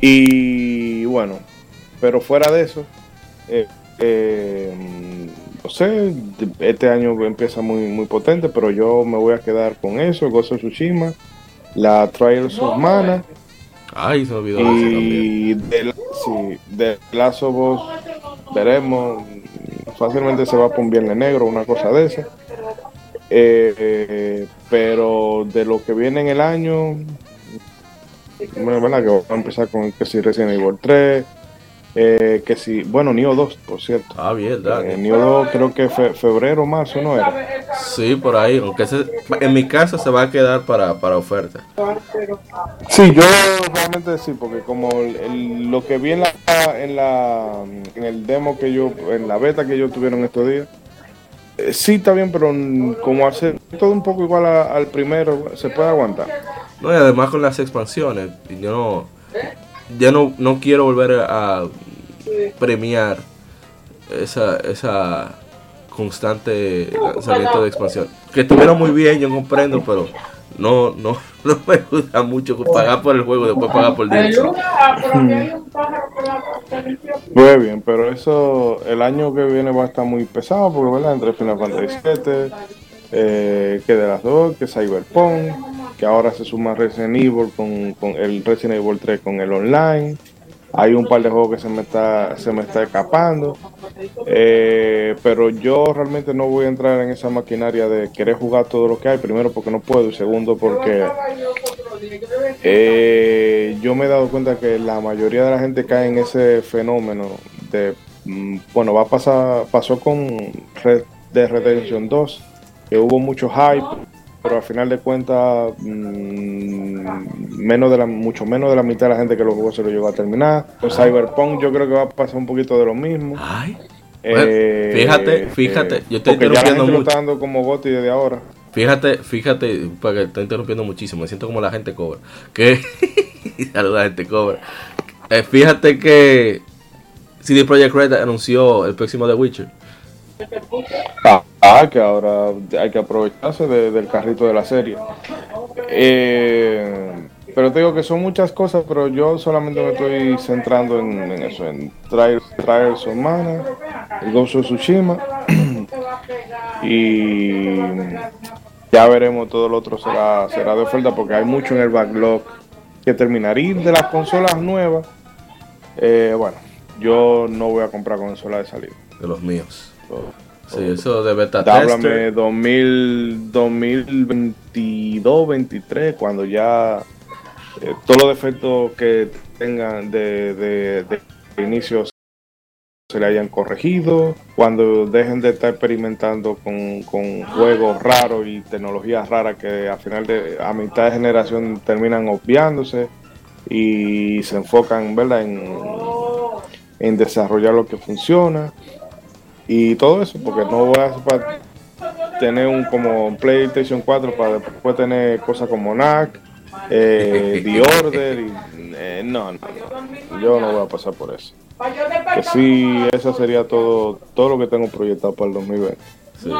Y bueno, pero fuera de eso, eh, eh, no sé, este año empieza muy, muy potente, pero yo me voy a quedar con eso, Gozo Tsushima, la Trials of Mana Ay, se olvidó y de, la- sí, de Us, veremos, fácilmente se va por un viernes negro, una cosa de esa. Eh, pero de lo que viene en el año, bueno, verdad que vamos a empezar con que si Resident Evil 3, eh, que si, bueno, Nioh 2, por cierto. Ah, bien. Eh, Nioh 2 creo que fe- febrero, marzo, ¿no era? Sí, por ahí. Aunque ese- en mi caso se va a quedar para, para oferta. Sí, yo realmente sí, porque como el- el- lo que vi en la, en la en el demo que yo, en la beta que yo tuvieron estos días, eh, sí está bien, pero como hacer todo un poco igual a- al primero, se puede aguantar. No, y además con las expansiones, yo no, ya no, no quiero volver a premiar esa, esa constante lanzamiento de expansión. Que estuvieron muy bien, yo comprendo, pero no, no, no me gusta mucho pagar por el juego y después pagar por DLC. Muy bien, pero eso el año que viene va a estar muy pesado, porque ¿verdad? entre Final Fantasy VII, eh, que de las dos, que Cyberpunk, que ahora se suma Resident Evil con, con el Resident Evil 3 con el online. Hay un par de juegos que se me está, se me está escapando. Eh, pero yo realmente no voy a entrar en esa maquinaria de querer jugar todo lo que hay. Primero porque no puedo y segundo porque eh, yo me he dado cuenta que la mayoría de la gente cae en ese fenómeno de, mm, bueno, va a pasar, pasó con Red Dead Redemption 2, que hubo mucho hype, pero al final de cuentas, mm, menos de la, mucho menos de la mitad de la gente que lo jugó se lo llegó a terminar. Con Cyberpunk yo creo que va a pasar un poquito de lo mismo. Ay, Eh, fíjate, fíjate, yo estoy porque ya la interrumpiendo lo mucho. está dando como goti desde ahora. Fíjate, fíjate, porque estoy interrumpiendo muchísimo, me siento como la gente cobra. Que saluda gente cobra. Eh, fíjate que CD Projekt Red anunció el próximo The Witcher. Ah, ah, que ahora hay que aprovecharse de- del carrito de la serie. Eh, pero te digo que son muchas cosas, pero yo solamente me estoy centrando en, eso, en Trials, Trials of Mana, el Ghost of Tsushima, y ya veremos todo lo otro será, será de oferta porque hay mucho en el backlog que terminar. De las consolas nuevas, eh, bueno, yo no voy a comprar consola de salida. De los míos. Todo. Sí, eso de beta Háblame tester. 2000, 2022, 23, cuando ya eh, todos los defectos que tengan de, de, de inicio se le hayan corregido, cuando dejen de estar experimentando con, con juegos raros y tecnologías raras que al final de a mitad de generación terminan obviándose. y se enfocan ¿verdad? En, en desarrollar lo que funciona y todo eso, porque no voy a tener un como PlayStation 4 para después tener cosas como NAC, eh, The Order, y, eh, no, no, yo no voy a pasar por eso. Que sí, eso sería todo, todo lo que tengo proyectado para el 2020. Sí.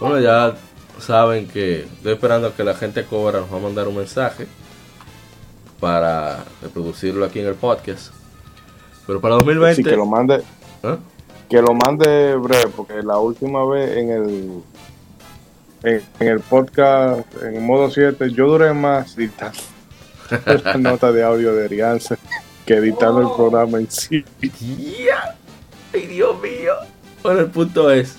Bueno, ya saben que estoy esperando a que la gente cobra nos va a mandar un mensaje para reproducirlo aquí en el podcast. Pero para 2020... Sí, que lo mande... ¿Ah? Que lo mande breve, porque la última vez en el en, en el podcast, en el modo 7, yo duré más editando la nota de audio de Arianza que editando el programa en sí. ¡Ya! ¡Ay, Dios mío! Bueno, el punto es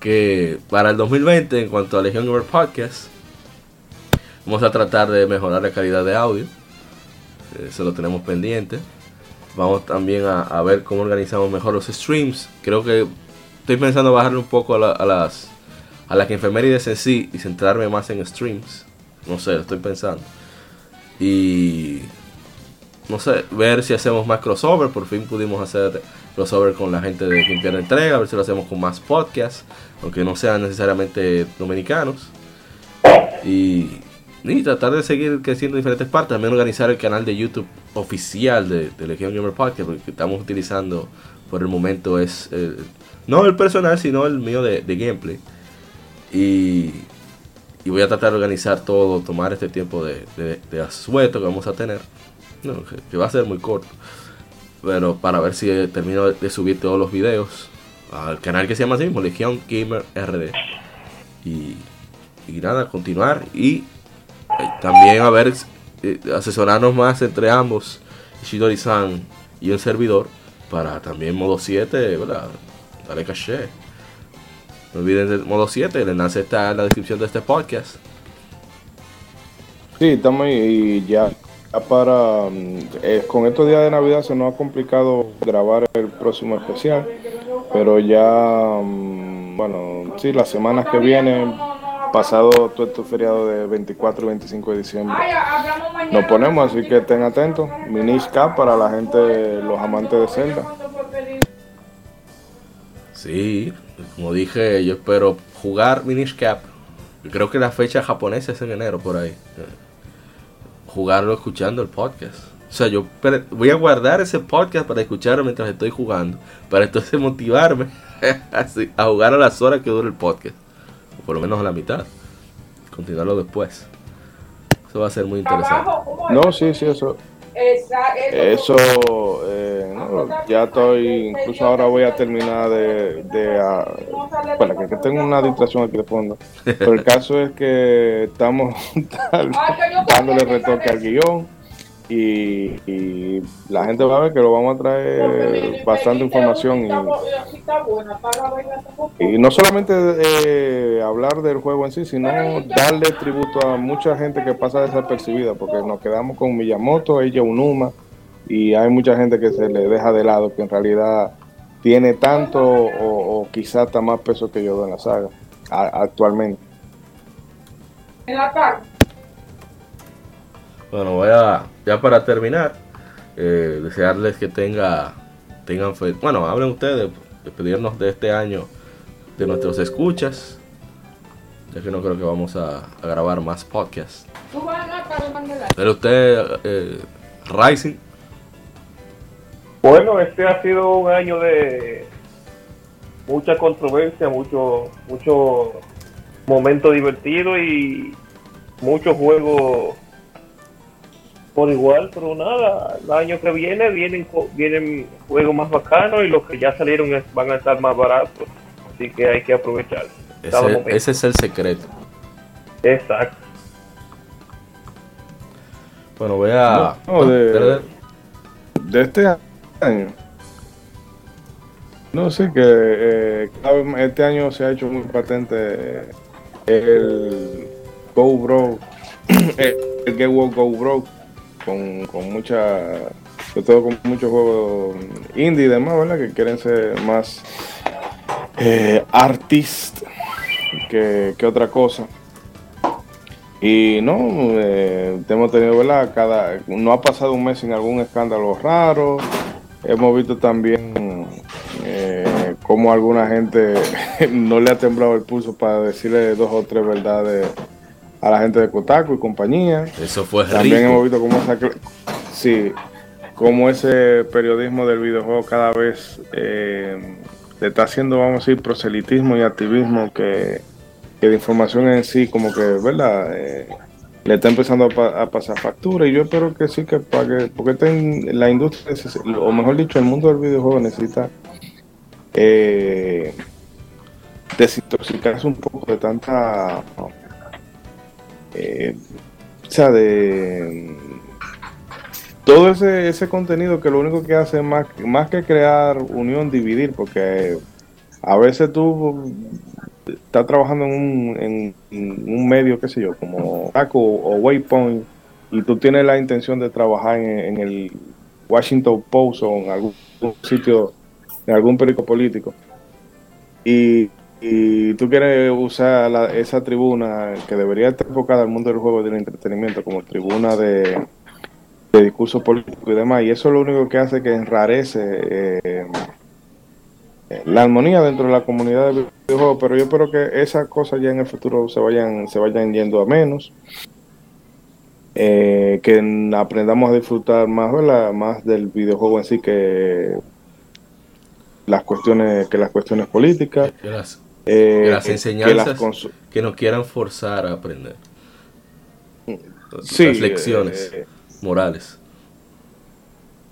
que para el 2020, en cuanto a Legion Gamer Podcast, vamos a tratar de mejorar la calidad de audio. Eso lo tenemos pendiente. Vamos también a, ver cómo organizamos mejor los streams. Creo que estoy pensando bajarle un poco a, la- a las a las efemérides en sí y centrarme más en streams. No sé, lo estoy pensando. Y no sé, ver si hacemos más crossover. Por fin pudimos hacer crossover con la gente de Quien Entrega. A ver si lo hacemos con más podcasts, aunque no sean necesariamente dominicanos. Y, y tratar de seguir creciendo en diferentes partes. También organizar el canal de YouTube oficial de, de Gamer Podcast, que estamos utilizando por el momento es eh, no el personal, sino el mío de, gameplay. Y, y voy a tratar de organizar todo, tomar este tiempo de, de, asueto que vamos a tener. Que, va a ser muy corto. Pero para ver si termino de subir todos los videos al canal que se llama así mismo, Legion Gamer RD. Y, y nada, continuar. Y también a ver, eh, asesorarnos más entre ambos, Shidori-san y el servidor, para también modo 7, ¿verdad? Dale caché. No olviden del modo 7, el enlace está en la descripción de este podcast. Sí, estamos y ya ya para mm, eh, con estos días de Navidad se nos ha complicado grabar el próximo especial, pero ya mm, bueno, sí, las semanas que vienen, pasado todo este feriado de 24 y 25 de diciembre, nos ponemos, así que estén atentos. Minish Cap para la gente, los amantes de Zelda. Sí, como dije, yo espero jugar Minish Cap. Creo que la fecha japonesa es en enero por ahí. Jugarlo escuchando el podcast. O sea, yo voy a guardar ese podcast para escucharlo mientras estoy jugando. Para entonces motivarme a jugar a las horas que dure el podcast. O por lo menos a la mitad. Continuarlo después. Eso va a ser muy interesante. No, sí, sí, eso. Eso, eh, no, ya estoy, incluso ahora voy a terminar de, de ah, espera, que, que tengo una distracción aquí de fondo. Pero el caso es que estamos dándole retoque al guion y, y la gente va a ver que lo vamos a traer bastante información y, y no solamente eh, hablar del juego en sí, sino darle tributo a mucha gente que pasa desapercibida, porque nos quedamos con Miyamoto, ella Unuma, y hay mucha gente que se le deja de lado, que en realidad tiene tanto o, o quizás hasta más peso que yo en la saga a- actualmente. Bueno, voy a, ya para terminar, eh, desearles que tenga, tengan fe. Bueno, hablen ustedes, despedirnos de este año de nuestros escuchas, ya que no creo que vamos a, grabar más podcasts. Pero usted, eh, Rising, Bueno, este ha sido un año de mucha controversia, mucho, mucho momento divertido y muchos juegos por igual, pero nada, el año que viene vienen co- vienen juegos más bacanos y los que ya salieron es- van a estar más baratos, así que hay que aprovechar. ese, es el secreto. Exacto. Bueno, voy a... No, de- ¿Verdad? de este año. No sé que eh, cada vez más- este año se ha hecho muy patente el Go Bro, el, el Go Bro, con, con mucha, sobre todo con muchos juegos indie y demás, ¿verdad? Que quieren ser más eh, artist que, otra cosa. Y no, eh, hemos tenido, ¿verdad? Cada, no ha pasado un mes sin algún escándalo raro. Hemos visto también eh, cómo alguna gente no le ha temblado el pulso para decirle dos o tres verdades a la gente de Kotaku y compañía. Eso fue También rico. hemos visto cómo esa sí, cómo ese periodismo del videojuego cada vez eh, le está haciendo, vamos a decir, proselitismo y activismo que, que de información en sí, como que, ¿verdad? Eh, le está empezando a, pa- a pasar factura y yo espero que sí, que pague, porque esta in- la industria, o mejor dicho, el mundo del videojuego necesita eh, desintoxicarse un poco de tanta eh, o sea, de todo ese, ese contenido que lo único que hace es más, más que crear unión, dividir, porque a veces tú estás trabajando en un, medio, qué sé yo, como Taco o Waypoint, y tú tienes la intención de trabajar en, en el Washington Post o en algún sitio, en algún periódico político, y y tú quieres usar esa tribuna que debería estar enfocada al mundo del juego y del entretenimiento como tribuna de, de discurso político y demás, y eso lo único que hace que enrarece eh, la armonía dentro de la comunidad de videojuegos, pero yo espero que esas cosas ya en el futuro se vayan, se vayan yendo a menos. eh, que aprendamos a disfrutar más, ¿verdad? más del videojuego en sí que las cuestiones que las cuestiones políticas las, eh, las que enseñanzas las que nos quieran forzar a aprender. Sí, las lecciones eh, morales.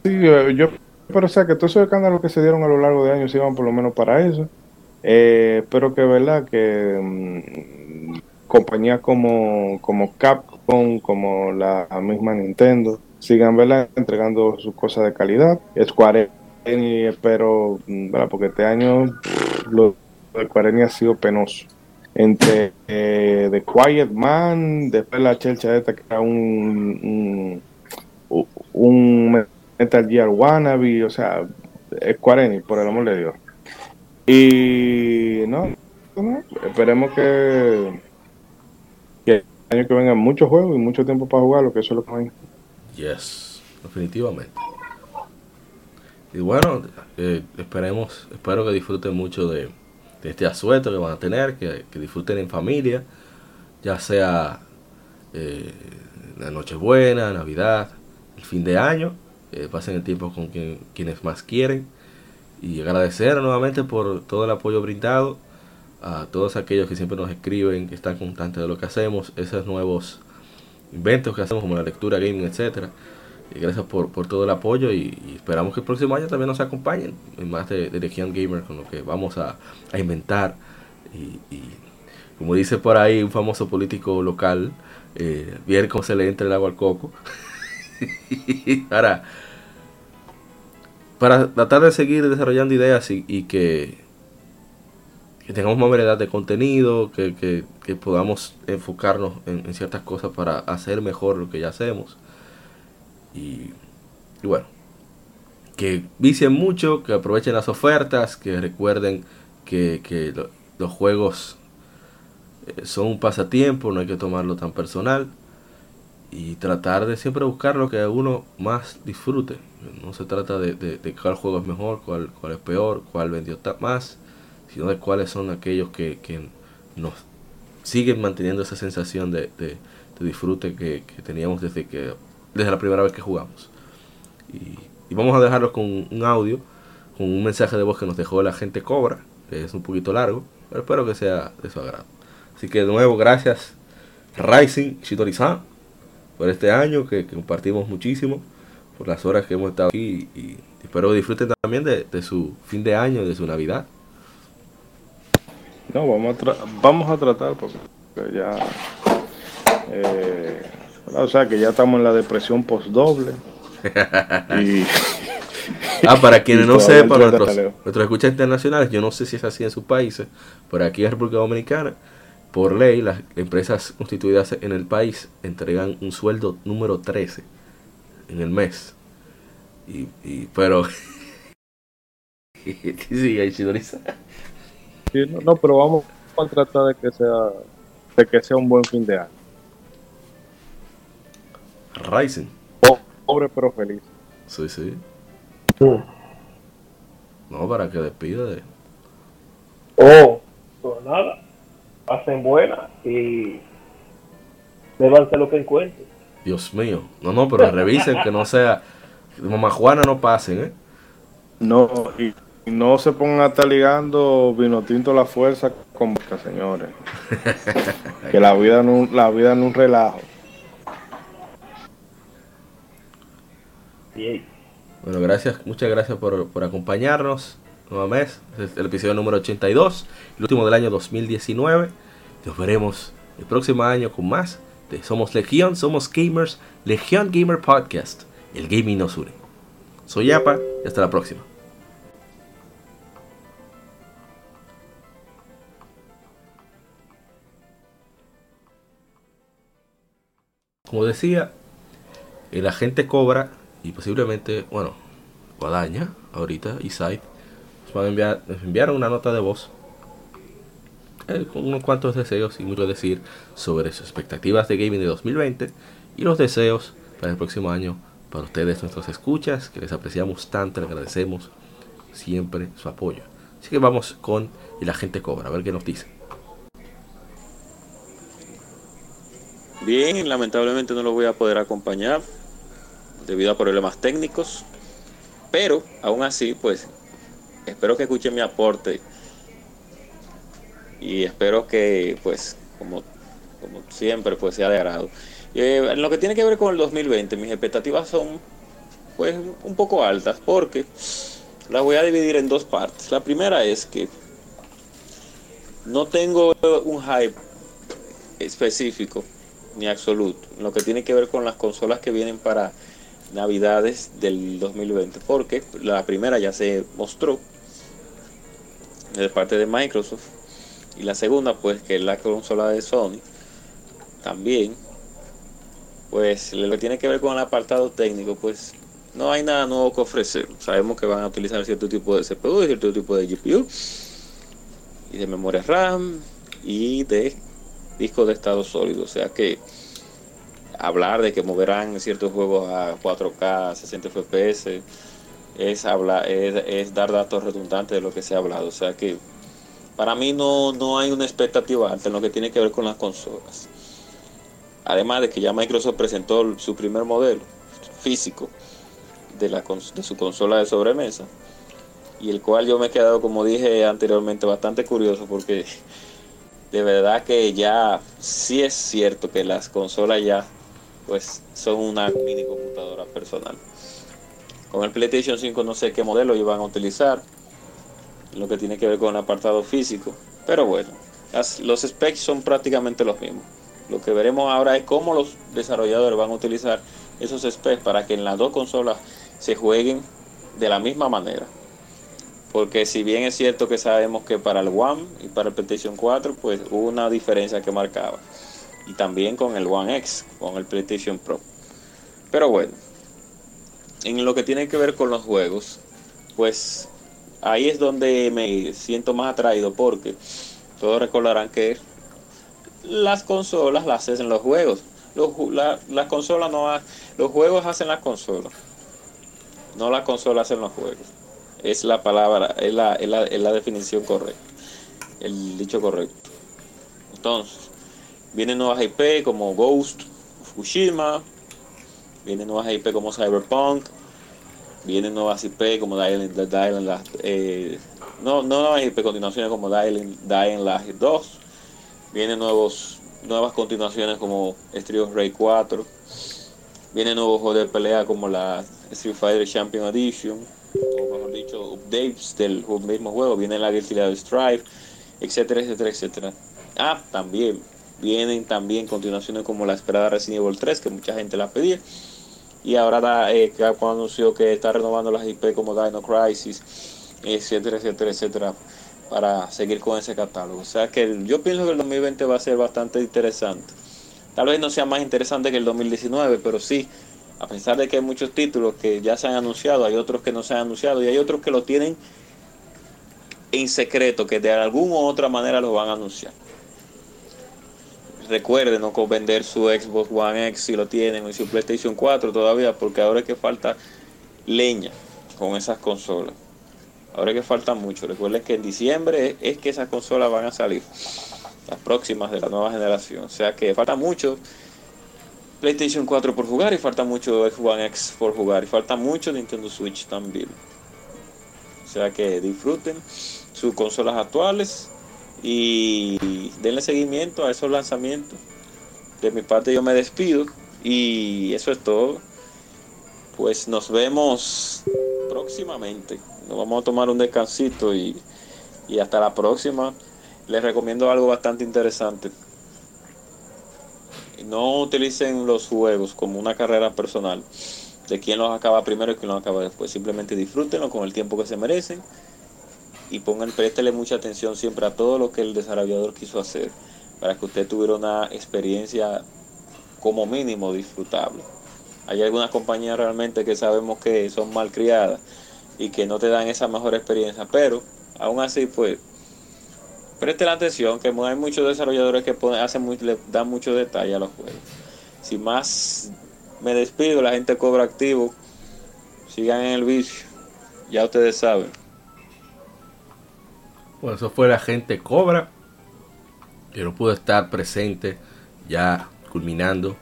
Sí, yo, pero o sea que todos esos escándalos que se dieron a lo largo de años iban por lo menos para eso. Eh, espero que verdad que mm, compañías como, como Capcom, como la misma Nintendo, sigan ¿verdad? entregando sus cosas de calidad. Square Enix espero, mm, ¿verdad? porque este año pff, lo de Square Enix ha sido penoso. Entre eh, The Quiet Man, después la chelcha esta que era un, un, un Metal Gear Wannabe, o sea, Square Enix, por el amor de Dios. Y no, no, esperemos que, que el año que venga muchos juegos y mucho tiempo para jugarlo, que eso es lo que hay. Yes, definitivamente. Y bueno, eh, esperemos, espero que disfruten mucho de, de este asueto que van a tener, que, que disfruten en familia, ya sea eh, la Nochebuena, Navidad, el fin de año, eh, pasen el tiempo con quien- quienes más quieren y agradecer nuevamente por todo el apoyo brindado a todos aquellos que siempre nos escriben, que están constantes de lo que hacemos, esos nuevos inventos que hacemos como la lectura gaming, etcétera. Gracias por, por todo el apoyo y, esperamos que el próximo año también nos acompañen en más de, de Gamer con lo que vamos a, a inventar. Y, como dice por ahí un famoso político local, eh, cómo se le entra el agua al coco. para, para tratar de seguir desarrollando ideas y, que, que tengamos más variedad de contenido, que, que- podamos enfocarnos en, en ciertas cosas para hacer mejor lo que ya hacemos. Y, y bueno, que vicien mucho, que aprovechen las ofertas, que recuerden que, que lo- los juegos eh, son un pasatiempo, no hay que tomarlo tan personal. Y tratar de siempre buscar lo que uno más disfrute. No se trata de, de- cuál juego es mejor, cuál, cuál es peor, cuál vendió más, sino de cuáles son aquellos que, que nos siguen manteniendo esa sensación de, de- de disfrute que, que teníamos desde que desde la primera vez que jugamos. Y, vamos a dejarlos con un audio, con un mensaje de voz que nos dejó la gente Cobra, que es un poquito largo, pero espero que sea de su agrado. Así que de nuevo, gracias Rising Shitori-san por este año que, compartimos muchísimo, por las horas que hemos estado aquí y, y espero disfruten también de, de su fin de año, de su Navidad. No, vamos a, tra- vamos a tratar porque ya. eh, o sea, que ya estamos en la depresión post-doble. y. Ah, para quienes no sepan, nuestros, nuestros escuchas internacionales, yo no sé si es así en sus países, pero aquí en República Dominicana, por ley, las empresas constituidas en el país entregan un sueldo número 13 en el mes. Y, y pero... Sí, no, no, pero vamos a tratar de que sea de que sea un buen fin de año. Ryzen. Pobre pero feliz. Sí, sí. Mm. No, para que despida de. Oh, pues nada. Pasen buena y bébanse lo que encuentren. Dios mío. No, no, pero revisen que no sea. Mamá Juana no pasen, ¿eh? No, y no se pongan a estar ligando vino tinto a la fuerza con señores. que la vida no, la vida no es un relajo. Bueno, gracias, muchas gracias por, por acompañarnos nuevamente. Es el episodio número 82, el último del año 2019. Nos veremos el próximo año con más de Somos Legión, Somos Gamers, Legión Gamer Podcast. El gaming nos une. Soy Yapa y hasta la próxima. Como decía, el agente Cobra y posiblemente, bueno, Guadaña, ahorita, y Side, nos, van a enviar, nos enviaron una nota de voz eh, con unos cuantos deseos y mucho decir sobre sus expectativas de gaming de 2020 y los deseos para el próximo año para ustedes, nuestros escuchas, que les apreciamos tanto, les agradecemos siempre su apoyo. Así que vamos con el agente Cobra, a ver qué nos dice. Bien, lamentablemente no lo voy a poder acompañar debido a problemas técnicos, pero aún así, pues espero que escuchen mi aporte y espero que, pues, como, como siempre, pues sea de agrado. Eh, en lo que tiene que ver con el 2020, mis expectativas son, pues, un poco altas porque las voy a dividir en dos partes. La primera es que no tengo un hype específico ni absoluto en lo que tiene que ver con las consolas que vienen para navidades del 2020 porque la primera ya se mostró de parte de Microsoft y la segunda pues que es la consola de Sony también pues lo tiene que ver con el apartado técnico pues no hay nada nuevo que ofrecer sabemos que van a utilizar cierto tipo de CPU cierto tipo de GPU y de memoria RAM y de discos de estado sólido. O sea que hablar de que moverán ciertos juegos a 4K, 60 FPS, es, hablar, es, es, dar datos redundantes de lo que se ha hablado. O sea que para mí no, no hay una expectativa alta en lo que tiene que ver con las consolas. Además de que ya Microsoft presentó su primer modelo físico de, la, de su consola de sobremesa. Y el cual yo me he quedado, como dije anteriormente, bastante curioso porque de verdad que ya sí es cierto que las consolas ya pues son una mini computadora personal. Con el PlayStation 5 no sé qué modelo iban a utilizar, lo que tiene que ver con el apartado físico, pero bueno, los specs son prácticamente los mismos. Lo que veremos ahora es cómo los desarrolladores van a utilizar esos specs para que en las dos consolas se jueguen de la misma manera. Porque si bien es cierto que sabemos que para el One y para el PlayStation 4, pues hubo una diferencia que marcaba. Y también con el One X, con el PlayStation Pro. Pero bueno, en lo que tiene que ver con los juegos, pues ahí es donde me siento más atraído porque todos recordarán que las consolas las hacen los juegos. Los, la, las consolas no ha, los juegos hacen las consolas. No las consolas hacen los juegos es la palabra, es la, es la, es la definición correcta, el dicho correcto. Entonces, vienen nuevas IP como Ghost, Fukushima, vienen nuevas IP como Cyberpunk, vienen nuevas IP como Dying, Dying eh, no, no nuevas IP, continuaciones como Dying, Dying Light 2, vienen nuevos, nuevas continuaciones como Street of Rage 4, vienen nuevos juegos de pelea como la Street Fighter Champion Edition, o mejor dicho, updates del mismo juego. Viene la Guilty Level Strive, etcétera, etcétera, etcétera. Ah, también vienen también continuaciones como la esperada Resident Evil 3, que mucha gente la pedía. Y ahora da, eh, Capcom anunció que está renovando las IP como Dino Crisis, etcétera, etcétera, etcétera, para seguir con ese catálogo. O sea que yo pienso que el 2020 va a ser bastante interesante. Tal vez no sea más interesante que el 2019, pero sí a pesar de que hay muchos títulos que ya se han anunciado, hay otros que no se han anunciado y hay otros que lo tienen en secreto, que de alguna u otra manera lo van a anunciar. Recuerden no vender su Xbox One X si lo tienen o su PlayStation 4 todavía, porque ahora es que falta leña con esas consolas. Ahora es que falta mucho. Recuerden que en diciembre es que esas consolas van a salir, las próximas de la nueva generación. O sea que falta mucho PlayStation 4 por jugar y falta mucho Xbox One X por jugar y falta mucho Nintendo Switch también. O sea que disfruten sus consolas actuales y denle seguimiento a esos lanzamientos. De mi parte yo me despido y eso es todo. Pues nos vemos próximamente. Nos vamos a tomar un descansito y, y hasta la próxima. Les recomiendo algo bastante interesante. No utilicen los juegos como una carrera personal de quién los acaba primero y quién los acaba después. Simplemente disfrútenlo con el tiempo que se merecen y pongan, préstele mucha atención siempre a todo lo que el desarrollador quiso hacer para que usted tuviera una experiencia como mínimo disfrutable. Hay algunas compañías realmente que sabemos que son mal criadas y que no te dan esa mejor experiencia, pero aún así pues preste la atención que hay muchos desarrolladores que hacen le dan mucho detalle a los juegos. Sin más me despido, la gente cobra activo. Sigan en el vicio. Ya ustedes saben. Bueno, eso fue la gente Cobra. Que no pudo estar presente ya culminando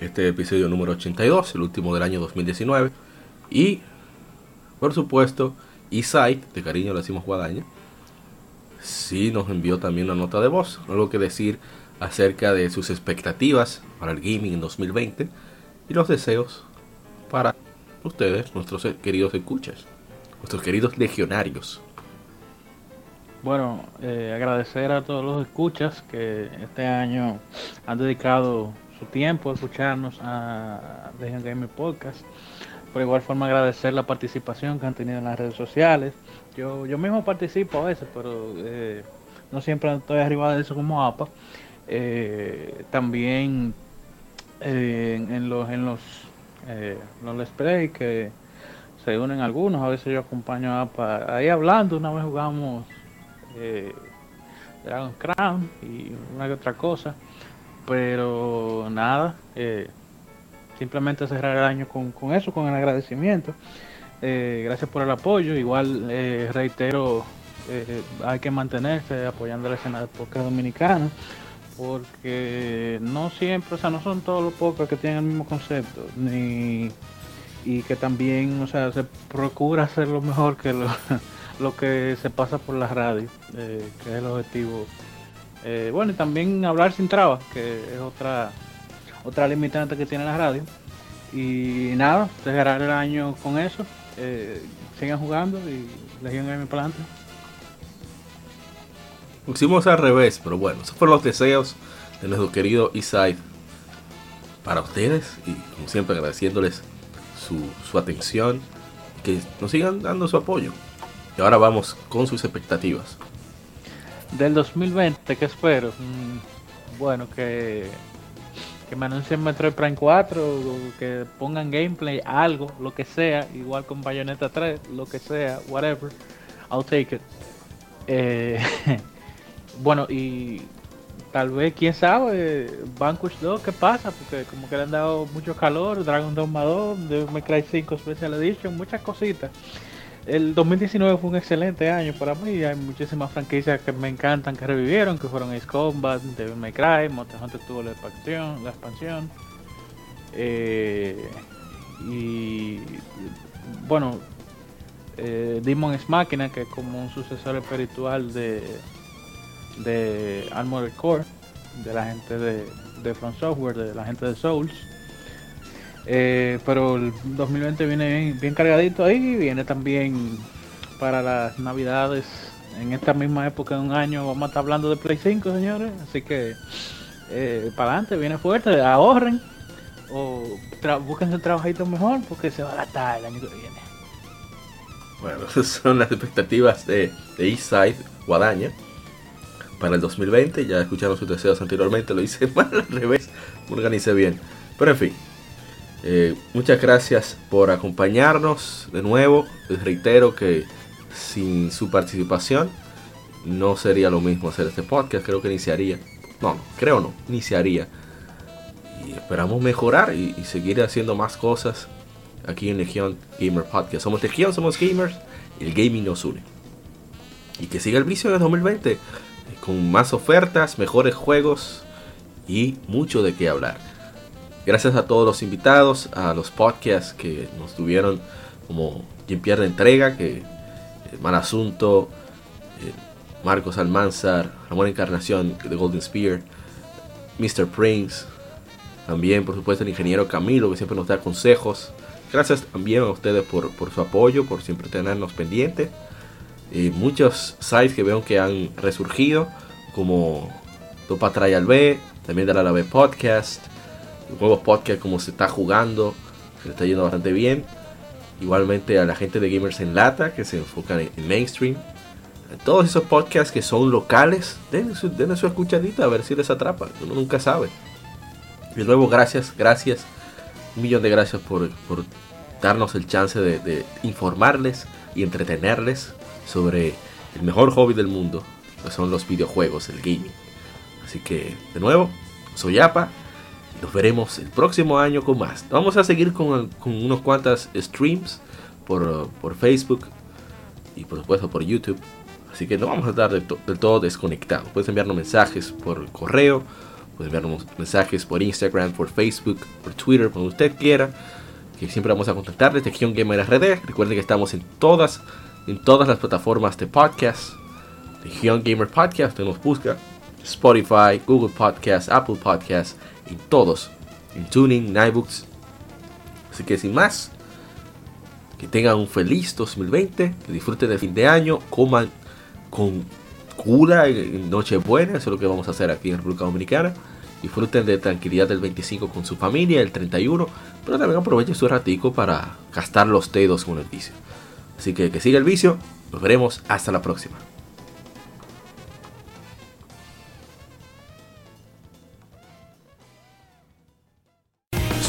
este episodio número 82, el último del año 2019. Y, por supuesto, Isai, de cariño le decimos Guadaña, sí nos envió también una nota de voz, algo que decir acerca de sus expectativas para el gaming en 2020 y los deseos para ustedes, nuestros queridos escuchas, nuestros queridos legionarios. Bueno, eh, agradecer a todos los escuchas que este año han dedicado su tiempo a escucharnos a Legion Gamer Podcast. Por igual forma agradecer la participación que han tenido en las redes sociales. Yo, yo mismo participo a veces, pero eh, no siempre estoy arriba de eso como APA. Eh, también eh, en, los en los eh, los let's que se unen algunos a veces yo acompaño a APA ahí hablando una vez jugamos eh, Dragon Crown y una que otra cosa pero nada eh, simplemente cerrar el año con, eso con el agradecimiento. Eh, gracias por el apoyo igual eh, reitero eh, hay que mantenerse apoyando la escena de podcast dominicana porque no siempre, o sea, no son todos los podcasts que tienen el mismo concepto, ni y que también, o sea, se procura hacer lo mejor que lo, lo que se pasa por la radio, eh, que es el objetivo. Eh, bueno, y también hablar sin trabas, que es otra otra limitante que tiene la radio. Y nada, cerrar el año con eso. Eh, sigan jugando y Legion Game para adelante. Pusimos al revés, pero bueno, esos fueron los deseos de nuestro querido Isai para ustedes y como siempre agradeciéndoles su, su atención, que nos sigan dando su apoyo. Y ahora vamos con sus expectativas. Del 2020, ¿qué espero? Mm, bueno, que, que me anuncien Metroid Prime 4, o que pongan gameplay, algo, lo que sea, igual con Bayonetta 3, lo que sea, whatever, I'll take it. Eh, bueno, y tal vez, quién sabe, Vanquish 2, ¿qué pasa? Porque como que le han dado mucho calor, Dragon Dogma 2, Devil May Cry 5 Special Edition, muchas cositas. El 2019 fue un excelente año para mí, hay muchísimas franquicias que me encantan, que revivieron, que fueron Ace Combat, Devil May Cry, Monster tuvo la expansión, la expansión. Eh, y bueno, eh, Demon's Machina, que es como un sucesor espiritual de, de Armored Core, de la gente de, de From Software, de la gente de Souls. Eh, pero el 2020 viene bien, cargadito ahí, viene también para las navidades. En esta misma época de un año vamos a estar hablando de Play 5, señores. Así que eh, para adelante, viene fuerte, ahorren o tra búsquense un trabajito mejor porque se va a gastar el año que viene. Bueno, esas son las expectativas de, de Eastside Guadaña para el 2020. Ya escucharon sus deseos anteriormente, lo hice mal al revés, me organicé bien. Pero en fin, eh, muchas gracias por acompañarnos de nuevo. Les reitero que sin su participación no sería lo mismo hacer este podcast. Creo que iniciaría No, no, creo no, ni se haría. Y esperamos mejorar y, y seguir haciendo más cosas aquí en Legión Gamer Podcast. Somos Legión, somos gamers, el gaming nos une. Y que siga el vicio en el 2020 eh, con más ofertas, mejores juegos y mucho de qué hablar. Gracias a todos los invitados, a los podcasts que nos tuvieron como Quien Pierde Entrega, que eh, Mal Asunto, eh, Marcos Almanzar, Ramón Encarnación de Golden Spear, Mr. Prince, también por supuesto el ingeniero Camilo que siempre nos da consejos. Gracias también a ustedes por, por su apoyo, por siempre tenernos pendientes. Y muchos sites que veo que han resurgido, como Topa Trial B, también de la B Podcast, nuevos podcasts como se está jugando, se le está yendo bastante bien. Igualmente a la gente de Gamers en Lata, que se enfocan en, mainstream. Todos esos podcasts que son locales, denle su, su escuchadita a ver si les atrapa. Uno nunca sabe. De nuevo, gracias, gracias. Un millón de gracias por, por darnos el chance de informarles y entretenerles sobre el mejor hobby del mundo, que son los videojuegos, el gaming. Así que, de nuevo, soy Apa. Nos veremos el próximo año con más. Vamos a seguir con, unos cuantas streams por, Facebook y por supuesto por YouTube. Así que no vamos a estar del, to- del todo desconectados. Puedes enviarnos mensajes por correo, puedes enviarnos mensajes por Instagram, por Facebook, por Twitter, donde usted quiera. Que siempre vamos a contactarles. Legión Gamer RD. Recuerden que estamos en todas, en todas las plataformas de podcast. Legión Gamer Podcast. Usted nos busca. Spotify, Google Podcast, Apple Podcast, en todos. En Tuning, Nibooks. Así que sin más, que tengan un feliz 2020, que disfruten del fin de año, coman con cura en Nochebuena, eso es lo que vamos a hacer aquí en República Dominicana. Disfruten de tranquilidad del 25 con su familia, el 31, pero también aprovechen su ratico para gastar los dedos con el vicio. Así que que siga el vicio, nos veremos hasta la próxima.